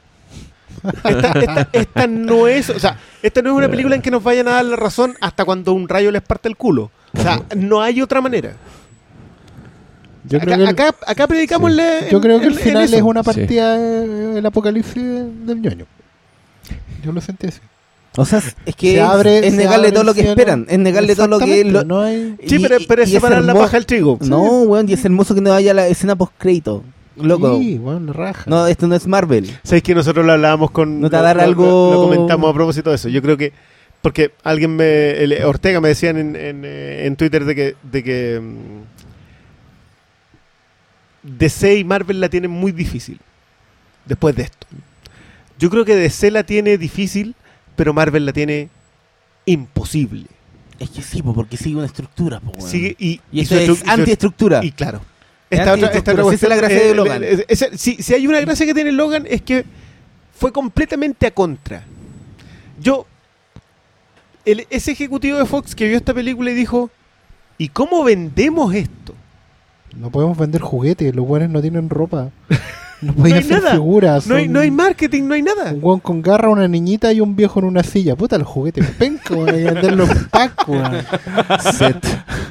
Esta, esta- esta no es, o sea, esta no es una película en que nos vayan a dar la razón hasta cuando un rayo les parte el culo. O sea, no hay otra manera. Yo acá, creo que el, acá, acá predicamos Sí. en- yo creo que el en final es una partida del apocalipsis del ñoño. Yo lo sentí así. O sea, es que Se es- abre- es se negarle todo lo que esperan. Es negarle todo lo que... Lo- no hay... Sí, pero, pero es y es separar la paja del trigo. No, weón, y es hermoso que no haya la escena post-crédito. Loco. Sí, bueno, raja. No, esto no es Marvel. Sabéis que nosotros lo hablábamos con. No te va a lo- dar lo- algo- Lo, lo comentamos a propósito de eso. Yo creo que. Porque alguien me. el- Ortega me decían en, en, eh, en Twitter de que. De que mm, DC y Marvel la tienen muy difícil. Después de esto. Yo creo que DC la tiene difícil, pero Marvel la tiene imposible. Es que sí, po, porque sigue una estructura, po, weón. Sigue, y, Y su es antiestructura. Y claro. Es Esta otra, esta esa es la gracia de eh, Logan. eh, esa- si, si hay una gracia que tiene Logan es que fue completamente a contra. Yo, el- ese ejecutivo de Fox que vio esta película y dijo, ¿y cómo vendemos esto? No podemos vender juguetes, los buenos no tienen ropa. No No pueden hay hacer nada. figuras. No hay, no hay marketing, no hay nada. Un weón con garra, una niñita y un viejo en una silla. Puta, los juguetes penca, weón. Hay que venderlos en pack, weón. set.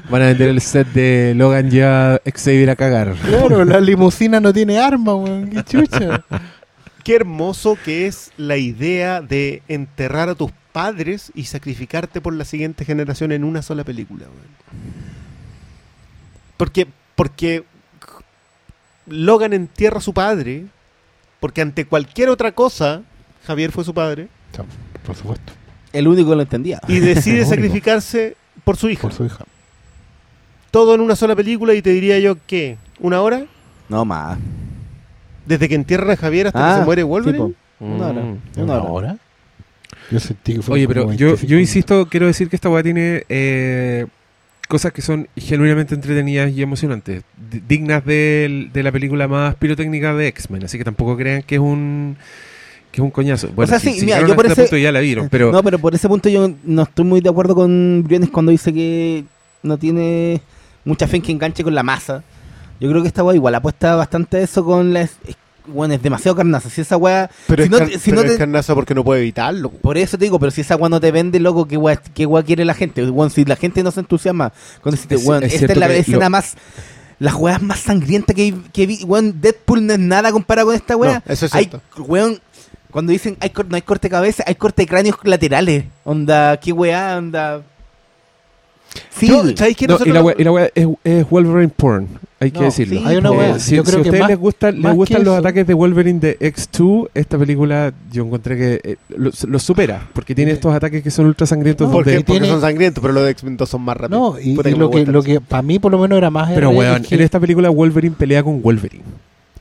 Van a vender el set de Logan ya Xavier a cagar. Claro, la limusina no tiene arma, weón. Qué chucha. Qué hermoso que es la idea de enterrar a tus padres y sacrificarte por la siguiente generación en una sola película. weón. Porque, porque Logan entierra a su padre, porque ante cualquier otra cosa, Javier fue su padre, Por supuesto, El único que lo entendía. y decide sacrificarse por su hija. por su hija. Todo en una sola película y te diría yo que, ¿una hora? No más. Desde que entierran a Javier hasta que Ah, se muere Wolverine. po. Una hora. Mm. Una hora. hora? Yo sentí que fue Oye, pero yo, 25 yo insisto, quiero decir que esta weá tiene eh, cosas que son genuinamente entretenidas y emocionantes, di- dignas de, la película más pirotécnica de X-Men, así que tampoco crean que es un que es un coñazo. Bueno, sea, si- sí, si mira, yo a por este ese- punto ya la vieron, pero No, pero por ese punto yo no estoy muy de acuerdo con Briones cuando dice que no tiene mucha fe en que enganche con la masa. Yo creo que esta igual apuesta bastante a eso con la... es- Bueno, es demasiado carnaza. Si esa weá... Pero, si es, no car- te- si pero no es te- carnaza porque no puede evitarlo. Por eso te digo, pero si esa weá no te vende, loco, ¿qué weá, qué weá quiere la gente? Weón, si la gente no se entusiasma con decirte, Es- esta es la escena lo- más... Las weas más sangrientas que, que vi, Deadpool no es nada comparado con esta weá. No, eso es hay, cierto. weón, cuando dicen hay no hay corte de cabeza, hay corte de cráneos laterales. Onda, qué weá, onda. Sí, Yo. ¿sabéis qué? No, y Nosotros- la weá, y la weá es, es Wolverine porn, hay que No, decirlo. sí, Hay una Eh, weá. si, yo si creo a que ustedes más, les, gustan, les gustan que los eso- ataques de Wolverine de X2, esta película yo encontré que eh, lo, lo supera, porque tiene estos ataques que son ultra sangrientos. No. Porque tiene- son sangrientos, pero los de X-Men 2 son más rápidos. No, y, y que lo, que, lo que para mí por lo menos era más pero weón, es que- en esta película Wolverine pelea con Wolverine.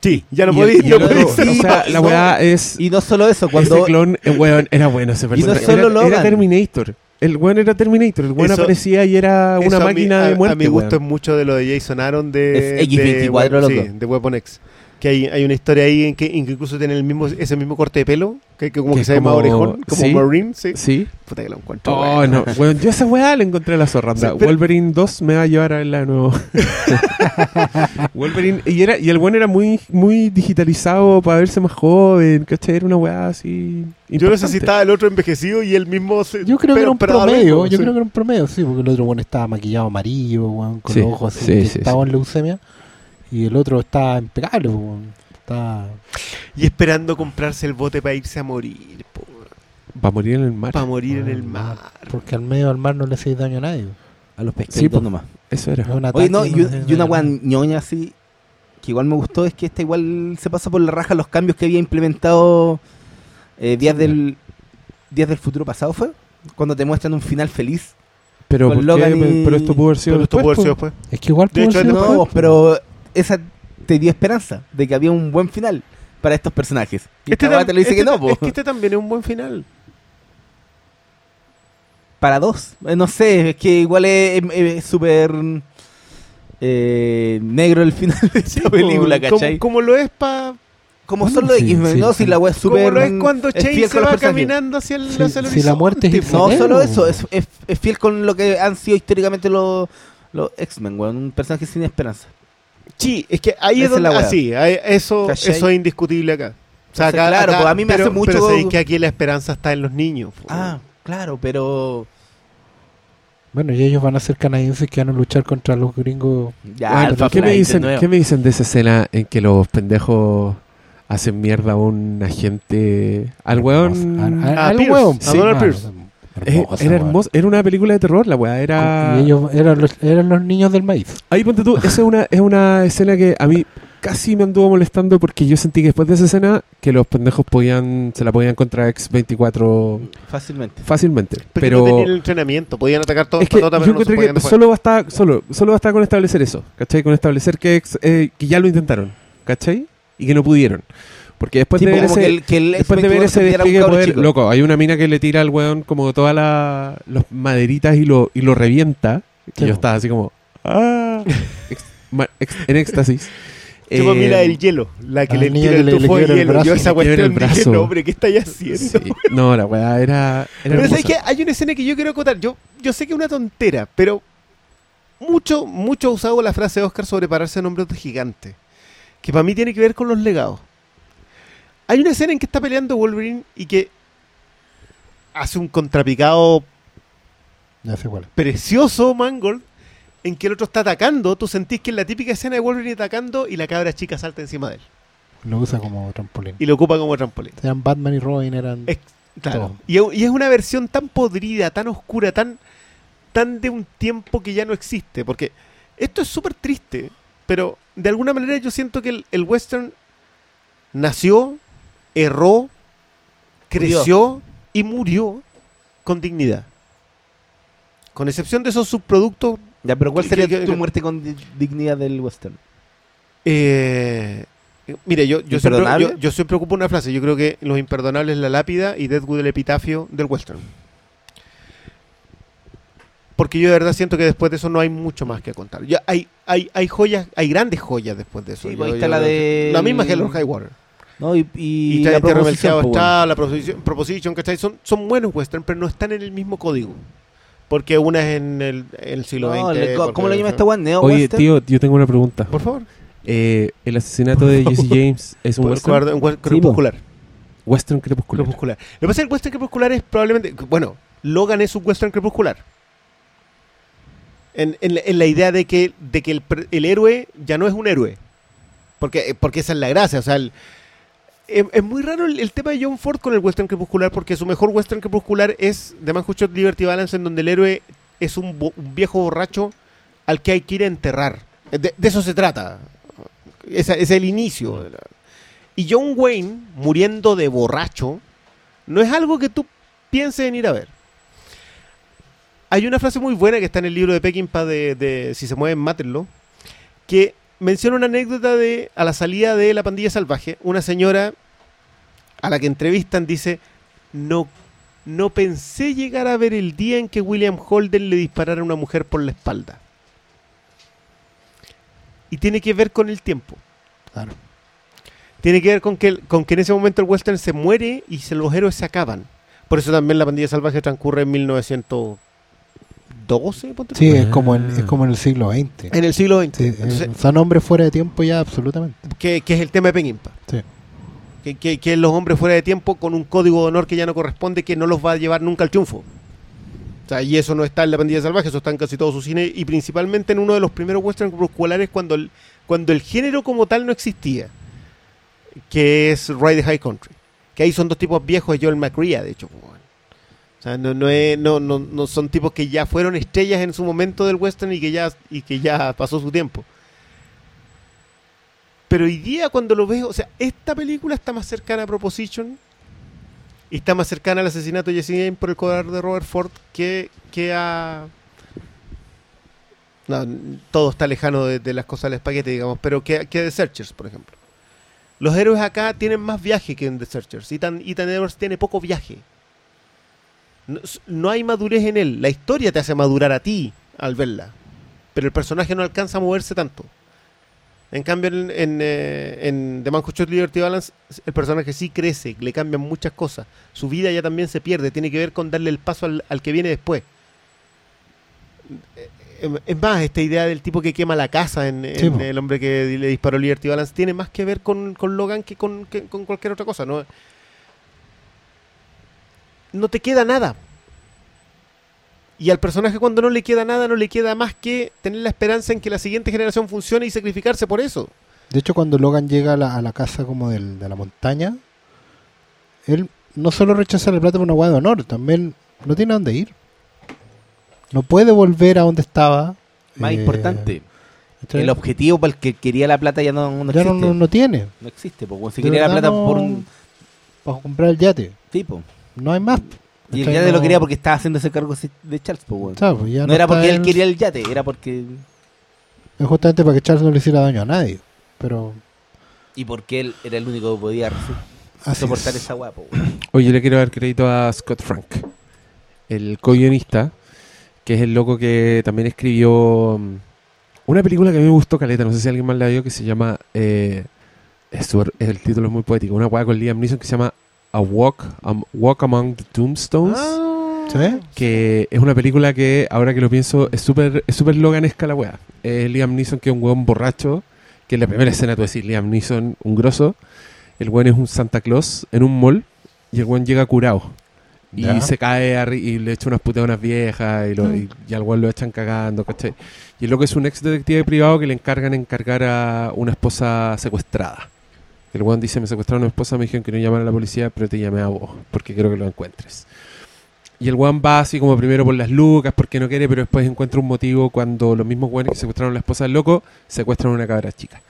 Sí, ya no Y y no o sea, la no, weá es... Y no solo eso, cuando Ese clon, eh, weón, era bueno ese no personaje. solo era, Logan. era Terminator. El weón era Terminator. El weón Eso- aparecía y era una máquina a, de muerte. A mi gusto weón. es mucho de lo de Jason Aaron de, Es X24 de, loco. sí, de Weapon X. Que hay, hay una historia ahí en que, en incluso tiene el mismo, ese mismo corte de pelo, que, que como Que que, se llama como- orejón, como sí. Marine, sí. Sí. Puta que lo encuentro. Oh, bueno. no. Weón, yo esa weá le encontré la zorra. anda. Sí, pero- Wolverine 2 me va a llevar a verla de nuevo. Wolverine. Y, era, y el weón era muy, muy digitalizado para verse más joven. ¿Cachai? Era una weá así. Yo no sé si impactante. estaba el otro envejecido y el mismo... se- Yo creo que era un promedio, mismo, yo sí. creo que era un promedio, sí, porque el otro bueno estaba maquillado amarillo, weón, con Sí, los ojos así, sí, que sí, estaba sí. en leucemia, y el otro está impecable, weón. Está... Y esperando comprarse el bote para irse a morir, po, Va a morir en el mar. para morir en el Ah, mar. Porque al medio del mar no le hacéis daño a nadie. a los Sí, pescaditos po. nomás. Eso era. Un Oye, ataque, no, y, hacéis y una weá ñoña así, que igual me gustó, es que esta igual se pasa por la raja los cambios que había implementado eh, días del días del futuro pasado, ¿fue? Cuando te muestran un final feliz. Pero, ¿por qué? Y- pero esto pudo haber sido Pero esto después, puede ser po. después. Es que igual De pudo hecho, ser no, después, No, po. pero esa te dio esperanza de que había un buen final para estos personajes. Y esta tam- te lo dice este que no, po. Es que este también es un buen final. Para dos. Eh, no sé, es que igual es súper eh, negro el final de esta película, como, ¿cachai? como, como lo es para... Como son los sí, X-Men, sí, ¿no? sí. Si la weá es súper. Como lo es cuando fiel se va caminando hacia el, Si- hacia el si la muerte es No, solo eso, es, es, es fiel con lo que han sido históricamente los, los X-Men, weón. Un personaje sin esperanza. Sí, es que ahí Esa es es donde... la ah, weá. sí, ahí- eso, ¿Cachai? eso es indiscutible acá. O sea, acá, claro, acá- pues a mí me pero, hace mucho- Pero sabéis que aquí la esperanza está en los niños. Ah, claro, pero. Bueno, y ellos van a ser canadienses que van a luchar contra los gringos. Ya, Bueno, Alpha ¿qué, me Flight dicen. ¿Qué me dicen de esa escena en que los pendejos hacen mierda a un agente. Al weón. A- a- Ah, al Pierce, hueón. a Donald Pierce. Eh, Hermosa, era hermoso, era una película de terror la weá, era... Y ellos eran los, eran los niños del maíz. Ahí ponte tú, esa es una, es una escena que a mí casi me anduvo molestando porque yo sentí que después de esa escena que los pendejos podían, se la podían contra X24 Fácilmente. fácilmente. Porque pero no tenían el entrenamiento, podían atacar todos es que patotas, yo no encontré podían que solo basta, solo, solo basta con establecer eso, ¿cachai? Con establecer que, ex- eh, que ya lo intentaron, ¿cachai? Y que no pudieron. Porque después Sí, de ver ese, que el, que el Después de ver X-24 ese despliegue de cabro poder, chico. loco, hay una mina que le tira al weón como todas las los maderitas y lo, y lo revienta. Y Sí, yo estaba así como, ¡ah! En éxtasis. Yo Eh, del hielo, la que a le tira que el tufo de el hielo. Yo brazo. esa quiebra el cuestión dije, brazo. no, hombre, ¿qué estáis haciendo? sí. No, la weá era. era Pero hermosa. es que hay una escena que yo quiero acotar. Yo, yo sé que es una tontera, pero mucho, mucho ha usado la frase de Oscar sobre pararse en hombros de gigante. Que para mí tiene que ver con los legados. Hay una escena en que está peleando Wolverine y que hace un contrapicado sé cuál. precioso Mangold en que el otro está atacando. Tú sentís que es la típica escena de Wolverine atacando y la cabra chica salta encima de él. Lo usa como trampolín. Y lo ocupa como trampolín. Eran Batman y Robin, eran. Es- claro. Y, es- y es una versión tan podrida, tan oscura, tan, tan de un tiempo que ya no existe. Porque esto es súper triste, pero de alguna manera yo siento que el, el western nació, erró, creció y murió con dignidad. Con excepción de esos subproductos Ya, pero ¿cuál ¿Qué- sería tu muerte con di- dignidad del western? Eh, mire, yo, yo, siempre, ¿Imperdonable? yo, yo siempre ocupo una frase. Yo creo que Los Imperdonables la lápida y Deadwood el epitafio del western. Porque yo de verdad siento que después de eso no hay mucho más que contar. Ya hay, hay, hay joyas, hay grandes joyas después de eso. Sí, Yo- pues ahí yo- está la de- La misma Hell or High Water. ¿No? Y, y, Y, la Tierra proposición, pues, está, la proposición, proposition, ¿cachai? Son, son buenos western, pero no están en el mismo código. Porque una es en el, en el siglo No, XX. le- ¿Cómo lo llama esta weón? ¿Neo Oye, western? tío, yo tengo una pregunta. Por favor. Eh, ¿El asesinato de Jesse James es un western? un we- Sí, po. crepuscular. Western crepuscular. crepuscular. Lo que pasa es que el western crepuscular es probablemente. Bueno, Logan es un western crepuscular. En, en la- en la idea de que, de que el, el héroe ya no es un héroe. Porque, porque esa es la gracia. O sea, el- es, es muy raro el, tema de John Ford con el western crepuscular. Porque su mejor western crepuscular es The Man Who Shot Liberty Balance, en donde el héroe es un, viejo borracho al que hay que ir a enterrar. De, eso se trata. Es el inicio. y John Wayne, muriendo de borracho, no es algo que tú pienses en ir a ver. Hay una frase muy buena que está en el libro de Peckinpah de, de Si se mueven, mátenlo, que menciona una anécdota de a la salida de la pandilla salvaje, una señora a la que entrevistan dice, no, no pensé llegar a ver el día en que William Holden le disparara a una mujer por la espalda. Y tiene que ver con el tiempo. Claro. Tiene que ver con que, con que en ese momento el western se muere y se, los héroes se acaban. Por eso también la pandilla salvaje transcurre en 1912, ponte tú. Sí, es como, en, es como en el siglo XX. en el siglo XX. Sí, Entonces, eh, son hombres fuera de tiempo ya, absolutamente. que, que es el tema de Peckinpah. Sí. Que, que, que los hombres fuera de tiempo con un código de honor que ya no corresponde, que no los va a llevar nunca al triunfo. O sea, y eso no está en la pandilla salvaje, eso está en casi todo su cine y principalmente en uno de los primeros westerns crepusculares cuando el, cuando el género como tal no existía, que es Ride the High Country. Que ahí son dos tipos viejos Joel McCrea, de hecho. O no, no, es- no, no, no son tipos que ya fueron estrellas en su momento del western y que ya, y que ya pasó su tiempo. Pero hoy día cuando lo veo, o sea, esta película está más cercana a Proposition y está más cercana al asesinato de Jesse James por el cobarde de Robert Ford que, que a... No, todo está lejano de, de las cosas del espaguete, digamos, pero que, que a The Searchers, por ejemplo. Los héroes acá tienen más viaje que en The Searchers. Ethan, Ethan Edwards tiene poco viaje. No, no hay madurez en él. La historia te hace madurar a ti al verla. Pero el personaje no alcanza a moverse tanto. En cambio, en, en, eh, en The Man Who Shot Liberty Balance, el personaje sí crece, le cambian muchas cosas. Su vida ya también se pierde, tiene que ver con darle el paso al, al que viene después. Eh, eh, Es más, esta idea del tipo que quema la casa en, Sí. El hombre que le disparó Liberty Balance tiene más que ver con, con Logan que con, que con cualquier otra cosa. ¿no? no te queda nada. Y al personaje cuando no le queda nada, no le queda más que tener la esperanza en que la siguiente generación funcione y sacrificarse por eso. De hecho, cuando Logan llega a la, a la casa como del- de la montaña, él no solo rechaza el plato por una hueá de honor, también no tiene a dónde ir. No puede volver a donde estaba. Más eh, importante, el objetivo para el que quería la plata ya no, no ya existe. no, no- no tiene. No existe, porque si De quería la plata no- por un Para comprar el yate. tipo. No hay más. Y el ¿cachai? yate lo No- quería porque estaba haciendo ese cargo de Charles, pues, pues ya No era porque él él- quería el yate, era porque. Es justamente para que Charles no le hiciera daño a nadie. Pero Y porque él era el único que podía soportar es. esa guapo, weón. Oye, le quiero dar crédito a Scott Frank, el co-guionista, que es el loco que también escribió mm, una película que a mí me gustó caleta, no sé si alguien más la vio, que se llama, eh, es el título es muy poético, una hueá con Liam Neeson que se llama A Walk, Am- Walk Among the Tombstones. Ah, ¿sabes? que es una película que, ahora que lo pienso, es súper es súper loganesca la weá. Es Liam Neeson, que es un weón borracho, que en la primera escena tú decís Liam Neeson, un grosso. El weón es un Santa Claus en un mall y el weón llega curado. Y Ya. se cae arri- y le echa unas unas viejas y, lo- y, y al weón lo echan cagando, ¿cachai? Y el loco es un ex detective privado que le encargan encargar a una esposa secuestrada. El weón dice, me secuestraron a mi esposa, me dijeron que no llamara a la policía, pero te llamé a vos, porque quiero que lo encuentres. Y el weón va así como primero por las lucas, porque no quiere, pero después encuentra un motivo cuando los mismos weones que secuestraron a la esposa del loco secuestran a una cabra chica.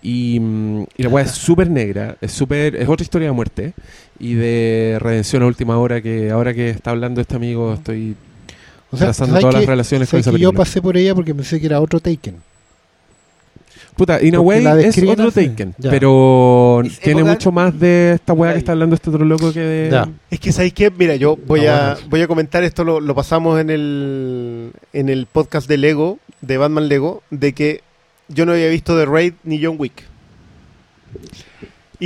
Y, mm, y la weá es súper negra, es súper es otra historia de muerte y de redención a última hora que ahora que está hablando este amigo estoy O sea, trazando ¿sabes todas las relaciones con esa que yo película. pasé por ella porque pensé que era otro Taken. Puta, In a Way la es otro. Taken, Ya. pero Es tiene época- mucho más de esta weá que está hablando este otro loco que de... Ya. Es que sabéis qué, mira, yo voy Ah, a bueno. voy a comentar esto, lo, lo pasamos en el en el podcast de Lego, de Batman Lego, de que yo no había visto The Raid ni John Wick.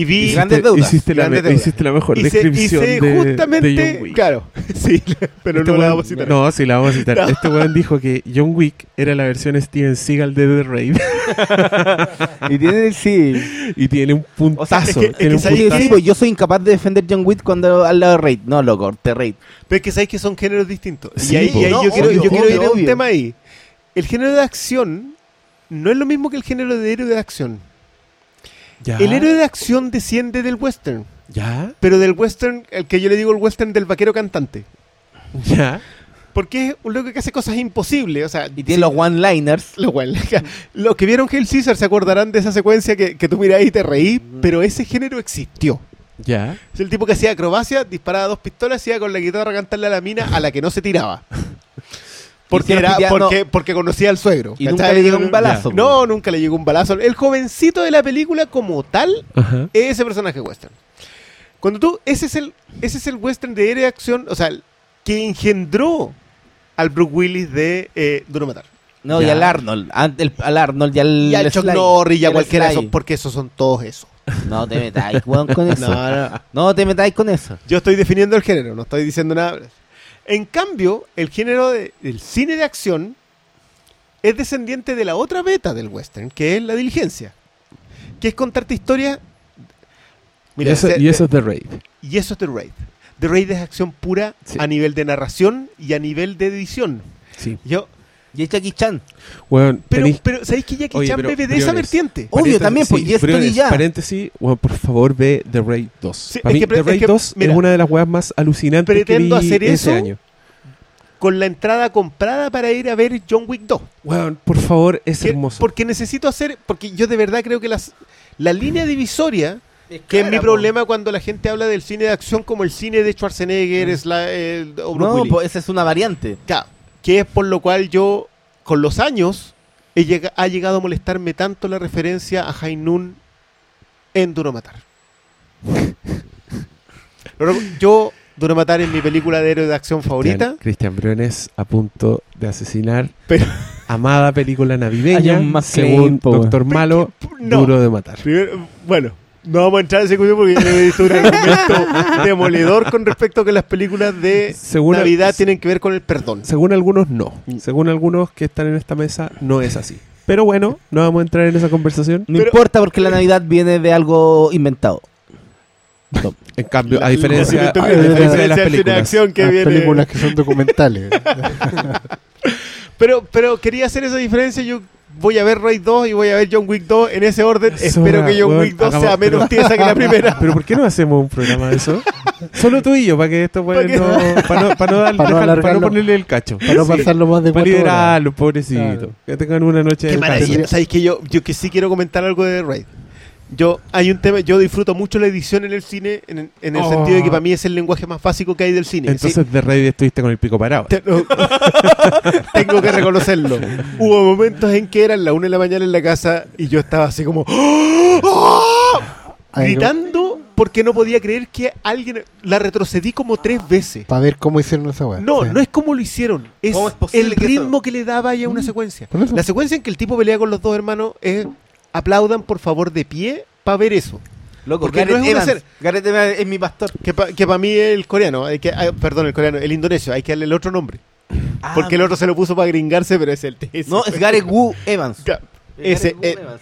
Y vi Y Grandes deudas. Hiciste, la, Grandes deudas. hiciste la mejor hice, descripción hice de, justamente, de John Wick. claro, sí, pero Este no la vamos a citar. No, sí, la vamos a citar. No. Este weón dijo que John Wick era la versión Steven Seagal de The Raid Y tiene, sí. y tiene un puntazo. O sea, es que- es tiene que un sabéis Sí, puntazo. sí, pues yo soy incapaz de defender John Wick cuando al lado de Raid. No, loco, te Raid. Pero es que sabéis que son géneros distintos. Sí, y ahí, po. y ahí No, yo quiero, obvio, yo quiero obvio, ir a un obvio. tema ahí. El género de acción no es lo mismo que el género de héroe de acción. ¿Ya? El héroe de acción desciende del western. ¿Ya? Pero del western, el que yo le digo el western del vaquero cantante. ¿Ya? Porque es un loco que hace cosas imposibles. O sea, Y tiene los one-liners. lo cual- los que vieron Hail Caesar se acordarán de esa secuencia que, que tú mirás y te reí, pero ese género existió. ¿Ya? Es el tipo que hacía acrobacia, disparaba dos pistolas y iba con la guitarra a cantarle a la mina a la que no se tiraba. Porque, era, porque, porque conocía al suegro. Y nunca le llegó un balazo. No, nunca le llegó un balazo. El jovencito de la película como tal Ajá. es ese personaje western. Cuando tú, ese es el, ese es el western de de acción, o sea, que engendró al Brooke Willis de eh, Duro Matar. No, Ya. y al Arnold. el- al Arnold y al. Y al Chuck. Norris y a al cualquiera de esos, porque esos son todos eso. No te metáis, con eso. No, no. No te metáis con eso. Yo estoy definiendo el género, no estoy diciendo nada. En cambio, el género de- del cine de acción es descendiente de la otra beta del western, que es la diligencia. Que es contarte historias. y, eso, se- y eso es The Raid. y eso es The Raid. The Raid es acción pura Sí. a nivel de narración y a nivel de edición. Sí. Yo, Y es Jackie Chan. Bueno, pero, pero ¿sabéis que Jackie Oye, Chan bebe de esa vertiente? Obvio, Paréntesis, también, pues, y esto Briones, ni ya. Paréntesis, bueno, por favor, ve The Raid 2. Sí, Para es mí, The es Raid que, 2 mira, es una de las weas más alucinantes pretendo que vi hacer ese eso. año. Con la entrada comprada para ir a ver John Wick 2. Weón, por favor, es Que- hermoso. Porque necesito hacer, porque yo de verdad creo que las, la línea divisoria, que es mi problema cuando la gente habla del cine de acción como el cine de Schwarzenegger, es la, el, o Bruce No, pues esa es una variante. Claro, que es por lo cual yo, con los años, he ha llegado a molestarme tanto la referencia a Hainun en Duro Matar. Yo, Duro Matar es mi película de héroe de acción favorita. Cristian- Briones a punto de asesinar Pero- amada película navideña Hay un McClane, según. Doctor Malo, No. duro de matar. Primero, bueno, no vamos a entrar en ese cuestión porque yo he visto un argumento demoledor con respecto a que las películas de Según, Navidad tienen que ver con el perdón. según algunos no. Según algunos que están en esta mesa no es así. Pero bueno, no vamos a entrar en esa conversación. No Pero- importa porque la Navidad viene de algo inventado. En cambio, a diferencia, a la- la diferencia de las diferencia del cine de películas. acción que Las viene- películas que son documentales. Pero, pero quería hacer esa diferencia. Yo voy a ver Raid 2 y voy a ver John Wick 2 en ese orden. Espero que John weón, Wick 2 hagamos- sea menos pero- tiesa que la primera. Pero ¿por qué no hacemos un programa de eso? Solo tú y yo, para que esto ¿Para bueno, no, para no, para no, dar- Para no dejar- para no alargarlo. ponerle el cacho. Para no Sí. pasarlo más de Para liberarlos, pobrecitos. Claro. Que tengan una noche Qué de maravilla. ¿Sabéis que yo, yo que sí quiero comentar algo de Raid? Yo, hay un tema, yo disfruto mucho la edición en el cine, en, en el Oh. sentido de que para mí es el lenguaje más básico que hay del cine. Sí, Entonces de Rey estuviste con el pico parado. Te- no. Tengo que reconocerlo. Hubo momentos en que eran la una de la mañana en la casa y yo estaba así como ¡Oh! Gritando porque no podía creer que alguien la retrocedí como tres veces. Para ver cómo hicieron esa weá. No, Sí. no es como lo hicieron, es, ¿Cómo el ritmo que le daba ya a una secuencia. Por eso. La secuencia en que el tipo pelea con los dos hermanos es aplaudan por favor de pie para ver eso. Loco, Porque Gareth no es Evans. Gareth Evans es mi pastor. Que para mí es el coreano, hay que, ah, perdón, el coreano, el indonesio, hay que darle el otro nombre. Ah, porque el otro se lo puso para gringarse, pero es el ese. No, es Gareth Wu Evans. Ga- Es ese, Wu eh, Evans.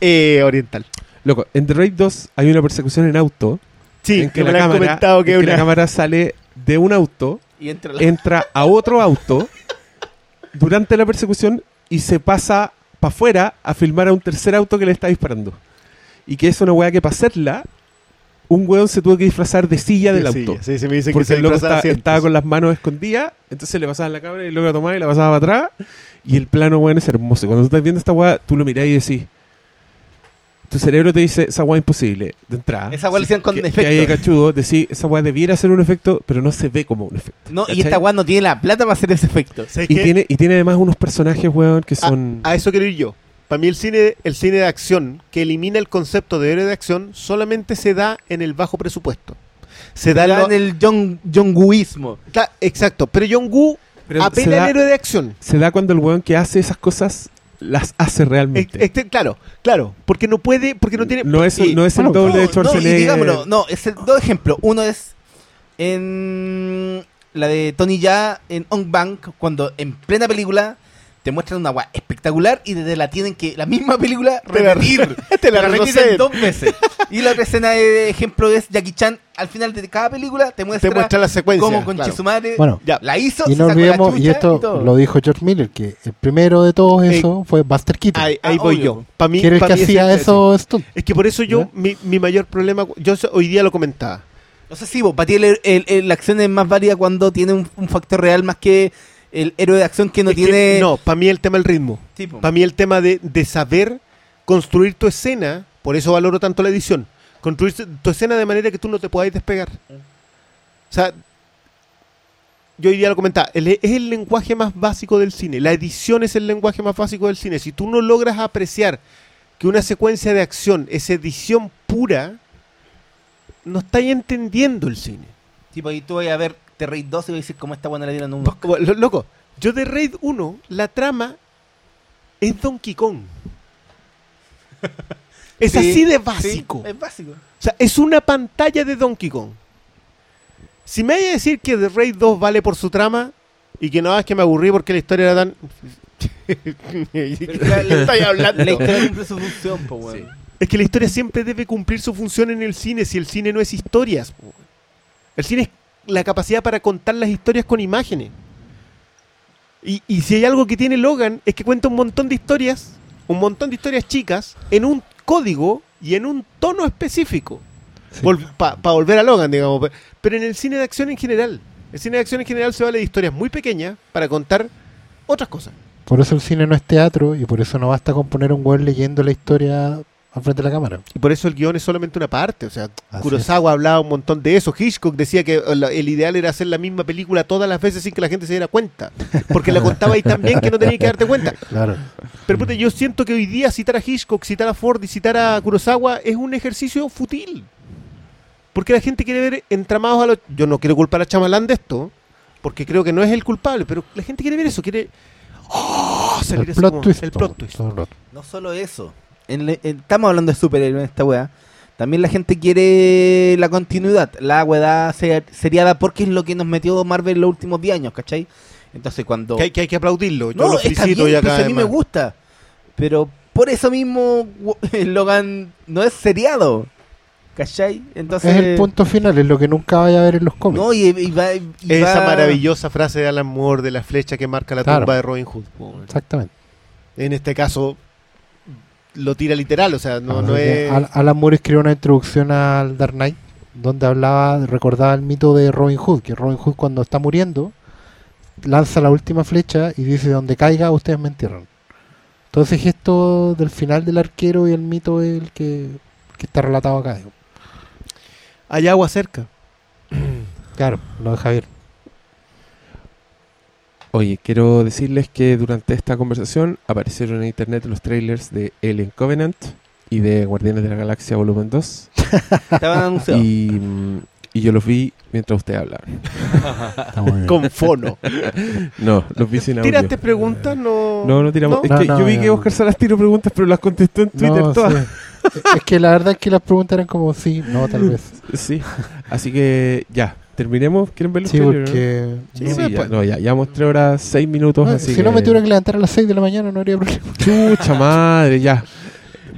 eh, oriental. Loco, en The Raid 2 hay una persecución en auto. Sí, en que que, me la, han cámara, comentado que en que la cámara sale de un auto, Y entre la... entra a otro auto durante la persecución y se pasa para afuera a filmar a un tercer auto que le está disparando. Y que es una weá que para hacerla, un weón se tuvo que disfrazar de silla del auto. Sí, sí, me dicen que Porque se el loco estaba con las manos escondidas, entonces le pasaban la cámara y luego la tomaba y la pasaba para atrás. Y el plano, weón, es hermoso. Cuando tú estás viendo esta weá, tú lo mirás y decís. Tu cerebro te dice, esa weá es imposible, de entrada. Esa weá lo hicieron con que, efecto. que hay cachudo, decís, esa weá debiera ser un efecto, pero no se ve como un efecto. No, y esta weá no tiene la plata para hacer ese efecto. ¿Sabes Y qué? tiene, y tiene además unos personajes, weón, que son... A, eso quiero ir yo. Para mí el cine, el cine de acción que elimina el concepto de héroe de acción solamente se da en el bajo presupuesto. Se da en Da lo- en el John, John Wooismo. Exacto, pero John Woo pero apela al héroe de acción. se da cuando el weón que hace esas cosas las hace realmente. este- claro, claro, porque no puede, porque no tiene. no es, y- no es el doble de No, no, Schwarzenegger. digámoslo, no, es el, dos ejemplos. Uno es en la de Tony Ya en On Bank, cuando en plena película te muestran una weá espectacular y desde la tienen que la misma película Te la- repetir. te la repiten retroceden. dos veces. Y la otra escena de ejemplo es Jackie Chan. Al final de cada película te muestra, te muestra la secuencia. cómo con claro. Bueno, Ya. la hizo. y no sacó la olvidemos, y esto todo. lo dijo George Miller, que el primero de todo eso fue Buster Keaton, Ahí, ahí Ah, voy obvio. yo. Para mí, pa' que mí es hacía ese. eso stunt. Es que por eso yo, mi, mi mayor problema, yo hoy día lo comentaba. No sé si vos, para ti la acción es más válida cuando tiene un, un factor real más que el héroe de acción que no Es que tiene. no, para mí el tema del ritmo. Para mí el tema de, de saber construir tu escena, por eso valoro tanto la edición, construir tu escena de manera que tú no te puedas despegar. O sea, yo hoy día lo comentaba, el- es el lenguaje más básico del cine, la edición es el lenguaje más básico del cine. Si tú no logras apreciar que una secuencia de acción es edición pura, no estáis entendiendo el cine. Tipo, ahí tú vas a ver The Raid 2 y vas a decir cómo esta buena le dieron un. Loco, yo de Raid 1, la trama es Donkey Kong. Es Sí, así de sí, básico. es básico. O sea, es una pantalla de Donkey Kong. Si me hay a decir que The Raid 2 vale por su trama y que no es que me aburrí porque la historia era tan. La- Estoy hablando. La historia cumple su función, po, weón. Es que la historia siempre debe cumplir su función en el cine, si el cine no es historias. po. El cine es la capacidad para contar las historias con imágenes. Y, y si hay algo que tiene Logan es que cuenta un montón de historias, un montón de historias chicas, en un código y en un tono específico. Para volver a Logan, digamos. pe- Pero en el cine de acción en general. El cine de acción en general se vale de historias muy pequeñas para contar otras cosas. Por eso el cine no es teatro y por eso no basta con poner un weón leyendo la historia al frente de la cámara. Y por eso el guion es solamente una parte. O sea, Así Kurosawa hablaba un montón de eso. Hitchcock decía que el, ideal era hacer la misma película todas las veces sin que la gente se diera cuenta. Porque la contaba ahí tan bien que no tenía que darte cuenta. Claro. Pero puta, yo siento que hoy día citar a Hitchcock, citar a Ford y citar a Kurosawa es un ejercicio fútil. Porque la gente quiere ver entramados a los... Yo no quiero culpar a Chamalán de esto, porque creo que no es el culpable, pero la gente quiere ver eso, quiere... ¡Oh! salir El plot como- twist. El plot twist. No solo eso. En le- en- estamos hablando de superhéroes en esta weá. También la gente quiere la continuidad, la weá ser- seriada, porque es lo que nos metió Marvel los últimos 10 años, ¿cachai? Entonces cuando... Que hay, que hay que aplaudirlo. Yo no, lo está felicito bien, y acá pues, a mí me gusta. Pero por eso mismo Logan no es seriado. ¿Cachai? Entonces... Es el punto final, es lo que nunca vaya a ver en los cómics. No, y, y va, y Esa va- maravillosa frase de Alan Moore de la flecha que marca la Claro. tumba de Robin Hood. Exactamente. En este caso lo tira literal, o sea, no, Ah, no es... Al- Alan Moore escribió una introducción al Dark Knight donde hablaba, recordaba el mito de Robin Hood, que Robin Hood cuando está muriendo lanza la última flecha y dice donde caiga ustedes me entierran. Entonces esto del final del arquero y el mito es el que, que está relatado acá. digo. Hay agua cerca. Claro, lo de Javier. Oye, quiero decirles que durante esta conversación aparecieron en internet los trailers de Alien Covenant y de Guardianes de la Galaxia Volumen 2. Estaban anunciados. Y, y yo los vi mientras usted hablaba. Con fono. No, los vi sin audio. ¿Tiraste preguntas? No, No, no tiramos. Es No, que no, yo vi no. que Oscar Salas tiró preguntas, pero las contestó en Twitter No, todas. sí. es que la verdad es que las preguntas eran como sí, no, tal vez. Sí. Así que ya, terminemos. ¿Quieren ver los Sí, trailers, porque. no? Sí, ya, no, ya, ya mostré ahora seis minutos. no, así si no que- me tuviera que levantar a las 6 de la mañana, no habría problema. Chucha madre, ya.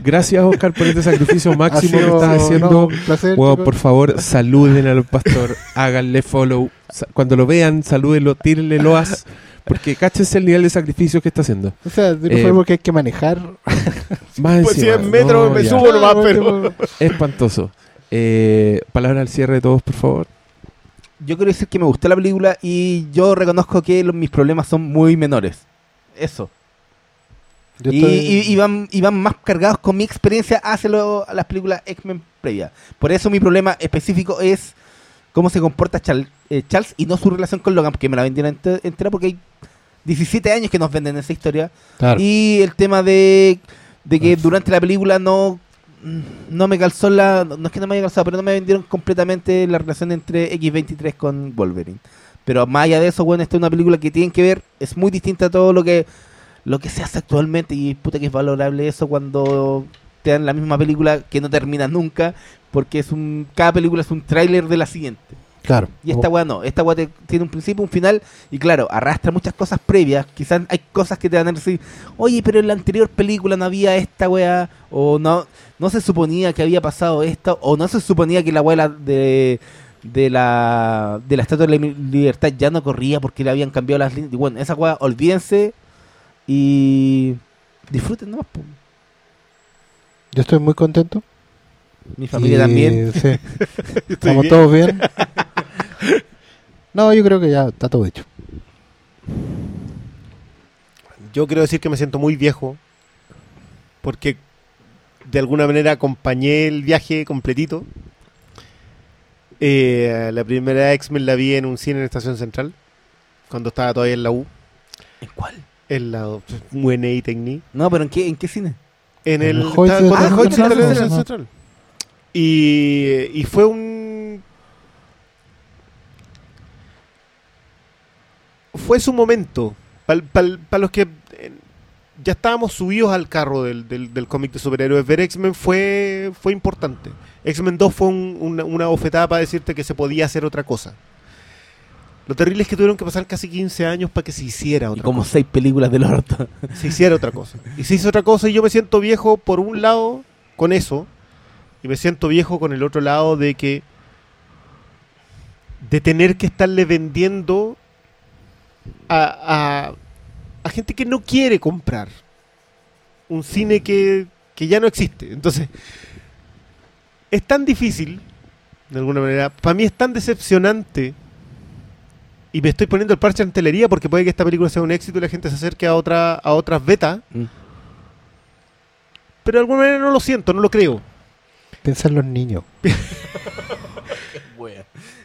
Gracias, Oscar, por este sacrificio máximo que estás haciendo. no, un placer. Por favor, saluden al pastor, háganle follow. Cuando lo vean, salúdenlo, tírenle loas, porque cáchense el nivel de sacrificio que está haciendo. O sea, de no eh, fue porque hay que manejar. Más Pues encima, 100 metros me ya. subo nomás, Ah, pero. Espantoso. Eh, palabra al cierre de todos, por favor. Yo quiero decir que me gustó la película y yo reconozco que los- mis problemas son muy menores. Eso. yo Y, estoy- y- y van, y van más cargados con mi experiencia hacia lo- a las películas X-Men previas. Por eso mi problema específico es cómo se comporta Chal- eh, Charles y no su relación con Logan, porque me la vendieron ente- entera porque hay 17 años que nos venden esa historia. Claro. Y el tema de, de que durante la película no no me calzó la... No es que no me haya calzado, pero no me vendieron completamente la relación entre X23 con Wolverine. Pero más allá de eso, bueno, esta es una película que tienen que ver, es muy distinta a todo lo que lo que se hace actualmente y puta que es valorable eso cuando te dan la misma película que no termina nunca, porque es un cada película es un tráiler de la siguiente. Claro. Y esta weá no, esta weá tiene un principio, un final, y claro, arrastra muchas cosas previas. Quizás hay cosas que te van a decir, oye, pero en la anterior película no había esta weá, o no, no se suponía que había pasado esto, o no se suponía que la weá de, de la de la Estatua de la Libertad ya no corría porque le habían cambiado las líneas. Y bueno, esa weá, olvídense y disfruten nomás. Yo estoy muy contento. Mi familia Y, también. Sí. Estamos bien. todos bien. No, yo creo que ya está todo hecho. Yo quiero decir que me siento muy viejo porque de alguna manera acompañé el viaje completito. Eh, la primera X-Men la vi en un cine en Estación Central, cuando estaba todavía en la U, ¿En cuál? en la UNI Tecni. No, pero ¿en qué, en qué cine? En En el, el estaba- de cuando el Central. Central. Y, y fue un... Fue su momento. Para los que eh, ya estábamos subidos al carro del, del, del cómic de superhéroes, ver X-Men fue, fue importante. X-Men 2 fue un- una, una bofetada para decirte que se podía hacer otra cosa. Lo terrible es que tuvieron que pasar casi 15 años para que se hiciera Y otra como cosa seis películas del orto. se hiciera otra cosa. Y se hizo otra cosa y yo me siento viejo por un lado con eso y me siento viejo con el otro lado de que de tener que estarle vendiendo a, a, a gente que no quiere comprar un cine que, que ya no existe. Entonces, es tan difícil, de alguna manera, para mí es tan decepcionante y me estoy poniendo el parche en telería porque puede que esta película sea un éxito y la gente se acerque a otra a otras betas. Mm. Pero de alguna manera no lo siento, no lo creo. Piensa en los niños.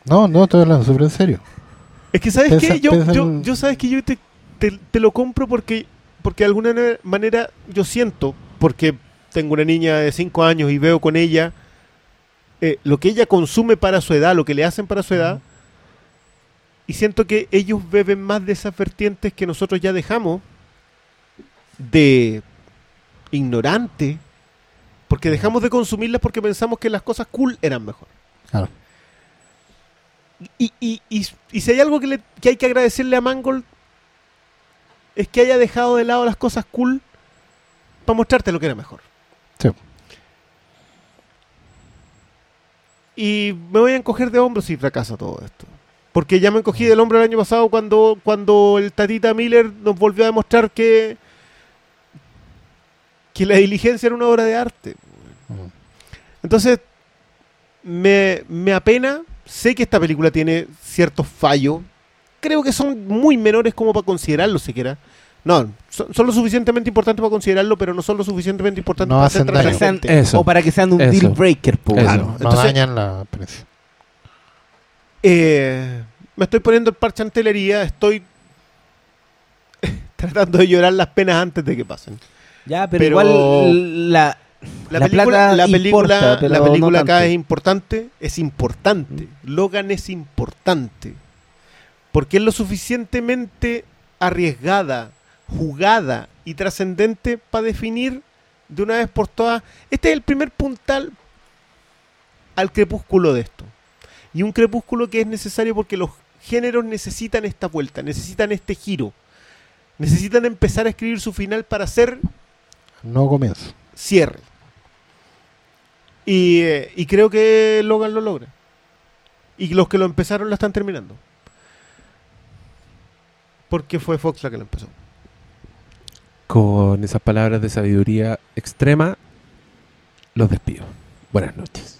No, no, estoy hablando súper en serio. Es que, ¿sabes Piensa- qué? Yo, yo, en- yo, ¿sabes que Yo te, te- te lo compro porque, porque de alguna ne- manera yo siento, porque tengo una niña de 5 años y veo con ella eh, lo que ella consume para su edad, lo que le hacen para su edad, y siento que ellos beben más de esas vertientes que nosotros ya dejamos de ignorante, porque dejamos de consumirlas porque pensamos que las cosas cool eran mejor. Claro. Y, y, y, y si hay algo que, le- que hay que agradecerle a Mangold es que haya dejado de lado las cosas cool para mostrarte lo que era mejor. Sí. Y me voy a encoger de hombros si fracasa todo esto. Porque ya me encogí del hombro el año pasado cuando, cuando el Tatita Miller nos volvió a demostrar que, que la diligencia era una obra de arte. Entonces, me, me apena. Sé que esta película tiene ciertos fallos. Creo que son muy menores como para considerarlo siquiera. No, son, son lo suficientemente importantes para considerarlo, pero no son lo suficientemente importantes No para hacen ser daño. Para que sean-. Eso. O para que sean un Eso. deal breaker, po. Eso. Claro. No Entonces- dañan la prensa. Eh, me estoy poniendo el parche en telería, estoy tratando de llorar las penas antes de que pasen. Ya, pero, Pero- igual la, La, La película, plata la película, importa, la no película acá tanto. es importante, es importante. Logan es importante. Porque es lo suficientemente arriesgada, jugada y trascendente para definir de una vez por todas. Este es el primer puntal al crepúsculo de esto. Y un crepúsculo que es necesario porque los géneros necesitan esta vuelta, necesitan este giro. Necesitan empezar a escribir su final para hacer No comienzo. cierre. Y, eh, y creo que Logan lo logra. Y los que lo empezaron lo están terminando. Porque fue Fox la que lo empezó. Con esas palabras de sabiduría extrema, los despido. Buenas noches.